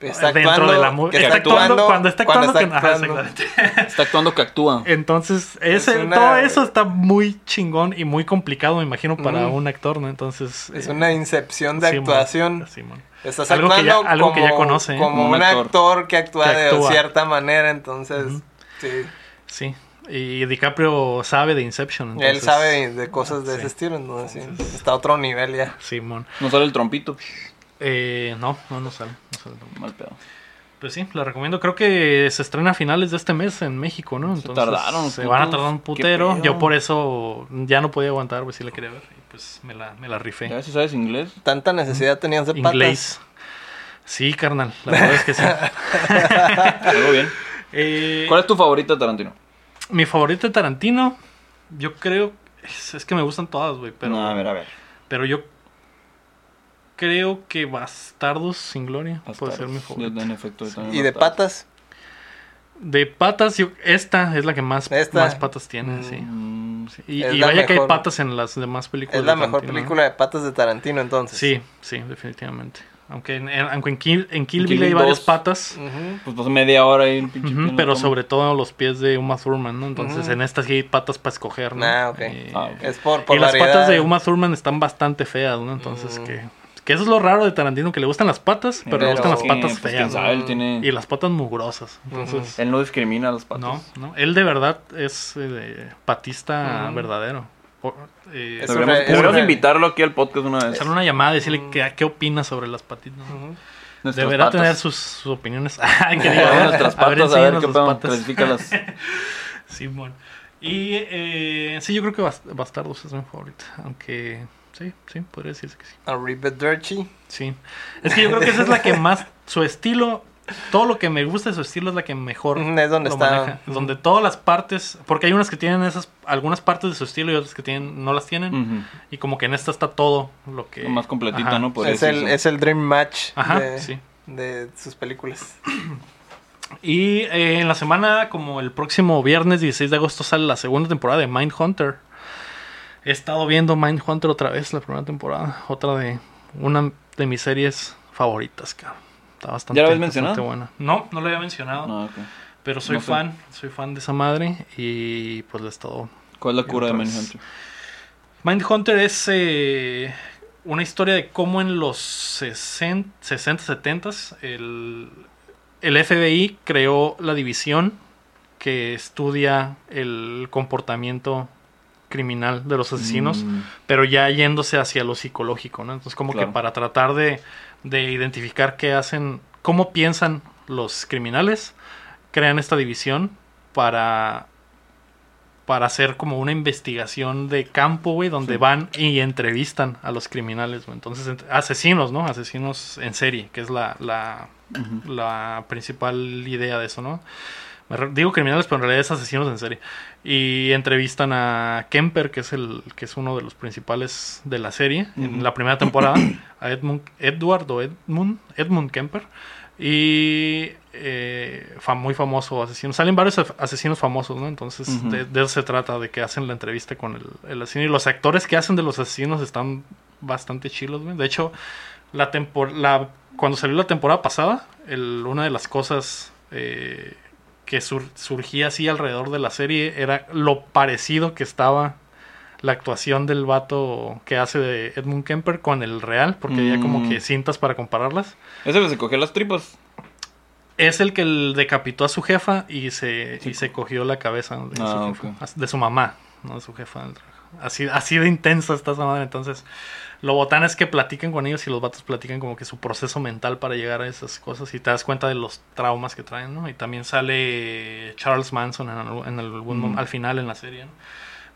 Está dentro actuando, de la está actuando cuando está actuando. cuando está actuando. exactamente. Está actuando que actúa. Entonces, ese, una- todo eso está muy chingón y muy complicado, me imagino, para Mm. un actor, ¿no? Entonces. Es eh, una incepción de actuación. Estás Algo que ya- actuando algo que ya como- conoce, ¿eh? Como Como un un actor, actor que actúa Que de cierta manera, entonces, sí. Sí. Y DiCaprio sabe de Inception. Él entonces- sabe de, cosas de sí. ese estilo, entonces sí, está a otro nivel ya. Simón. No sale el trompito. Eh, no, no, no sale. Mal pedo. Pues sí, la recomiendo. Creo que se estrena a finales de este mes en México, ¿no? Entonces, tardaron, Se putos. van a tardar un ¿Qué putero. Yo por eso ya no podía aguantar, pues sí la quería ver. Y pues me la, me la rifé. Ya si sabes inglés. Tanta necesidad tenías de patas. Inglés. Sí, carnal. La verdad es que sí. Algo bien. Eh, ¿Cuál es tu favorita de Tarantino? Mi favorito de Tarantino, yo creo. Es, es que me gustan todas, güey. Pero, No, a ver, a ver. pero yo creo que Bastardos sin Gloria puede ser mi Bastardos. favorito. En efecto, Y de patas, De patas, yo- esta es la que más, Esta. más patas tiene, Mm. sí. Mm, Sí, Y, y la vaya que hay patas en las demás películas. es la de mejor Tarantino, ¿no? película de patas de Tarantino, entonces. Sí, sí, definitivamente. Aunque en, en- aunque en Kill, en Kill Bill Kill hay varias 2. patas. Pues media hora ahí el pinche pero sobre todo los pies de Uma Thurman, ¿no? Entonces en estas sí hay patas para escoger, ¿no? Ah, ok. Y, Ah, ok. Es por, por y las patas de Uma Thurman están bastante feas, ¿no? Entonces Mm. que, que eso es lo raro de Tarantino, que le gustan las patas, pero, le gustan las patas pues, feas. ¿no? sabe, él tiene... Y las patas mugrosas. Entonces, Él no discrimina a los patos. no, no. Él de verdad es eh, patista verdadero. Por- eh, Deberíamos, deberíamos invitarlo aquí al podcast una vez. hacerle una llamada y decirle qué, qué opina sobre las patitas. Deberá patas. tener sus, sus opiniones. Ay, que A diga, ver, nuestras patas, a ver qué patas. Simón. Y eh, sí, yo creo que Bast- Bastardos es mi favorita. Aunque sí, sí, podría decirse que sí. A Dirty. Sí. Es que yo creo que esa es la que más. Su estilo. Todo lo que me gusta de su estilo es la que mejor es donde lo está. maneja. Donde todas las partes. Porque hay unas que tienen esas. Algunas partes de su estilo y otras que tienen no las tienen. Y como que en esta está todo lo que. Lo más completita, Ajá. ¿no? Podría Es el, es el Dream Match Ajá, de, sí. de sus películas. Y eh, en la semana, como el próximo viernes 16 de agosto, sale la segunda temporada de Mindhunter. He estado viendo Mindhunter otra vez, la primera temporada. Otra de una de mis series favoritas, cabrón. Está bastante, ¿Ya la habías bastante mencionado? buena. No, no lo había mencionado. No, ok. Pero soy No sé. fan, soy fan de esa madre. Y pues le he estado ¿Cuál es la cura de otra vez. Manhunter? Mindhunter es eh, una historia de cómo en los 60, 60 70 el, el FBI creó la división que estudia el comportamiento criminal de los asesinos, Mm, pero ya yéndose hacia lo psicológico, ¿no? Entonces como Claro. que para tratar de, de identificar qué hacen, cómo piensan los criminales, crean esta división para para hacer como una investigación de campo, güey, donde Sí. van y entrevistan a los criminales, güey. Entonces, ent- asesinos, ¿no? Asesinos en serie, que es la, la principal idea de eso, ¿no? Digo criminales, pero en realidad es asesinos en serie. Y entrevistan a Kemper, que es el que es uno de los principales de la serie, en la primera temporada, a Edmund, Edward o Edmund, Edmund Kemper. Y eh, muy famoso asesino. Salen varios asesinos famosos, ¿no? Entonces, de, de eso se trata, de que hacen la entrevista con el, el asesino. Y los actores que hacen de los asesinos están bastante chilos, güey. De hecho, la la cuando salió la temporada pasada, el- una de las cosas eh, que sur- surgía así alrededor de la serie era lo parecido que estaba la actuación del vato que hace de Edmund Kemper con el real, porque había como Mm. que cintas para compararlas. Ese que se cogió las tripas. Es el que el decapitó a su jefa y se, Sí. y se cogió la cabeza de, su, Ah, jefa, de su mamá, no de su jefa. Así, así de intensa está esa madre. Entonces, lo botán es que platican con ellos y los vatos platican como que su proceso mental para llegar a esas cosas y te das cuenta de los traumas que traen, ¿no? Y también sale Charles Manson en, algún- en al final en la serie, ¿no?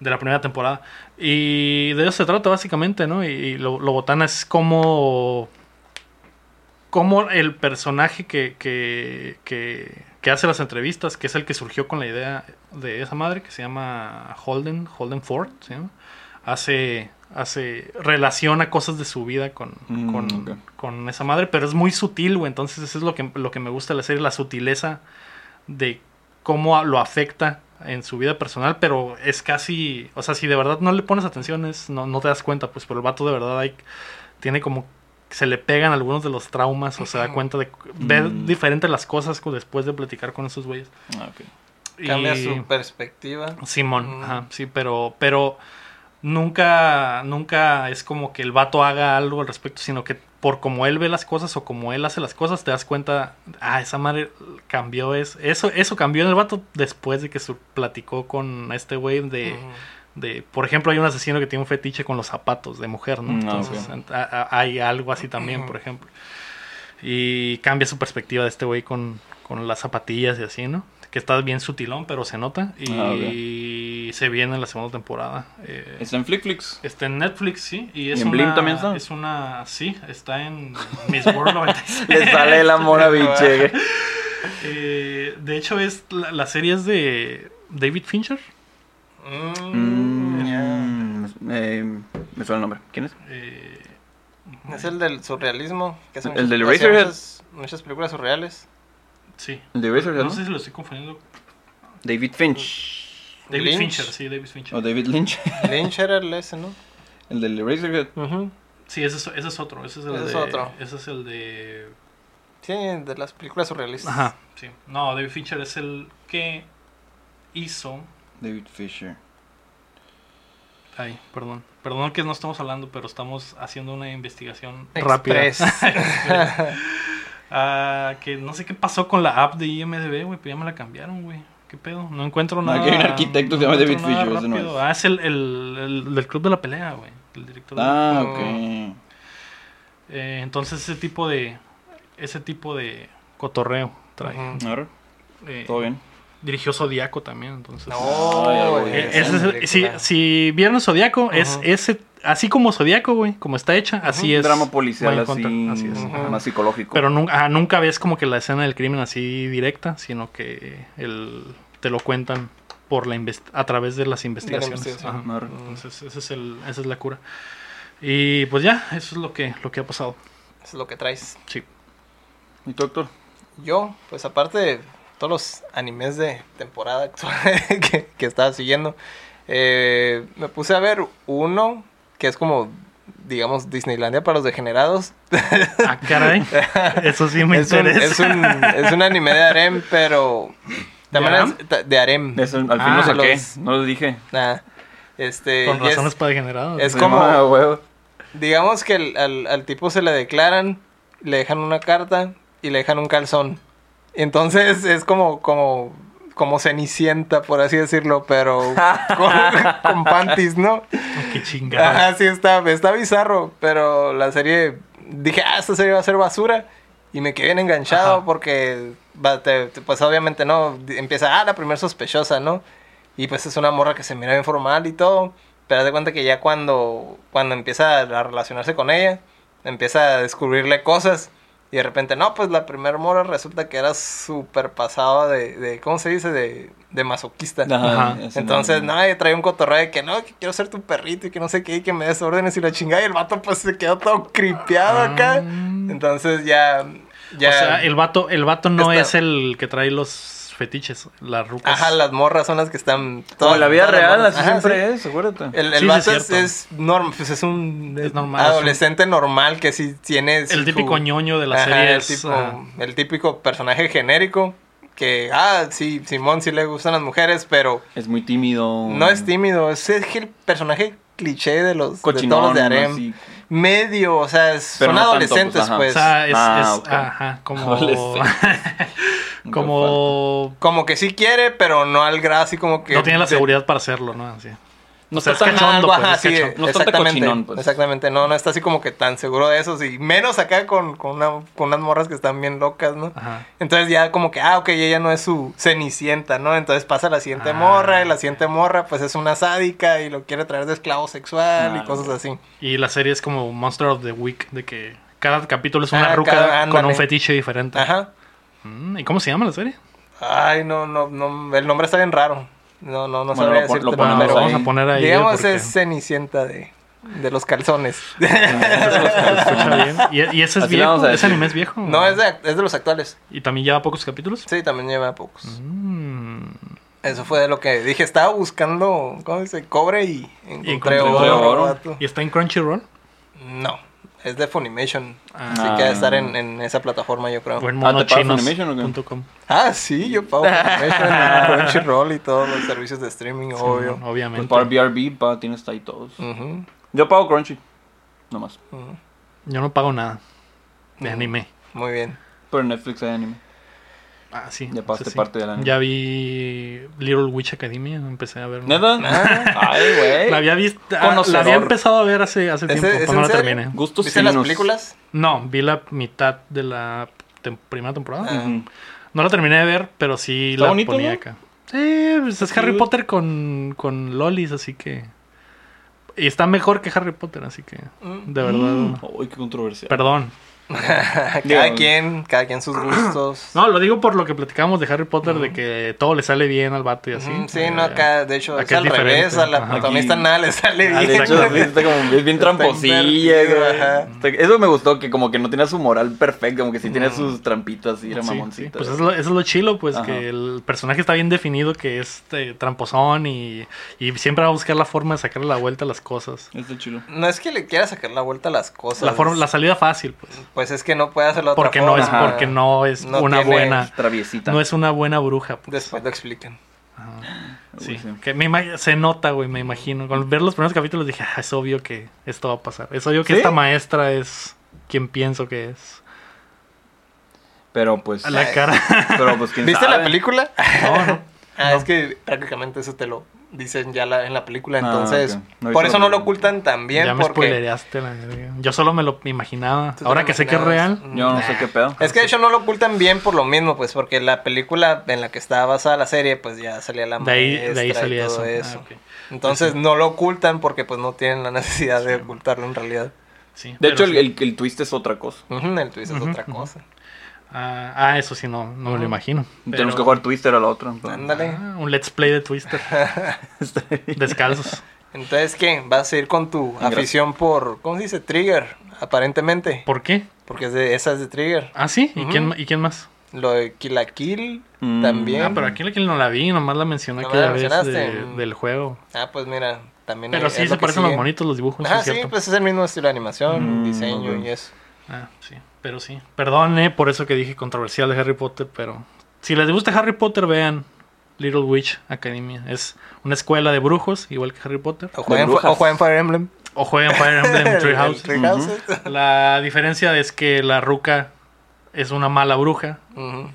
de la primera temporada. Y de eso se trata básicamente, ¿no? Y, y lo, lo botana es como como el personaje que, que, que, que hace las entrevistas, que es el que surgió con la idea de esa madre, que se llama Holden, Holden Ford, ¿se llama? hace, hace, relaciona cosas de su vida con, Mm, con, con esa madre, pero es muy sutil, güey, entonces eso es lo que, lo que me gusta de la serie, la sutileza de cómo lo afecta en su vida personal, pero es casi, o sea, si de verdad no le pones atención, es, no, no te das cuenta, pues, pero el vato de verdad hay, tiene como se le pegan algunos de los traumas o se da cuenta de ver Mm. diferente las cosas co- después de platicar con esos güeyes. Ah, ok. Cambia Y- su perspectiva. Simón, Mm. ajá, sí, pero, pero nunca, nunca es como que el vato haga algo al respecto, sino que por como él ve las cosas o como él hace las cosas, te das cuenta, ah, esa madre cambió es, eso, eso cambió en el vato después de que su, platicó con este güey de, de, por ejemplo, hay un asesino que tiene un fetiche con los zapatos de mujer, ¿no? Mm, Entonces, ok. a- a- hay algo así también, por ejemplo. Y cambia su perspectiva de este güey con, con las zapatillas y así, ¿no? Que está bien sutilón, pero se nota. Y se viene en la segunda temporada. Eh, Está en Flickflix. Está en Netflix, sí. Y es en una, Blim también está? Es una. Sí, está en Miss World 96. Le sale el amor a biche. Eh, de hecho, es la, la serie es de David Fincher. Mm, eh, me suena el nombre. ¿Quién es? Eh, Es el del surrealismo. Que hace El muchas- del Eraserhead. Muchas, muchas películas surreales. Sí. El de No ¿no? sé si lo estoy confundiendo. David Finch. David Lynch. Fincher, sí, David Fincher. O David Lynch. Lynch era el ese, ¿no? el del Razorhead. Ujú. Sí, ese es, ese es otro. Ese es el Ese es de. otro. Ese es el de. Sí, de las películas surrealistas. Ajá, sí. No, David Fincher es el que hizo. David Fisher. Ay, perdón. Perdón que no estamos hablando, pero estamos haciendo una investigación Express. rápida. Ah, que no sé qué pasó con la app de IMDB, güey, pero ya me la cambiaron, güey. ¿Qué pedo? No encuentro No, nada. aquí hay un arquitecto que se llama David Fincher, ese no es. Ah, es el, el, el del club de la pelea, güey. El director. de- Ah, No. ok. Eh, entonces ese tipo de ese tipo de cotorreo trae. Ahora, Eh, todo bien. Dirigió Zodíaco también, entonces. No. Eh, ese si, si vieron Zodíaco, es ese, así como Zodíaco, güey, como está hecha, así es. drama policial así, es. Más psicológico. Pero nunca, ajá, nunca ves como que la escena del crimen así directa, sino que el, te lo cuentan por la a través de las investigaciones. Entonces, ese es el, esa es la cura. Y pues ya, eso es lo que, lo que ha pasado. Eso es lo que traes. Sí. ¿Y tú, doctor? Yo, pues aparte de todos los animes de temporada actual que, que estaba siguiendo, eh, me puse a ver uno que es como, digamos, Disneylandia para los degenerados. Ah, caray. Eso sí me es, un, interesa. es, un, es un anime de harem, pero... También harem? es- de harem. Eso, al fin Ah, lo saqué, los- no lo dije. Nah, este, Con es- razones para degenerados. es como- ah, huevo. digamos que el- al, al tipo se le declaran, le dejan una carta y le dejan un calzón. Entonces es como, como, como cenicienta, por así decirlo, pero con, con panties, ¿no? Oh, qué chingada. Ajá, sí, está, está bizarro, pero la serie, dije, ah, esta serie va a ser basura. Y me quedé bien enganchado Ajá. porque, pues obviamente, ¿no? Empieza, ah, la primera sospechosa, ¿no? Y pues es una morra que se mira bien formal y todo. Pero haz de cuenta que ya cuando, cuando empieza a relacionarse con ella, empieza a descubrirle cosas. Y de repente, no, pues la primera morra resulta que era súper pasada de, de, ¿cómo se dice? De, de masoquista. Ajá. Entonces, no. nadie trae un cotorreo de que no, que quiero ser tu perrito y que no sé qué, y que me des órdenes y la chingada. Y el vato, pues se quedó todo cripeado acá. Entonces, ya. ya O sea, el vato, el vato no Está- es el que trae los fetiches, las rucas. Ajá, las morras son las que están. Como en la vida todas real, así Ajá, siempre sí. es, acuérdate. El, el Sí, sí, vato es es, cierto. es, norm- pues es un Es normal, adolescente normal que sí tiene. El su- típico ñoño de la Ajá, serie el, es, tipo- ajá. el típico personaje genérico. Que, ah, sí, Simón sí le gustan las mujeres, pero Es muy tímido. no es tímido. Es el personaje cliché de los, de Cochinón, todos los de Harem. así. Medio, o sea, es- son no tanto, adolescentes, pues, ajá. pues. O sea, es, Ah, es- ajá, como. como Como que sí quiere, pero no al grado así como que. no tiene la de- seguridad para hacerlo, ¿no? Así. No O sea, está es tan cachondo, pues, ajá, es. No exactamente, cochinón, pues. exactamente, no, no está así como que tan seguro de eso, y menos acá con, con, una- con unas morras que están bien locas, ¿no? Ajá. Entonces ya como que, ah, ok, ella no es su cenicienta, ¿no? Entonces pasa la siguiente Ah. morra, y la siguiente morra pues es una sádica y lo quiere traer de esclavo sexual y cosas así. Y la serie es como Monster of the Week, de que cada capítulo es una Ah, ruca cada- con un fetiche diferente. Ajá. Mm, ¿Y cómo se llama la serie? Ay, no, no, no, el nombre está bien raro. No, no, no Bueno, sabría lo ponemos Bueno, pero vamos a poner ahí. digamos porque es cenicienta de, de los calzones. se escucha bien. ¿Y, y ese es Así viejo? a ¿Ese decir. anime es viejo? no, es de, es de los actuales. ¿Y también lleva pocos capítulos? Sí, también lleva pocos. Mm. Eso fue de lo que dije. Estaba buscando, ¿cómo dice? Cobre y encontré, encontré oro. oro. ¿Y está en Crunchyroll? No, es de Funimation. Ah. Así que debe estar en, en esa plataforma, yo creo. ¿O en Ah, ¿te paga Funimation? Ah, sí, yo pago Funimation, Crunchyroll y todos los servicios de streaming, obvio. Pues Obviamente. para BRB, pa, tienes ahí todos. Yo pago Crunchy. Nomás. Yo no pago nada de anime. Muy bien. Pero Netflix hay anime. Ah, sí. Ya pasaste sí. parte del anime. Ya vi Little Witch Academia, empecé a ver. ¿Neta? Ay, güey. La había visto, ah, Conocedor. la había empezado a ver hace, hace ¿Ese- tiempo, es en no la terminé. Gustos ¿Viste las películas? No, vi la mitad de la tem- primera temporada. Ah. No la terminé de ver, pero sí Está la bonito, ponía ¿no? acá. Sí, pues es Harry. Potter con, con lolis, así que... Y está mejor que Harry Potter, así que... Mm. De verdad. Mm. Uy, qué controversial. Perdón. cada Digo- quien, cada quien sus gustos. No, lo digo por lo que platicamos de Harry Potter, de que todo le sale bien al vato y así. Sí, Eh, no, acá, de hecho, es acá es al revés, a la Ajá. protagonista Aquí- nada le sale bien. de hecho, sí, está como, es bien tramposilla. ajá. Eso me gustó, que como que no tenía su moral perfecta, como que sí tenía sus trampitas y era Sí, sí, mamoncita. pues es lo, eso es lo chilo, pues Ajá. que el personaje está bien definido, que es eh, tramposón y, y siempre va a buscar la forma de sacarle la vuelta a las cosas. Está chido. No es que le quiera sacar la vuelta a las cosas. La, forma, la salida fácil, pues. Pues es que no puede hacerlo de otra Porque no forma. es, Ajá. porque no es No una tiene- buena, Traviesita. no es una buena bruja, pues. Después lo explican. Sí, Uy, sí. que me se nota, güey, me imagino. Con ver los primeros capítulos dije, ah, es obvio que esto va a pasar. Es obvio que ¿Sí? esta maestra es quien pienso que es. Pero pues. A la cara. Pero pues quién ¿Viste sabe? la película? No, no. Ah, es que prácticamente eso te lo dicen ya la- en la película, Ah, entonces. No por eso no lo ocultan tan bien ya me porque spoilereaste la. Yo solo me lo imaginaba. ¿Tú te Ahora que sé que es real. Yo no sé qué pedo. es que de hecho no lo ocultan bien por lo mismo, pues porque la película en la que estaba basada la serie, pues ya salía la De ahí, de ahí maestra y salía todo eso. eso. Ah. Entonces no lo ocultan porque pues no tienen la necesidad de ocultarlo en realidad. Sí, De hecho, el, sí. el, el twist es otra cosa. El twist es otra cosa. Ah, ah, eso sí, no, no me lo imagino. Tenemos que jugar Twister a la otra. Ándale. Ah, un let's play de Twister. Descalzos. Entonces, ¿qué? ¿Vas a ir con tu afición por, ¿cómo se dice? Trigger, aparentemente. ¿Por qué? Porque es de, esa es de Trigger. Ah, sí. ¿Y, quién, ¿Y quién más? Lo de Kill la Kill Mm. también. Ah, pero aquí la que no la vi, nomás la mencioné ¿No aquella la vez de- del juego. Ah, pues mira, también Pero es sí, se parecen los sigue. bonitos los dibujos, Ah, es sí, cierto. pues es el mismo estilo de animación, Mm, diseño y eso. Ah, sí, pero sí. Perdone por eso que dije controversial de Harry Potter, pero si les gusta Harry Potter, vean Little Witch Academia. Es una escuela de brujos, igual que Harry Potter. O jueguen, o jueguen Fire Emblem. O juegan Fire Emblem Three El Houses. La diferencia es que la ruca es una mala bruja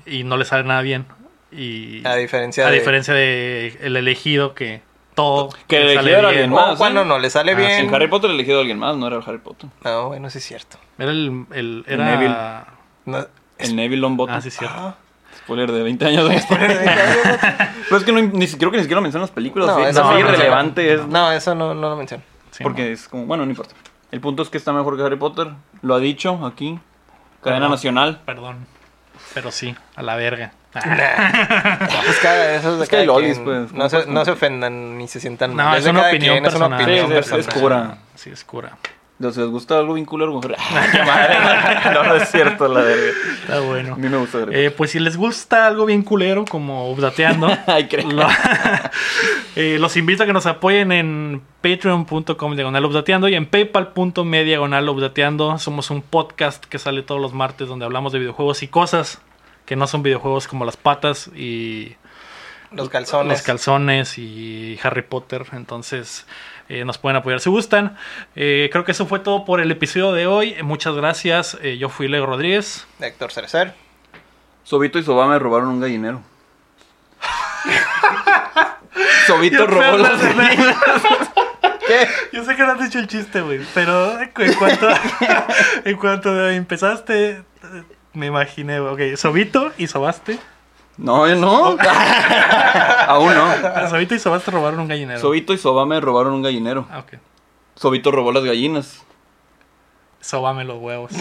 y no le sale nada bien. Y A diferencia a de... diferencia de el elegido que todo Que le el sale elegido era bien. alguien O más, cuando ¿eh? no le sale Ah, bien. En Harry Potter el elegido a alguien más, no era el Harry Potter. No, bueno, sí es cierto. Era el, el- El era Neville. No, El Neville Longbottom. Ah, sí, cierto. Ah. Spoiler de 20 años. Pero es que no, ni, creo que ni siquiera lo mencionan las películas. No, ¿sí? eso no, irrelevante es. No, eso no, no lo menciono. Sí, porque es como, bueno, no importa. El punto es que está mejor que Harry Potter. Lo ha dicho aquí. Cadena Perdón. nacional. Perdón. Pero sí, a la verga. Pues cada, eso es de Es que lolis, quien. pues, No, se, ¿cómo no se ofendan ni se sientan No, mal. es una opinión quien, es una personal. opinión Sí, es- es personal. cura. Sí, es cura. ¿Les gusta algo bien Harry? ¡Qué madre! No, no es cierto, la verga. Está bueno. A mí me gusta Eh, pues si les gusta algo bien culero, como Updateando, Ay, creo. lo- eh, los invito a que nos apoyen en patreon.com diagonal Updateando y en paypal.me diagonal Updateando. Somos un podcast que sale todos los martes donde hablamos de videojuegos y cosas que no son videojuegos como las patas y Los calzones. los calzones y Harry Potter. Entonces eh, nos pueden apoyar si gustan. Eh, creo que eso fue todo por el episodio de hoy. Muchas gracias. Eh, yo fui Leo Rodríguez. Héctor Cerecer. Sobito y Soba me robaron un gallinero. Sobito robó las gallinas. ¿Qué? Yo sé que no has dicho el chiste, güey, pero en cuanto, en cuanto empezaste, me imaginé, ok, Sobito y Sobaste. No, yo no. Aún no. Sobito y Sobaste robaron un gallinero. Sobito y Soba me robaron un gallinero. Ah, ok. Sobito robó las gallinas. Sobame los huevos.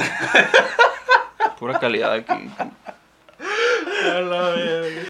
Pura calidad aquí. A la verga.